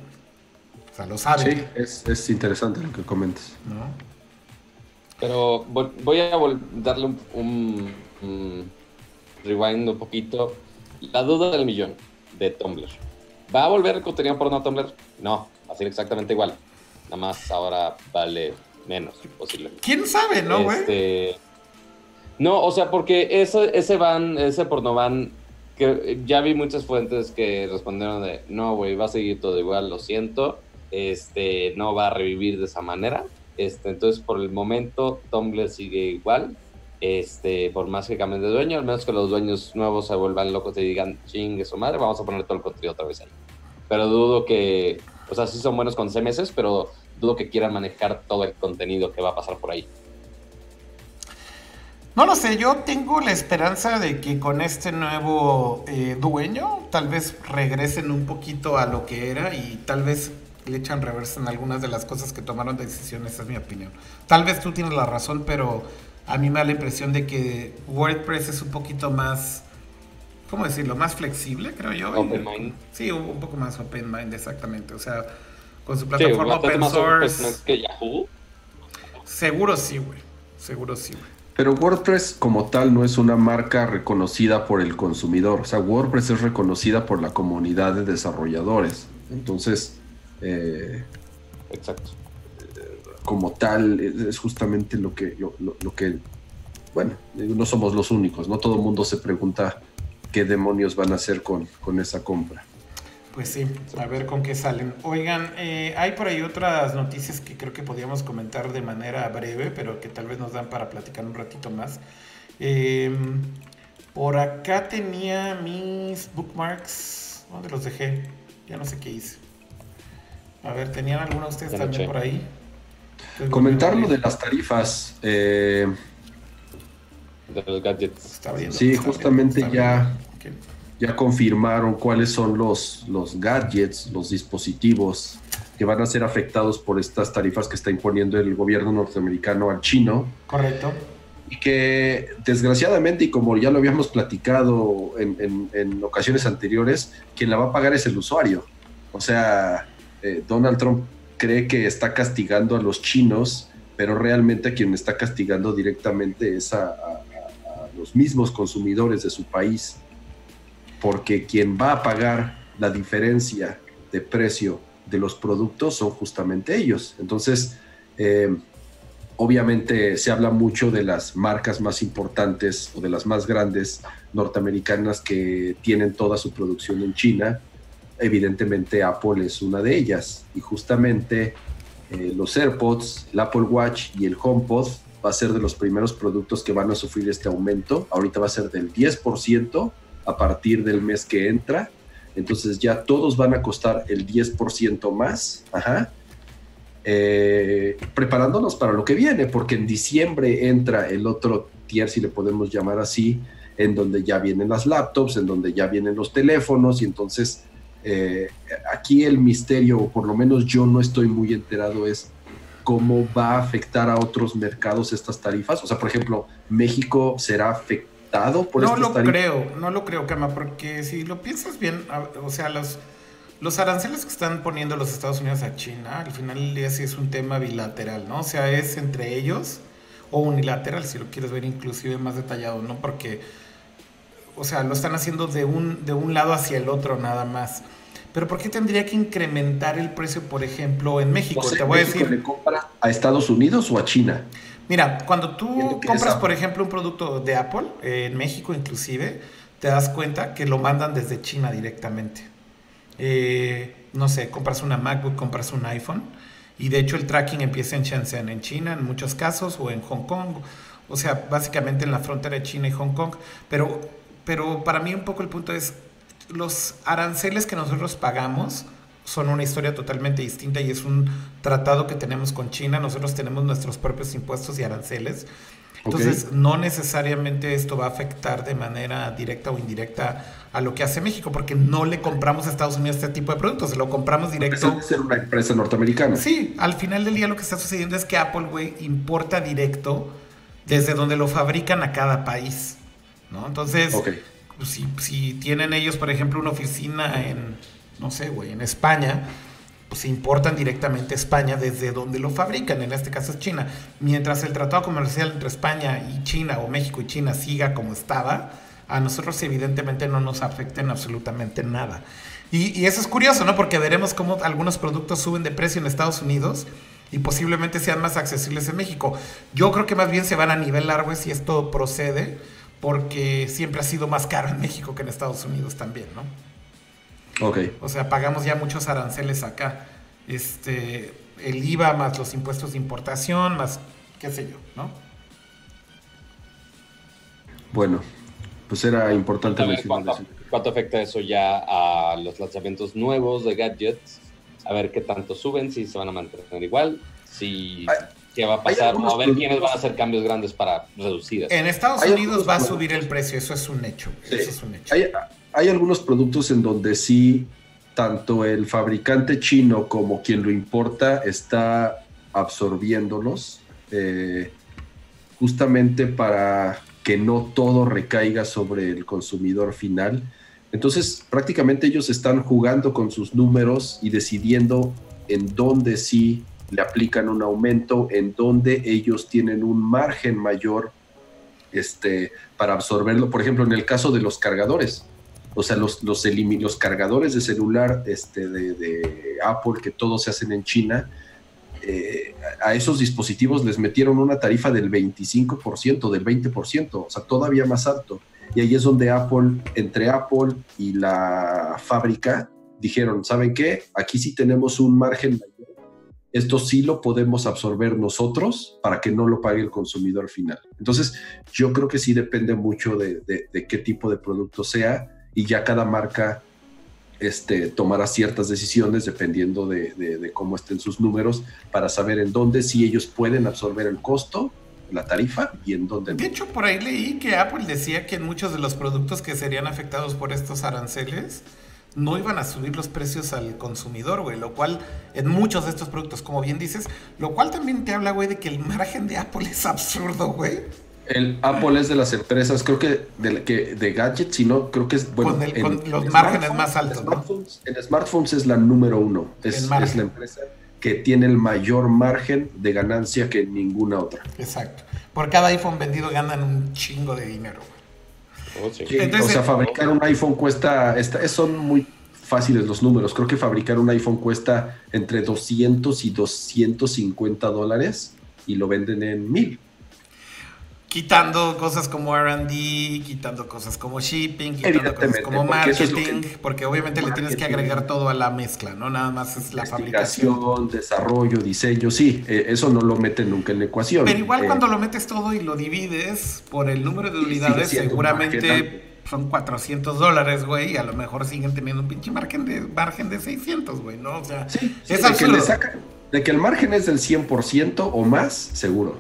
O sea, lo saben. Sí, es, es interesante lo que comentas. ¿No? Pero voy a darle un, rewind un poquito. La duda del millón de Tumblr. ¿Va a volver el contenido por no Tumblr? No, va a ser exactamente igual. Nada más ahora vale menos, posiblemente. ¿Quién sabe, no, güey? Este, no, o sea, porque ese, ese van, ese porno van, que ya vi muchas fuentes que respondieron de, no, güey, va a seguir todo igual, lo siento, este, no va a revivir de esa manera. Este, entonces, por el momento, Tumblr sigue igual. Este, por más que cambien de dueño, al menos que los dueños nuevos se vuelvan locos y digan, chingue su madre, vamos a poner todo el contenido otra vez ahí. Pero dudo que, o sea, sí son buenos con CMS, pero dudo que quieran manejar todo el contenido que va a pasar por ahí. No lo sé, yo tengo la esperanza de que con este nuevo eh, dueño tal vez regresen un poquito a lo que era y tal vez le echan reversa en algunas de las cosas que tomaron decisiones, esa es mi opinión. Tal vez tú tienes la razón, pero a mí me da la impresión de que WordPress es un poquito más, ¿cómo decirlo? Más flexible, creo yo. Open mind. Sí, un, poco más open mind, exactamente. O sea, con su plataforma open source. que Yahoo? Seguro sí, güey. Seguro sí, güey. Pero WordPress como tal no es una marca reconocida por el consumidor. O sea, WordPress es reconocida por la comunidad de desarrolladores. Entonces, eh, Exacto. como tal, es justamente lo que, lo, que, bueno, no somos los únicos, no todo el mundo se pregunta qué demonios van a hacer con, con esa compra. Pues sí, a ver con qué salen. Oigan, eh, hay por ahí otras noticias que creo que podríamos comentar de manera breve, pero que tal vez nos dan para platicar un ratito más. Em, por acá tenía mis bookmarks. ¿Dónde los dejé? Ya no sé qué hice. A ver, ¿tenían alguno de ustedes también por ahí? Comentar lo de las tarifas. Eh, de los gadgets. sí, justamente ya, ya confirmaron cuáles son los, los gadgets, los dispositivos que van a ser afectados por estas tarifas que está imponiendo el gobierno norteamericano al chino. Correcto. Y que desgraciadamente, y como ya lo habíamos platicado en, en ocasiones anteriores, quien la va a pagar es el usuario. O sea, eh, Donald Trump cree que está castigando a los chinos, pero realmente quien está castigando directamente es a, los mismos consumidores de su país, porque quien va a pagar la diferencia de precio de los productos son justamente ellos. Entonces, eh, obviamente se habla mucho de las marcas más importantes o de las más grandes norteamericanas que tienen toda su producción en China evidentemente Apple es una de ellas. Y justamente eh, los AirPods, el Apple Watch y el HomePod va a ser de los primeros productos que van a sufrir este aumento. Ahorita va a ser del 10% a partir del mes que entra. Entonces ya todos van a costar el 10% más. Ajá. Eh, preparándonos para lo que viene, porque en diciembre entra el otro tier, si le podemos llamar así, en donde ya vienen las laptops, en donde ya vienen los teléfonos y entonces eh, aquí el misterio, o por lo menos yo no estoy muy enterado, es cómo va a afectar a otros mercados estas tarifas. O sea, por ejemplo, México será afectado por no tarifas. Lo creo, no lo creo, Kama, porque si lo piensas bien, o sea, los, los aranceles que están poniendo los Estados Unidos a China, al final del día sí es un tema bilateral, ¿no? O sea, es entre ellos o unilateral, si lo quieres ver inclusive más detallado, ¿no? Porque o sea, lo están haciendo de un, de un lado hacia el otro nada más. Pero ¿por qué tendría que incrementar el precio, por ejemplo, en México? Te voy a decir. ¿Le compra a Estados Unidos o a China? Mira, cuando tú compras, por ejemplo, un producto de Apple, en México inclusive, te das cuenta que lo mandan desde China directamente. Eh, no sé, compras una MacBook, compras un iPhone, y de hecho el tracking empieza en Shenzhen, en China en muchos casos, o en Hong Kong, o sea, básicamente en la frontera de China y Hong Kong. Pero, pero para mí un poco el punto es, los aranceles que nosotros pagamos, son una historia totalmente distinta y es un tratado que tenemos con China. Nosotros tenemos nuestros propios impuestos y aranceles. Entonces, no necesariamente esto va a afectar de manera directa o indirecta a lo que hace México, porque no le compramos a Estados Unidos este tipo de productos, se lo compramos directo. Es ser una empresa norteamericana. Sí, al final del día lo que está sucediendo es que Apple, güey, importa directo desde donde lo fabrican a cada país, ¿no? Entonces, pues, si, si tienen ellos, por ejemplo, una oficina en no sé, güey, en España, pues se importan directamente a España desde donde lo fabrican, en este caso es China. Mientras el tratado comercial entre España y China o México y China siga como estaba, a nosotros evidentemente no nos afecta en absolutamente nada. Y, eso es curioso, ¿no? Porque veremos cómo algunos productos suben de precio en Estados Unidos y posiblemente sean más accesibles en México. Yo creo que más bien se van a nivelar, güey, si esto procede, porque siempre ha sido más caro en México que en Estados Unidos también, ¿no? O sea, pagamos ya muchos aranceles acá. Este, el IVA más los impuestos de importación, más qué sé yo, ¿no? Bueno, pues era importante mencionar ¿Cuánto afecta eso ya a los lanzamientos nuevos de gadgets? A ver qué tanto suben, si se van a mantener igual, si qué va a pasar, a ver quiénes van a hacer cambios grandes para reducir eso. En Estados Unidos va a subir el precio, eso es un hecho. Eso es un hecho hay algunos productos en donde sí, tanto el fabricante chino como quien lo importa está absorbiéndolos, eh, justamente para que no todo recaiga sobre el consumidor final. Entonces, prácticamente ellos están jugando con sus números y decidiendo en dónde sí le aplican un aumento, en dónde ellos tienen un margen mayor este, para absorberlo. Por ejemplo, en el caso de los cargadores, o sea, los, los, los cargadores de celular este, de, Apple, que todos se hacen en China, eh, a esos dispositivos les metieron una tarifa del 25%, del 20%, o sea, todavía más alto. Y ahí es donde Apple, entre Apple y la fábrica, dijeron, ¿saben qué? Aquí sí tenemos un margen mayor. Esto sí lo podemos absorber nosotros para que no lo pague el consumidor final. Entonces, yo creo que sí depende mucho de, de qué tipo de producto sea y ya cada marca este, tomará ciertas decisiones dependiendo de, cómo estén sus números para saber en dónde sí ellos pueden absorber el costo, la tarifa y en dónde. De hecho, por ahí leí que Apple decía que en muchos de los productos que serían afectados por estos aranceles no iban a subir los precios al consumidor, güey, lo cual en muchos de estos productos, como bien dices, lo cual también te habla, güey, de que el margen de Apple es absurdo, güey. El Apple es de las empresas, creo que de, que de gadgets, sino creo que es bueno. Con, los márgenes más altos. En smartphones, es la número uno. Es, es, la empresa que tiene el mayor margen de ganancia que ninguna otra. Exacto. Por cada iPhone vendido ganan un chingo de dinero. Oh, o sea, fabricar un iPhone cuesta, son muy fáciles los números. Creo que fabricar un iPhone cuesta entre 200 y 250 dólares y lo venden en mil quitando cosas como RD, quitando cosas como shipping, quitando cosas como marketing, porque obviamente le tienes que agregar todo a la mezcla, no nada más es la fabricación. desarrollo, diseño, sí, eh, eso no lo meten nunca en la ecuación. Pero igual cuando eh, lo metes todo y lo divides por el número de unidades, seguramente son 400 dólares, güey, y a lo mejor siguen teniendo un pinche margen de, margen de 600, güey, ¿no? O sea, es absurdo. de que el margen es del 100% o más, seguro.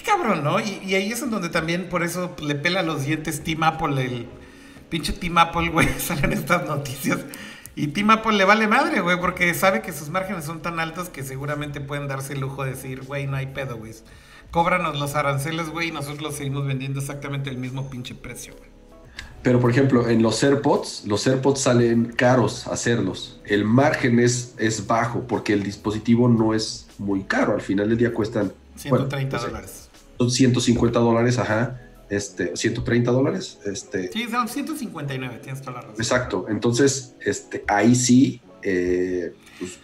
Qué cabrón, ¿no? Y, ahí es en donde también por eso le pela los dientes Team Apple, el pinche Team Apple, güey, salen estas noticias. Y Team Apple le vale madre, güey, porque sabe que sus márgenes son tan altos que seguramente pueden darse el lujo de decir, güey, no hay pedo, güey. Cóbranos los aranceles, güey, y nosotros los seguimos vendiendo exactamente el mismo pinche precio, güey. Pero, por ejemplo, en los AirPods, los AirPods salen caros hacerlos. El margen es, es bajo porque el dispositivo no es muy caro. Al final del día cuestan 130 dólares. Son 150 dólares, ajá. Este, 130 dólares. Este, sí, son 159, tienes toda la razón. Exacto. Entonces, este, ahí sí, eh, pues,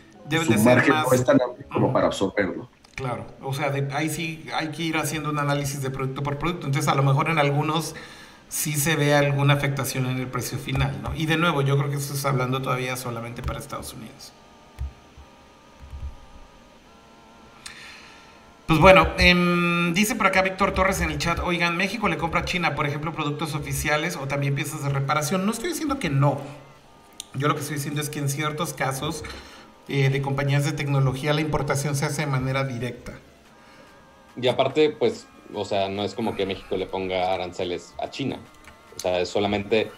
su margen no es tan amplio como para absorberlo. Claro, o sea, de- ahí sí hay que ir haciendo un análisis de producto por producto. Entonces, a lo mejor en algunos sí se ve alguna afectación en el precio final, ¿no? Y de nuevo, yo creo que eso es hablando todavía solamente para Estados Unidos. Pues bueno, em, dice por acá Víctor Torres en el chat, oigan, México le compra a China, por ejemplo, productos oficiales o también piezas de reparación. No estoy diciendo que no. Yo lo que estoy diciendo es que en ciertos casos eh, de compañías de tecnología la importación se hace de manera directa. Y aparte, pues, o sea, no es como que México le ponga aranceles a China. O sea, es solamente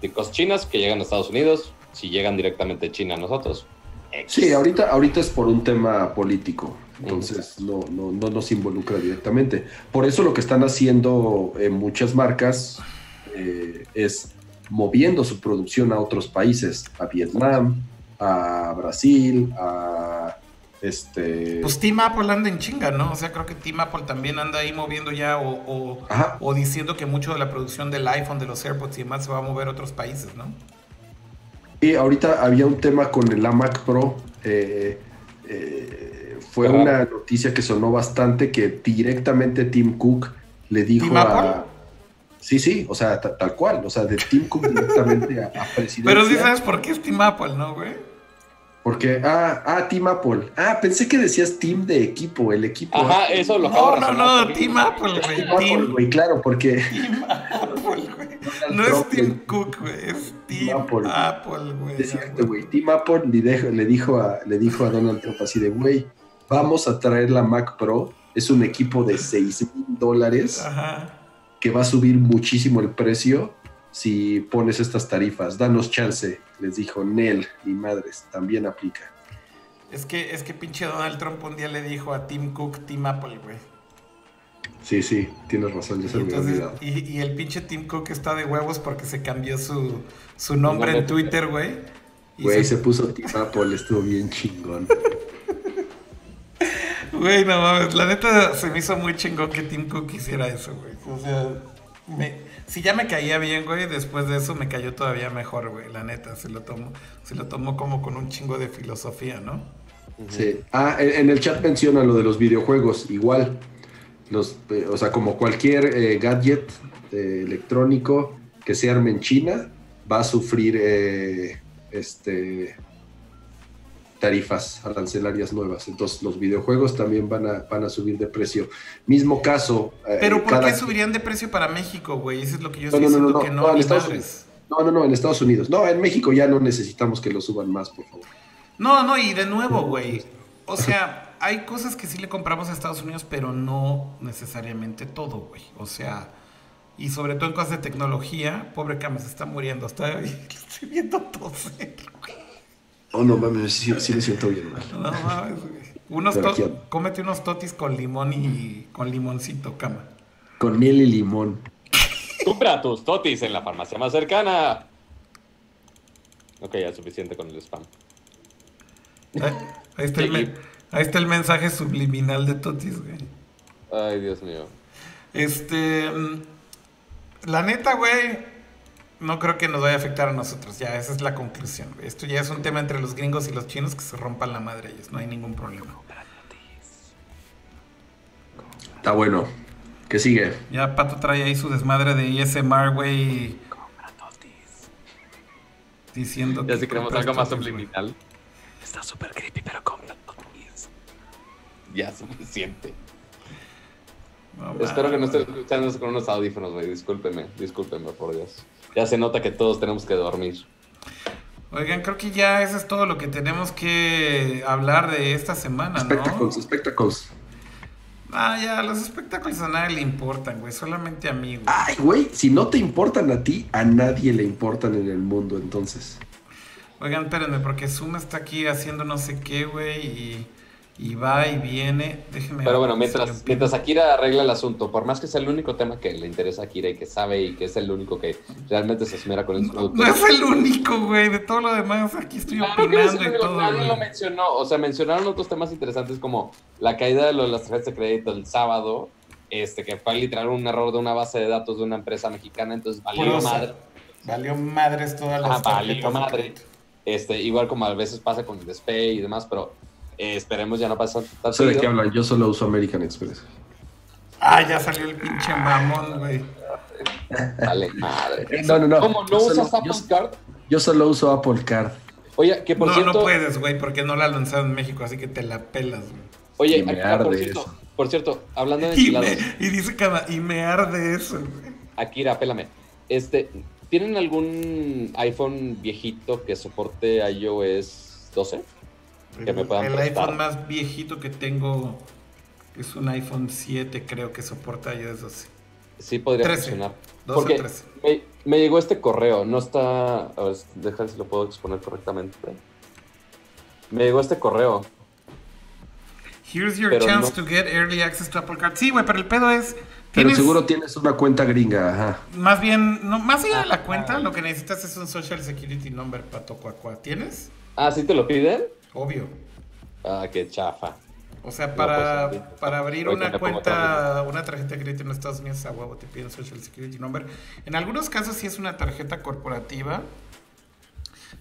de cosas chinas que llegan a Estados Unidos, si llegan directamente de China a nosotros. Sí, ahorita, ahorita es por un tema político, entonces no, no, no nos involucra directamente. Por eso lo que están haciendo eh, muchas marcas eh, es moviendo su producción a otros países, a Vietnam, a Brasil, a este... Pues Team Apple anda en chinga, ¿no? O sea, creo que Team Apple también anda ahí moviendo ya o, o, Ajá. o diciendo que mucho de la producción del iPhone, de los AirPods y demás se va a mover a otros países, ¿no? Y ahorita había un tema con el iMac Pro. eh, eh, fue una noticia que sonó bastante que directamente Tim Cook le dijo ¿Tim a... Sí, sí, o sea, ta- tal cual, o sea, de Tim Cook directamente a, a. Pero sí sabes por qué es Team Apple, ¿no, güey? Porque, ah, ah, Team Apple. Ah, pensé que decías Team de equipo, el equipo. Ajá, Apple. eso lo acabo No, no, no. Team Apple, güey. Team Apple, güey, claro, porque Team Apple, güey. No es Team Cook, güey, es Team Apple. Apple, güey. es cierto, güey. Team Apple le, dejo- le dijo a, le dijo a Donald Trump así de, güey, vamos a traer la Mac Pro. Es un equipo de 6 mil dólares. Ajá. que va a subir muchísimo el precio si pones estas tarifas. Danos chance, les dijo Nel, ni madres, también aplica. Es que, es que pinche Donald Trump un día le dijo a Tim Cook, Team Apple, güey. Sí, sí, tienes razón, ya se Y, me olvidado. y, y el pinche Tim Cook está de huevos porque se cambió su, su nombre en. Twitter, güey. Güey, se- se puso Team Apple, estuvo bien chingón. Güey, no mames, la neta se me hizo muy chingón que Tim Cook hiciera eso, güey. O sea, me- si ya me caía bien, güey, después de eso me cayó todavía mejor, güey, la neta. Se lo tomó, se lo tomó como con un chingo de filosofía, ¿no? Sí. Ah, en, el chat menciona lo de los videojuegos, igual. Los, eh, o sea, como cualquier eh, gadget eh, electrónico que se arme en China, va a sufrir este tarifas arancelarias nuevas. Entonces los videojuegos también van a, van a subir de precio. Mismo caso. eh, Pero ¿por cada- qué subirían de precio para México, güey? Eso es lo que yo estoy no, no, diciendo no, que no, no, en Estados madres. No, no, no, en Estados Unidos. No, en México ya no necesitamos que lo suban más, por favor. No, no, y de nuevo, güey. O sea, hay cosas que sí le compramos a Estados Unidos, pero no necesariamente todo, güey. O sea, y sobre todo en cosas de tecnología, pobre Cama se está muriendo. Está, estoy viendo toser. Oh, no mames, sí, sí me siento bien mal. No mames, güey. Unos cómete unos totis con limón y con limoncito, Cama. Con miel y limón. Compra tus totis en la farmacia más cercana. Ok, ya es suficiente con el spam. Ahí, ahí está el men- ahí está el mensaje subliminal de totis, güey. Ay, Dios mío. Este. mm, La neta, güey. No creo que nos vaya a afectar a nosotros. Ya, esa es la conclusión. Esto ya es un tema entre los gringos y los chinos que se rompan la madre ellos. No hay ningún problema. Está bueno. ¿Qué sigue? Ya Pato trae ahí su desmadre de ASMR, güey. Diciendo Ya si queremos algo más subliminal. Está súper creepy, pero compra totis. Ya es suficiente. No, Espero que no estés escuchando eso con unos audífonos, güey. Discúlpeme, discúlpeme, por Dios. Ya se nota que todos tenemos que dormir. Oigan, creo que ya eso es todo lo que tenemos que hablar de esta semana, ¿no? Spectacles, spectacles. Ah, ya, los espectáculos a nadie le importan, güey. Solamente a mí, güey. Ay, güey, si no te importan a ti, a nadie le importan en el mundo, entonces. Oigan, espérenme, porque Zoom está aquí haciendo no sé qué, güey, y, y va y viene. Déjenme. Pero bueno, mientras, mientras Akira arregla el asunto, por más que sea el único tema que le interesa a Akira y que sabe y que es el único que realmente se esmera con el No, producto. no es el único, güey. De todo lo demás, aquí estoy Claro que opinando sí, y todo. nadie lo mencionó. O sea, mencionaron otros temas interesantes como la caída de lo de las tarjetas de crédito el sábado, este, que fue literal un error de una base de datos de una empresa mexicana, entonces valió madre. Valió madres todas las Ah, valió tarjetas de madre. crédito. Este, igual como a veces pasa con el Despe y demás, pero Eh, esperemos ya no pasa tanto. No sé de qué hablan, yo solo uso American Express. Ah, ya salió el pinche mamón, güey. Vale, madre. No, no, no. ¿Cómo no Yo solo- usas Apple yo- Card? Yo solo uso Apple Card. Oye, que por no, cierto. no puedes, güey, porque no la lanzaron en México, así que te la pelas, güey. Oye, Y me ah, por, arde cierto, eso. por cierto, hablando de Y, me, enchiladas, y dice cada, y me arde eso, güey. Akira, pélame. Este, ¿tienen algún iPhone viejito que soporte iOS 12? Que me puedan el prestar. iPhone más viejito que tengo es un iPhone 7, creo que soporta iOS 12. Sí podría 13. funcionar. 12 o Porque 13. me, me llegó este correo, no está... A ver, si lo puedo exponer correctamente. Me llegó este correo. Here's your Pero chance no- to get early access to Apple Card. Sí, güey, pero el pedo es. Pero seguro tienes una cuenta gringa, ajá. Más bien, no, más allá de la Ah. cuenta, lo que necesitas es un Social Security Number, Pato Cuacua. ¿Tienes? Ah, ¿sí te lo piden? Obvio. Ah, qué chafa. O sea, No, para, pues, para abrir una cuenta, una tarjeta de crédito en Estados Unidos, a huevo te piden Social Security Number. En algunos casos, si es una tarjeta corporativa,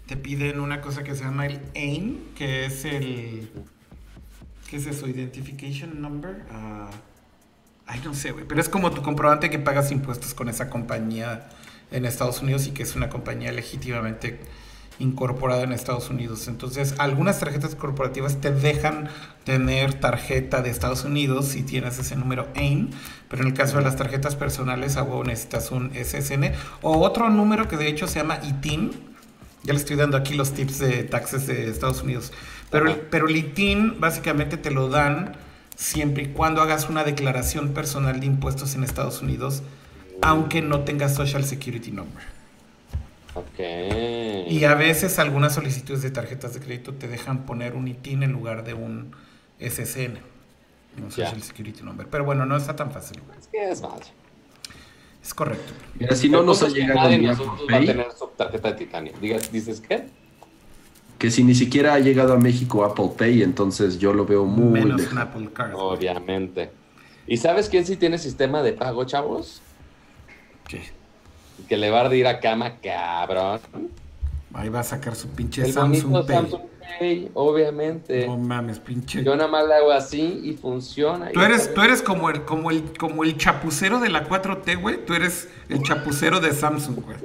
te piden una cosa que se llama el AIN, que es el... ¿Qué es eso? Identification Number. Ah, ay, no sé, güey. Pero es como tu comprobante que pagas impuestos con esa compañía en Estados Unidos y que es una compañía legítimamente incorporada en Estados Unidos. Entonces, algunas tarjetas corporativas te dejan tener tarjeta de Estados Unidos si tienes ese número AIN, pero en el caso de las tarjetas personales, a necesitas un SSN o otro número que de hecho se llama ITIN. Ya le estoy dando aquí los tips de taxes de Estados Unidos. Pero, el- pero el ITIN básicamente te lo dan siempre y cuando hagas una declaración personal de impuestos en Estados Unidos, aunque no tengas Social Security Number. Ok. Y a veces algunas solicitudes de tarjetas de crédito te dejan poner un ITIN en lugar de un SSN, un Ya. Social Security Number. Pero bueno, no está tan fácil. Es que es madre. Es correcto. Mira, si no nos ha llegado nadie nosotros va a Pay, tener su tarjeta de titanio. Digas, ¿Dices qué? que si ni siquiera ha llegado a México Apple Pay, entonces yo lo veo muy Menos un lejano. Apple Card. Obviamente. ¿Y sabes quién sí tiene sistema de pago, chavos? ¿Qué? Que le va a ir a cama, cabrón. Ahí va a sacar su pinche El Samsung Pay. Samsung Pay, obviamente. No mames, pinche. Yo nada más le hago así y funciona. Tú eres, tú eres como el, como el, como el chapucero de la 4T, güey. Tú eres el chapucero de Samsung, güey.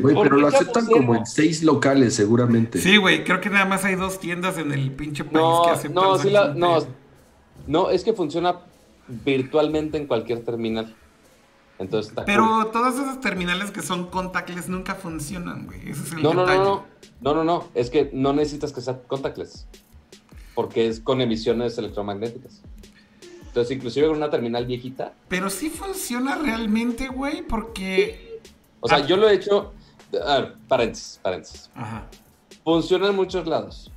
Güey, ¿Por pero lo aceptan chapucero? como en seis locales, seguramente. Sí, güey. Creo que nada más hay dos tiendas en el pinche país No, que aceptan no, sí la, Samsung no, no, es que funciona virtualmente en cualquier terminal. Entonces está Pero cool. todas esas terminales que son contactless nunca funcionan, güey. Ese es el No, no, detalle. no, no, no, no, no, es que no necesitas que sea contactless, porque es con emisiones electromagnéticas. Entonces, inclusive con una terminal viejita, Pero sí funciona realmente, güey, porque. o sea, Ah. yo lo he hecho, a ver, paréntesis, paréntesis. Ajá. Funciona en muchos lados.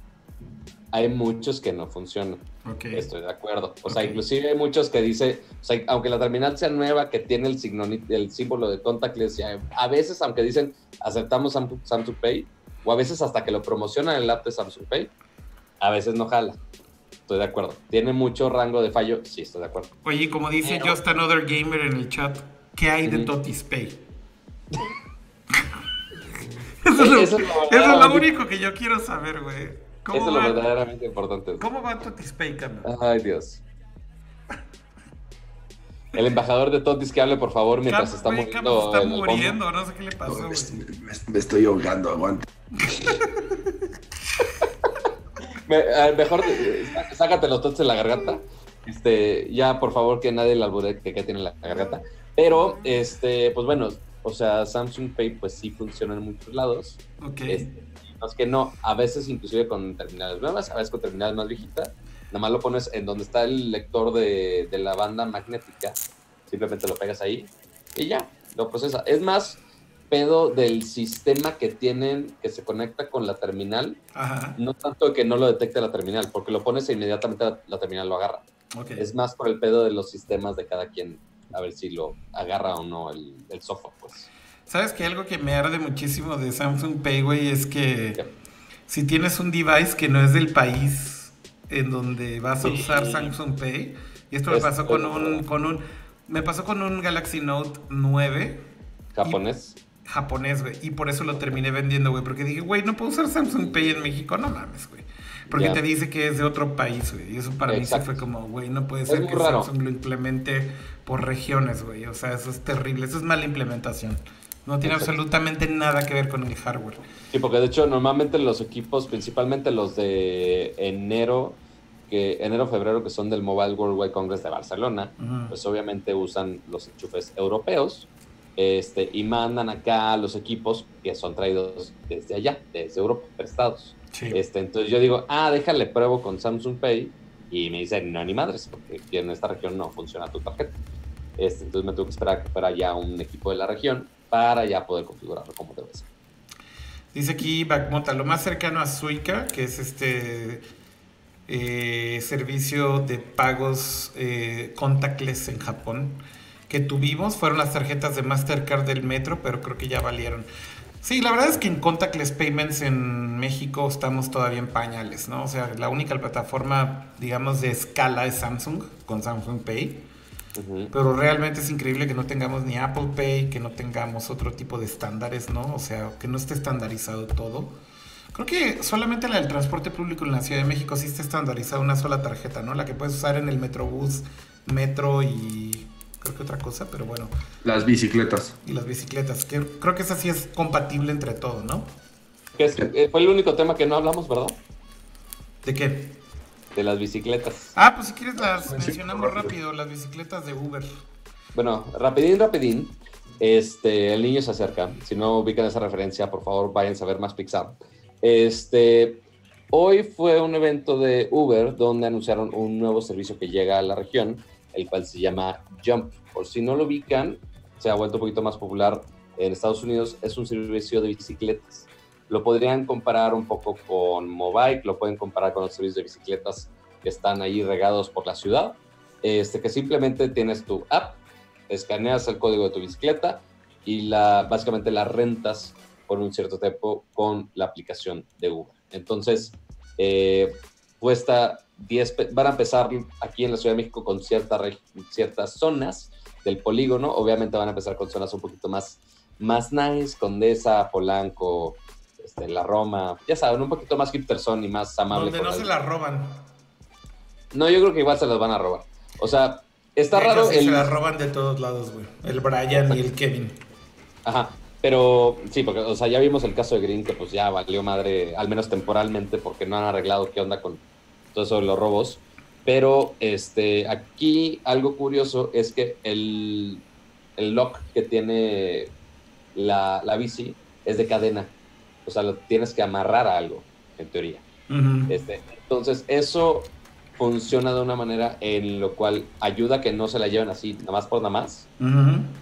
Hay muchos que no funcionan. Estoy de acuerdo. O sea, inclusive hay muchos que dice, o sea, aunque la terminal sea nueva, que tiene el, signo, el símbolo de contactless, ya, a veces, aunque dicen aceptamos Samsung, Samsung Pay, o a veces hasta que lo promocionan en el app de Samsung Pay, a veces no jala. Estoy de acuerdo. ¿Tiene mucho rango de fallo? Sí, estoy de acuerdo. Oye, como dice Pero- Just Another Gamer en el chat, ¿qué hay de. Totis Pay? eso, es lo, Eso es lo eso es lo verdaderamente- único que yo quiero saber, güey. Eso ¿Cómo, es lo verdaderamente importante. ¿Cómo va Totis Pay, Cam? Ay, Dios. El embajador de Totis que hable, por favor, mientras Cam, está Cam está en muriendo, no sé qué le pasó, No, me, me- me estoy ahogando, aguanta. Me- mejor eh, sá- sácate los totes de la garganta. Este, ya, por favor, que nadie le albure que, que tiene la garganta. Pero, este, pues bueno, o sea, Samsung Pay, pues sí funciona en muchos lados. Ok. Este, no es que no, a veces inclusive con terminales nuevas, a veces con terminales más viejitas. Nada más lo pones en donde está el lector de, de la banda magnética. Simplemente lo pegas ahí y ya, lo procesa. Es más pedo del sistema que tienen que se conecta con la terminal Ajá. no tanto que no lo detecte la terminal, porque lo pones e inmediatamente la, la terminal lo agarra. Es más por el pedo de los sistemas de cada quien, a ver si lo agarra o no el, el software, pues. ¿Sabes que algo que me arde muchísimo de Samsung Pay, güey, es que ¿Qué? si tienes un device que no es del país en donde vas a Sí. usar Samsung Pay, y esto me pasó con un, con un, me pasó con un Galaxy Note 9 Japonés. japonés, güey, y por eso lo terminé vendiendo, güey, porque dije, güey, no puedo usar Samsung Pay en México, no mames, güey. Porque te dice que es de otro país, güey. Y eso para mí Exacto. sí fue como, güey, no puede ser que raro. Samsung lo implemente por regiones, güey. O sea, eso es terrible. Eso es mala implementación. No tiene Exacto. absolutamente nada que ver con el hardware. Sí, porque de hecho normalmente los equipos, principalmente los de enero, que enero, febrero, que son del Mobile World Wide Congress de Barcelona, Ujú. pues obviamente usan los enchufes europeos este, y mandan acá los equipos que son traídos desde allá, desde Europa, prestados. Sí. Este, entonces yo digo, ah, déjale pruebo con Samsung Pay y me dicen, no, ni madres, porque aquí en esta región no funciona tu tarjeta. Este, entonces me tuve que esperar a que fuera ya un equipo de la región para ya poder configurarlo como debe ser. Dice aquí Backmota, lo más cercano a Suica, que es este eh, servicio de pagos eh, contactless en Japón, que tuvimos, fueron las tarjetas de Mastercard del metro, pero creo que ya valieron. Sí, la verdad es que en contactless payments en México estamos todavía en pañales, ¿no? O sea, la única plataforma, digamos, de escala es Samsung, con Samsung Pay. Pero realmente es increíble que no tengamos ni Apple Pay, que no tengamos otro tipo de estándares, ¿no? O sea, que no esté estandarizado todo. Creo que solamente la del transporte público en la Ciudad de México sí está estandarizada una sola tarjeta, ¿no? La que puedes usar en el Metrobús, Metro y creo que otra cosa, pero bueno. Las bicicletas. Y las bicicletas, que creo que esa sí es compatible entre todo, ¿no? Que es- eh, fue el único tema que no hablamos, ¿verdad? ¿De qué? De las bicicletas. Ah, pues si quieres las mencionamos rápido. rápido, las bicicletas de Uber. Bueno, rapidín, rapidín. Este, el niño se acerca. Si no ubican esa referencia, por favor, vayan a ver más Pixar. Este, hoy fue un evento de Uber donde anunciaron un nuevo servicio que llega a la región, el cual se llama Jump. Por si no lo ubican, se ha vuelto un poquito más popular en Estados Unidos. Es un servicio de bicicletas. Lo podrían comparar un poco con Mobike, lo pueden comparar con los servicios de bicicletas que están ahí regados por la ciudad. Este, que simplemente tienes tu app, escaneas el código de tu bicicleta y la, básicamente la rentas por un cierto tiempo con la aplicación de Uber. Entonces, eh, cuesta 10, pe- van a empezar aquí en la Ciudad de México con cierta ciertas zonas del polígono, obviamente van a empezar con zonas un poquito más, más nice, Condesa, Polanco, este, La Roma, ya saben, un poquito más hipsterson y más amable. Donde no la se vida. la roban. No, yo creo que igual se las van a robar. O sea, está raro el... Se la roban de todos lados, güey. El Brian y el Kevin. Ajá, pero sí, porque, o sea, ya vimos el caso de Green que pues ya valió madre, al menos temporalmente, porque no han arreglado qué onda con todo eso de los robos. Pero este, aquí algo curioso es que el, el lock que tiene la, la bici es de cadena. O sea, lo tienes que amarrar a algo, en teoría. Este, entonces, eso funciona de una manera en lo cual ayuda a que no se la lleven así, nada más por nada más.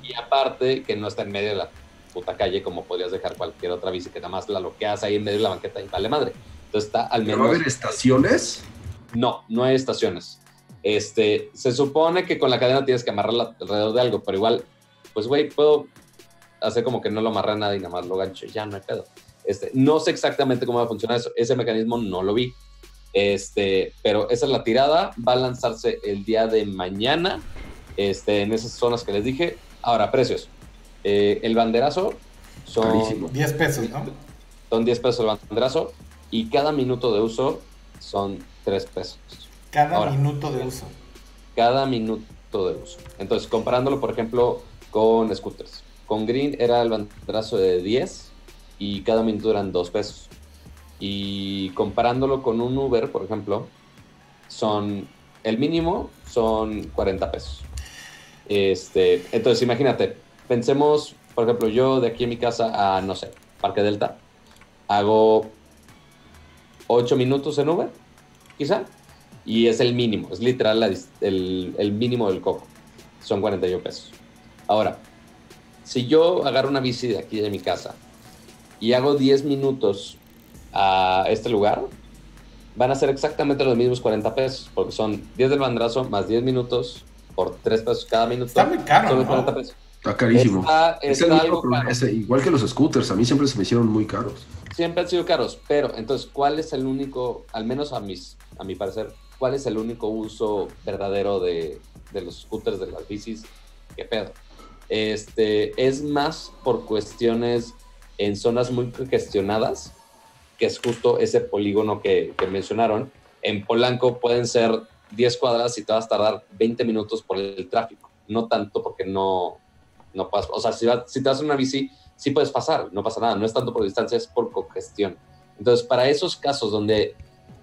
Y aparte, que no está en medio de la puta calle como podrías dejar cualquier otra bici que nada más la bloqueas ahí en medio de la banqueta y vale madre. Entonces está al ¿Pero va a menos... haber estaciones? No, no hay estaciones. Este, se supone que con la cadena tienes que amarrarla alrededor de algo, pero igual, pues güey, puedo hacer como que no lo amarra nada y nada más lo gancho, ya no hay pedo. Este, no sé exactamente cómo va a funcionar eso, ese mecanismo no lo vi. Este, pero esa es la tirada, va a lanzarse el día de mañana, este, en esas zonas que les dije. Ahora, precios. Eh, el banderazo son, Carísimo. 10 pesos, ¿no? son 10 pesos el banderazo y cada minuto de uso son 3 pesos Cada Ahora. minuto de uso. cada minuto de uso. Entonces, comparándolo, por ejemplo, con scooters. Con Green era el banderazo de 10 y cada minuto eran 2 pesos. Y comparándolo con un Uber, por ejemplo, son el mínimo son 40 pesos. Este, entonces, imagínate, pensemos, por ejemplo, yo de aquí en mi casa a, no sé, Parque Delta, hago 8 minutos en Uber, quizá, y es el mínimo, es literal el, el mínimo del coco. Son 41 pesos. Ahora, si yo agarro una bici de aquí de mi casa y hago 10 minutos a este lugar, van a ser exactamente los mismos 40 pesos, porque son 10 del bandrazo más 10 minutos por 3 pesos cada minuto. Está muy caro, Son los ¿no? 40 pesos. Está carísimo. Está, es está el mismo algo problema, caro. es igual que los scooters, a mí siempre se me hicieron muy caros. Siempre han sido caros, pero entonces, ¿cuál es el único, al menos a, mis, a mi parecer, cuál es el único uso verdadero de, de los scooters, de las bicis? ¿Qué pedo? Este, es más por cuestiones en zonas muy congestionadas que es justo ese polígono que, que mencionaron. En Polanco pueden ser 10 cuadras y te vas a tardar 20 minutos por el tráfico, no tanto porque no, no pasas, o sea, si, si te vas en una bici, sí puedes pasar, no pasa nada, no es tanto por distancia, es por congestión. Entonces, para esos casos donde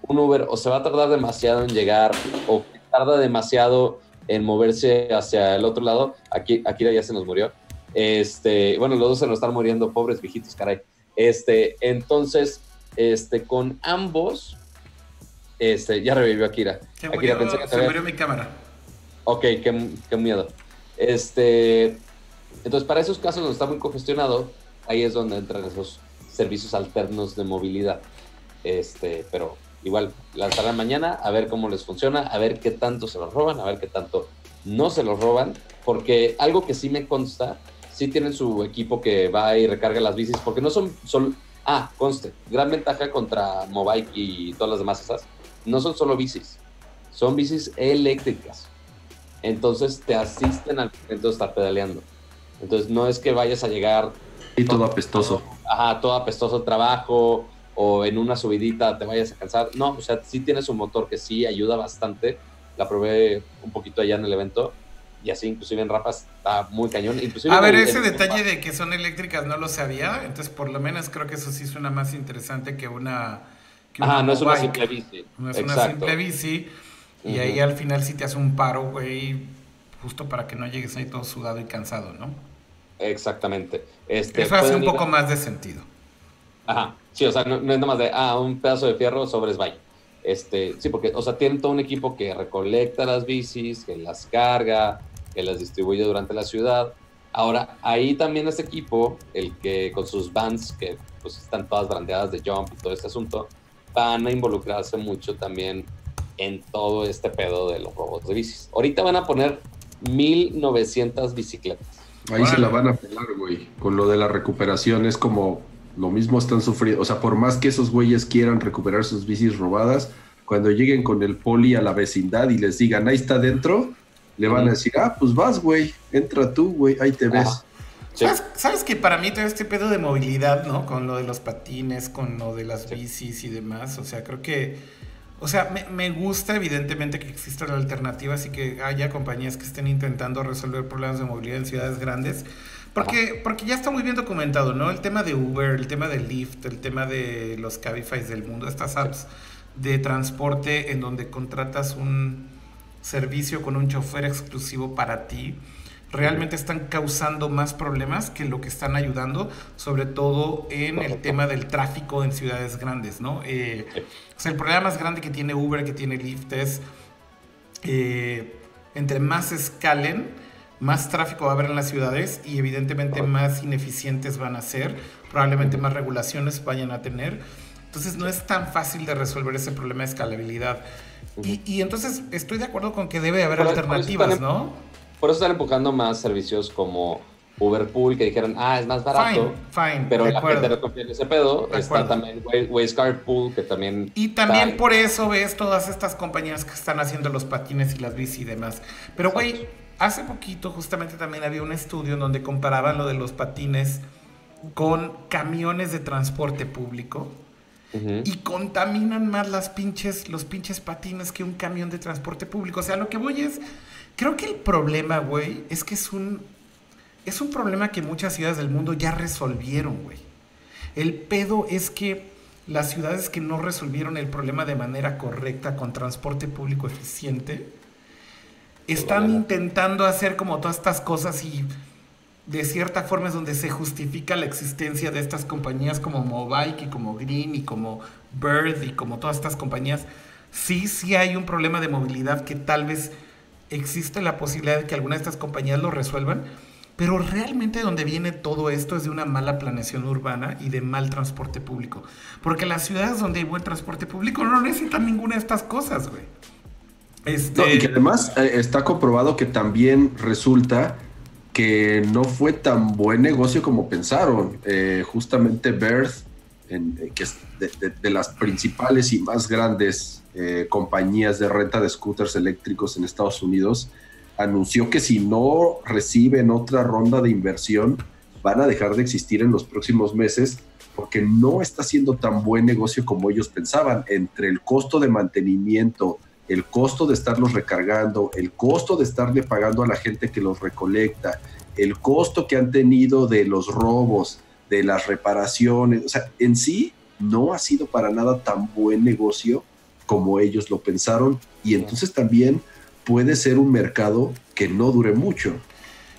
un Uber o se va a tardar demasiado en llegar o tarda demasiado en moverse hacia el otro lado, aquí, aquí ya se nos murió. Este, bueno, los dos se nos están muriendo, pobres viejitos, caray. Este, entonces, este, con ambos, este, ya revivió Akira. Se murió, pensé que se murió mi cámara. Ok, qué, qué, miedo. Este, entonces, para esos casos donde está muy congestionado, ahí es donde entran esos servicios alternos de movilidad. Este, pero igual lanzarán mañana a ver cómo les funciona, a ver qué tanto se los roban, a ver qué tanto no se los roban, porque algo que sí me consta, sí tienen su equipo que va y recarga las bicis, porque no son solo, ah, conste, gran ventaja contra Mobike y todas las demás esas, no son solo bicis, son bicis eléctricas. Entonces te asisten al momento de estar pedaleando. Entonces no es que vayas a llegar... Y todo apestoso. Ajá, todo apestoso trabajo, o en una subidita te vayas a cansar. No, o sea, sí tienes un motor que sí ayuda bastante. La probé un poquito allá en el evento y así inclusive en Rafa está muy cañón. Inclusive a ver, ese detalle de que son eléctricas no lo sabía, entonces por lo menos creo que eso sí suena más interesante que una... Que Ajá, no es una simple bici. No es una simple bici y ahí al final sí te hace un paro, güey, justo para que no llegues ahí todo sudado y cansado, ¿no? Exactamente. Este, eso hace un poco más de sentido. Ajá, sí, o sea, no, es nada más de, ah, un pedazo de fierro sobre vaya. Este, sí, porque, o sea, tienen todo un equipo que recolecta las bicis, que las carga, que las distribuye durante la ciudad. Ahora, ahí también este equipo, el que con sus vans, que pues están todas brandeadas de jump y todo este asunto, van a involucrarse mucho también en todo este pedo de los robots de bicis. Ahorita van a poner 1900 bicicletas. Ahí se la van a pelar, güey. Con lo de la recuperación es como lo mismo están sufriendo. O sea, por más que esos güeyes quieran recuperar sus bicis robadas, cuando lleguen con el poli a la vecindad y les digan, ahí está dentro, le van a decir, ah, pues vas, güey, entra tú, güey, ahí te ves. ¿Sabes, que para mí todo este pedo de movilidad, ¿no? Con lo de los patines, con lo de las bicis y demás, o sea, creo que, o sea, me, me gusta evidentemente que existan alternativas y que haya compañías que estén intentando resolver problemas de movilidad en ciudades grandes, porque, porque ya está muy bien documentado, ¿no? El tema de Uber, el tema de Lyft, el tema de los Cabify del mundo, estas apps de transporte en donde contratas un servicio con un chofer exclusivo para ti, realmente están causando más problemas que lo que están ayudando, sobre todo en el tema del tráfico en ciudades grandes, ¿no? Eh, o sea, el problema más grande que tiene Uber, que tiene Lyft es, eh, entre más escalen, más tráfico va a haber en las ciudades y evidentemente más ineficientes van a ser, probablemente más regulaciones vayan a tener. Entonces no es tan fácil de resolver ese problema de escalabilidad. Y, entonces estoy de acuerdo con que debe haber alternativas, ¿no? Por eso están empujando más servicios como Uberpool, que dijeron, ah, es más barato. Fine, fine. Pero la gente no confía en ese pedo. está también Waze Pool, que también. Y también por eso ves todas estas compañías que están haciendo los patines y las bici y demás. Pero, güey hace poquito justamente también había un estudio en donde comparaban lo de los patines con camiones de transporte público y contaminan más las pinches, los pinches patines que un camión de transporte público. O sea, lo que voy es, creo que el problema, güey, es que es un, es un problema que muchas ciudades del mundo ya resolvieron, güey. El pedo es que las ciudades que no resolvieron el problema de manera correcta con transporte público eficiente, están intentando hacer como todas estas cosas y de cierta forma es donde se justifica la existencia de estas compañías como Mobike y como Green y como Bird y como todas estas compañías. Sí, sí hay un problema de movilidad que tal vez existe la posibilidad de que alguna de estas compañías lo resuelvan, pero realmente donde viene todo esto es de una mala planeación urbana y de mal transporte público. Porque las ciudades donde hay buen transporte público no necesitan ninguna de estas cosas, güey. Este... y que además eh, está comprobado que también resulta que no fue tan buen negocio como pensaron. Eh, justamente Bird, eh, que es de, las principales y más grandes compañías de renta de scooters eléctricos en Estados Unidos, anunció que si no reciben otra ronda de inversión, van a dejar de existir en los próximos meses porque no está siendo tan buen negocio como ellos pensaban. Entre el costo de mantenimiento, el costo de estarlos recargando, el costo de estarle pagando a la gente que los recolecta, el costo que han tenido de los robos, de las reparaciones, o sea, en sí no ha sido para nada tan buen negocio como ellos lo pensaron y entonces también puede ser un mercado que no dure mucho.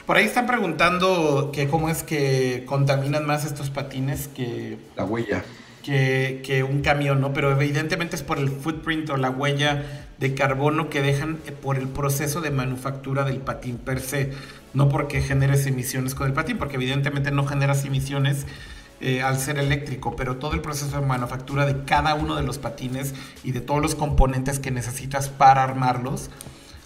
Por ahí están preguntando que cómo es que contaminan más estos patines que... La huella. Que, que, un camión, ¿no? Pero evidentemente es por el footprint o la huella de carbono que dejan eh, por el proceso de manufactura del patín per se, no porque generes emisiones con el patín, porque evidentemente no generas emisiones eh, al ser eléctrico, pero todo el proceso de manufactura de cada uno de los patines y de todos los componentes que necesitas para armarlos,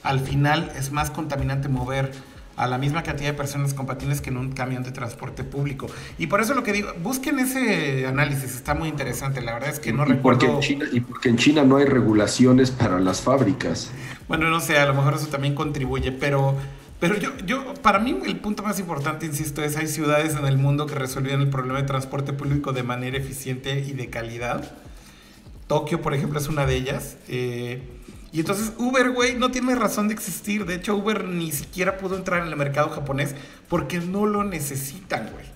al final es más contaminante mover a la misma cantidad de personas con patines que en un camión de transporte público. Y por eso lo que digo, busquen ese análisis, está muy interesante. La verdad es que no recuerdo. Porque en China, y porque en China no hay regulaciones para las fábricas. Bueno, no sé, a lo mejor eso también contribuye, pero pero yo, yo, para mí el punto más importante, insisto, es hay ciudades en el mundo que resolvieron el problema de transporte público de manera eficiente y de calidad. Tokio, por ejemplo, es una de ellas. Eh, y entonces Uber, güey, no tiene razón de existir. De hecho, Uber ni siquiera pudo entrar en el mercado japonés porque no lo necesitan, güey.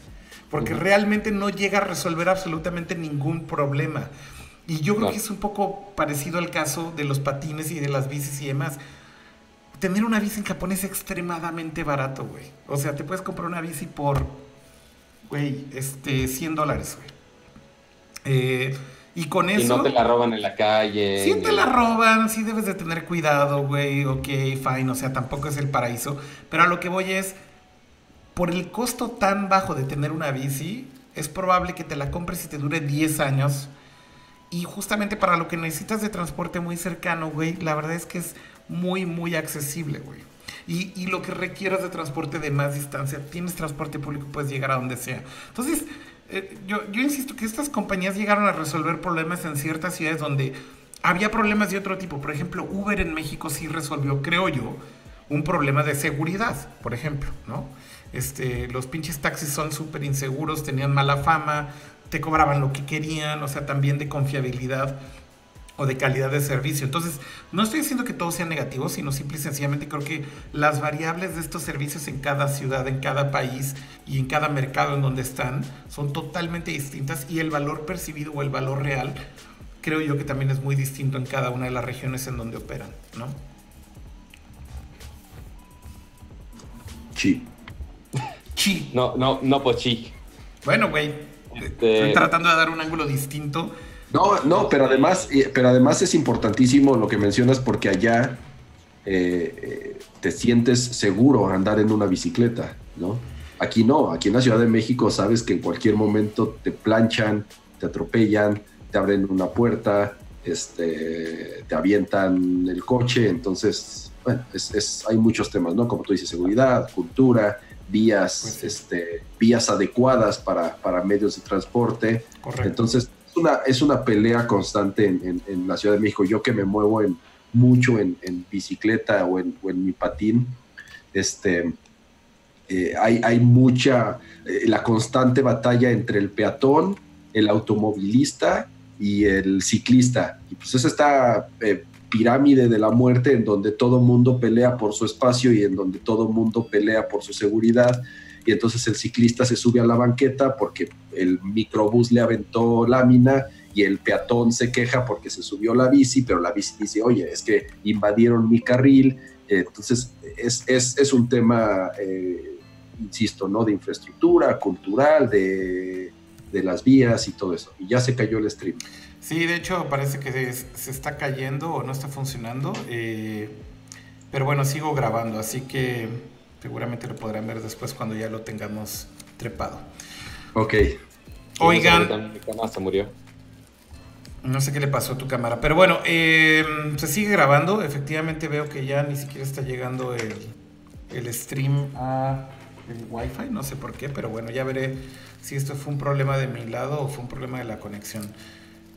Porque realmente no llega a resolver absolutamente ningún problema. Y yo creo que es un poco parecido al caso de los patines y de las bicis y demás tener una bici en Japón es extremadamente barato, güey. O sea, te puedes comprar una bici por, güey, este, 100 dólares, güey. Eh, y con eso... Y no te la roban en la calle. Sí te la roban, sí debes de tener cuidado, güey, ok, fine, o sea, tampoco es el paraíso. Pero a lo que voy es, por el costo tan bajo de tener una bici, es probable que te la compres y te dure 10 años. Y justamente para lo que necesitas de transporte muy cercano, güey, la verdad es que es muy, muy accesible, güey. Y, y, lo que requieras de transporte de más distancia, tienes transporte público, puedes llegar a donde sea. Entonces, eh, yo, yo insisto que estas compañías llegaron a resolver problemas en ciertas ciudades donde había problemas de otro tipo. Por ejemplo, Uber en México sí resolvió, creo yo, un problema de seguridad, por ejemplo, ¿no? Este, los pinches taxis son súper inseguros, tenían mala fama, te cobraban lo que querían, o sea, también de confiabilidad o de calidad de servicio. Entonces, no estoy diciendo que todo sea negativo, sino simple y sencillamente creo que las variables de estos servicios en cada ciudad, en cada país y en cada mercado en donde están son totalmente distintas y el valor percibido o el valor real creo yo que también es muy distinto en cada una de las regiones en donde operan, ¿no? Chi. Chi. No, no, no, pues chi. Bueno, güey. Este estoy tratando de dar un ángulo distinto no, no, pero además, pero además es importantísimo lo que mencionas porque allá eh, eh, te sientes seguro andar en una bicicleta, ¿no? Aquí no, aquí en la Ciudad de México sabes que en cualquier momento te planchan, te atropellan, te abren una puerta, este, te avientan el coche, entonces, bueno, es, hay muchos temas, ¿no? Como tú dices, seguridad, cultura, vías, pues este, vías adecuadas para, para medios de transporte. Correcto. Entonces, una, es una pelea constante en, la Ciudad de México. Yo que me muevo en, mucho en, bicicleta o en, mi patín, este, eh, hay, hay, mucha, eh, la constante batalla entre el peatón, el automovilista y el ciclista. Y pues es esta eh, pirámide de la muerte en donde todo mundo pelea por su espacio y en donde todo mundo pelea por su seguridad y entonces el ciclista se sube a la banqueta porque el microbús le aventó lámina y el peatón se queja porque se subió la bici, pero la bici dice, oye, es que invadieron mi carril. Entonces es, es, es un tema, eh, insisto, ¿no? De infraestructura, cultural, de, de, las vías y todo eso. Y ya se cayó el stream. Sí, de hecho parece que se, está cayendo o no está funcionando. Eh, pero bueno, sigo grabando, así que Seguramente lo podrán ver después cuando ya lo tengamos trepado. Ok. Oigan. Mi cámara se murió. No sé qué le pasó a tu cámara. Pero bueno, em, se sigue grabando. Efectivamente veo que ya ni siquiera está llegando el, el stream a el wifi. No sé por qué, pero bueno, ya veré si esto fue un problema de mi lado o fue un problema de la conexión.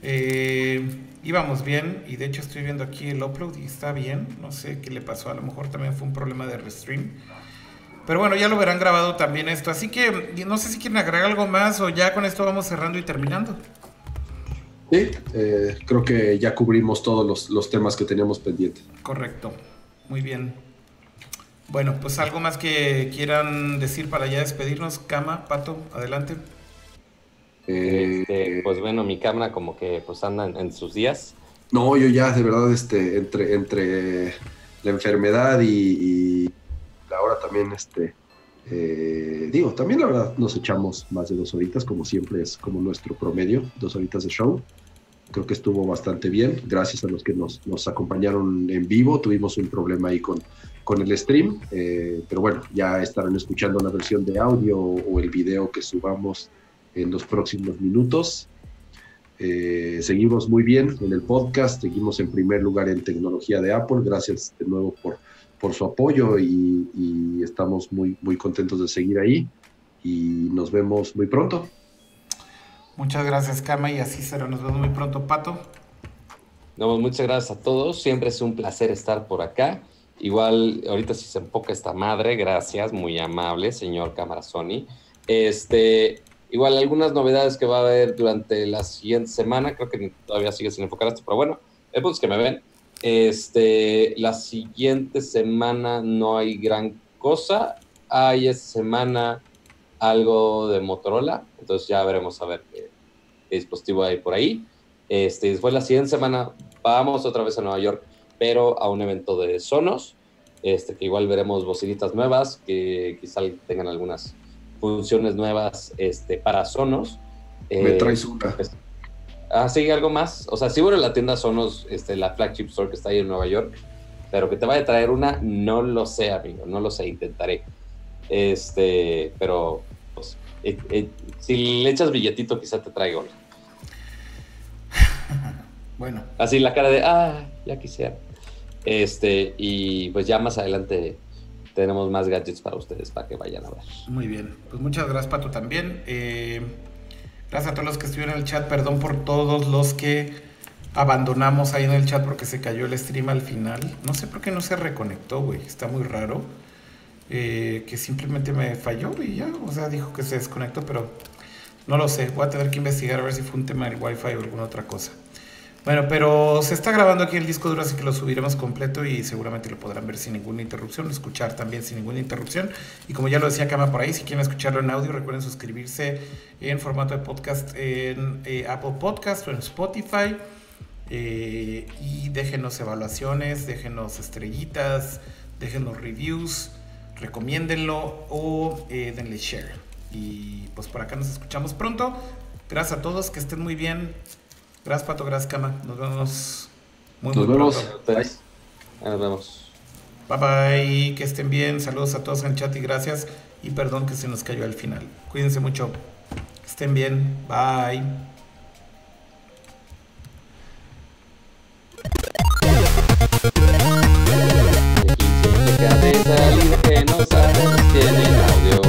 Eh, íbamos bien y de hecho estoy viendo aquí el upload y está bien. No sé qué le pasó. A lo mejor también fue un problema de restream. Pero bueno, ya lo verán grabado también esto. Así que no sé si quieren agregar algo más o ya con esto vamos cerrando y terminando. Sí, eh, creo que ya cubrimos todos los, temas que teníamos pendientes. Correcto, muy bien. Bueno, pues algo más que quieran decir para ya despedirnos. Cama, Pato, adelante. Este, pues bueno, mi cámara como que pues anda en, sus días. No, yo ya de verdad, este, entre, entre la enfermedad y, ahora también, este, eh, digo, también la verdad nos echamos más de dos horitas, como siempre es como nuestro promedio, dos horitas de show. Creo que estuvo bastante bien, gracias a los que nos, nos acompañaron en vivo. Tuvimos un problema ahí con, con el stream, eh, pero bueno, ya estarán escuchando la versión de audio o el video que subamos en los próximos minutos. Eh, seguimos muy bien en el podcast, seguimos en primer lugar en tecnología de Apple. Gracias de nuevo por, por su apoyo y, y, estamos muy, muy contentos de seguir ahí y nos vemos muy pronto. Muchas gracias, Kama, y así será. Nos vemos muy pronto, Pato. No, muchas gracias a todos. Siempre es un placer estar por acá. Igual, ahorita si se enfoca esta madre, gracias, muy amable, señor Cámara Sony. Este, Igual algunas novedades que va a haber durante la siguiente semana, creo que todavía sigue sin enfocar esto, pero bueno, el punto es que me ven. Este, la siguiente semana no hay gran cosa. Hay esta semana algo de Motorola, entonces ya veremos a ver qué, dispositivo hay por ahí. Este, después la siguiente semana vamos otra vez a Nueva York, pero a un evento de Sonos, este, que igual veremos bocinitas nuevas, que quizá tengan algunas funciones nuevas este, para Sonos. Me eh, traes una. Pues, ah, sí, algo más. O sea, sí, bueno, la tienda Sonos, este, la flagship store que está ahí en Nueva York, pero que te vaya a traer una, no lo sé, amigo, no lo sé, intentaré. Este, pero, pues, eh, eh, si le echas billetito, quizá te traiga una. bueno. Así la cara de, ah, ya quisiera. Este, y pues ya más adelante tenemos más gadgets para ustedes para que vayan a ver. Muy bien, pues muchas gracias Pato también. Eh, gracias a todos los que estuvieron en el chat, perdón por todos los que abandonamos ahí en el chat porque se cayó el stream al final. No sé por qué no se reconectó, güey, está muy raro. Eh, que simplemente me falló y ya, o sea, dijo que se desconectó, pero no lo sé. Voy a tener que investigar a ver si fue un tema del wifi o alguna otra cosa. Bueno, pero se está grabando aquí el disco duro, así que lo subiremos completo y seguramente lo podrán ver sin ninguna interrupción, escuchar también sin ninguna interrupción. Y como ya lo decía Cama por ahí, si quieren escucharlo en audio, recuerden suscribirse en formato de podcast en eh, Apple Podcast o en Spotify. Eh, y déjenos evaluaciones, déjenos estrellitas, déjenos reviews, recomiéndenlo o eh, denle share. Y pues por acá nos escuchamos pronto. Gracias a todos, que estén muy bien. Gracias, Pato. Gracias, Cama. Nos vemos muy, Nos vemos. Bye. Nos vemos. Bye bye. Que estén bien. Saludos a todos en el chat y gracias. Y perdón que se nos cayó al final. Cuídense mucho. Que estén bien. Bye. que no sabes, tiene audio.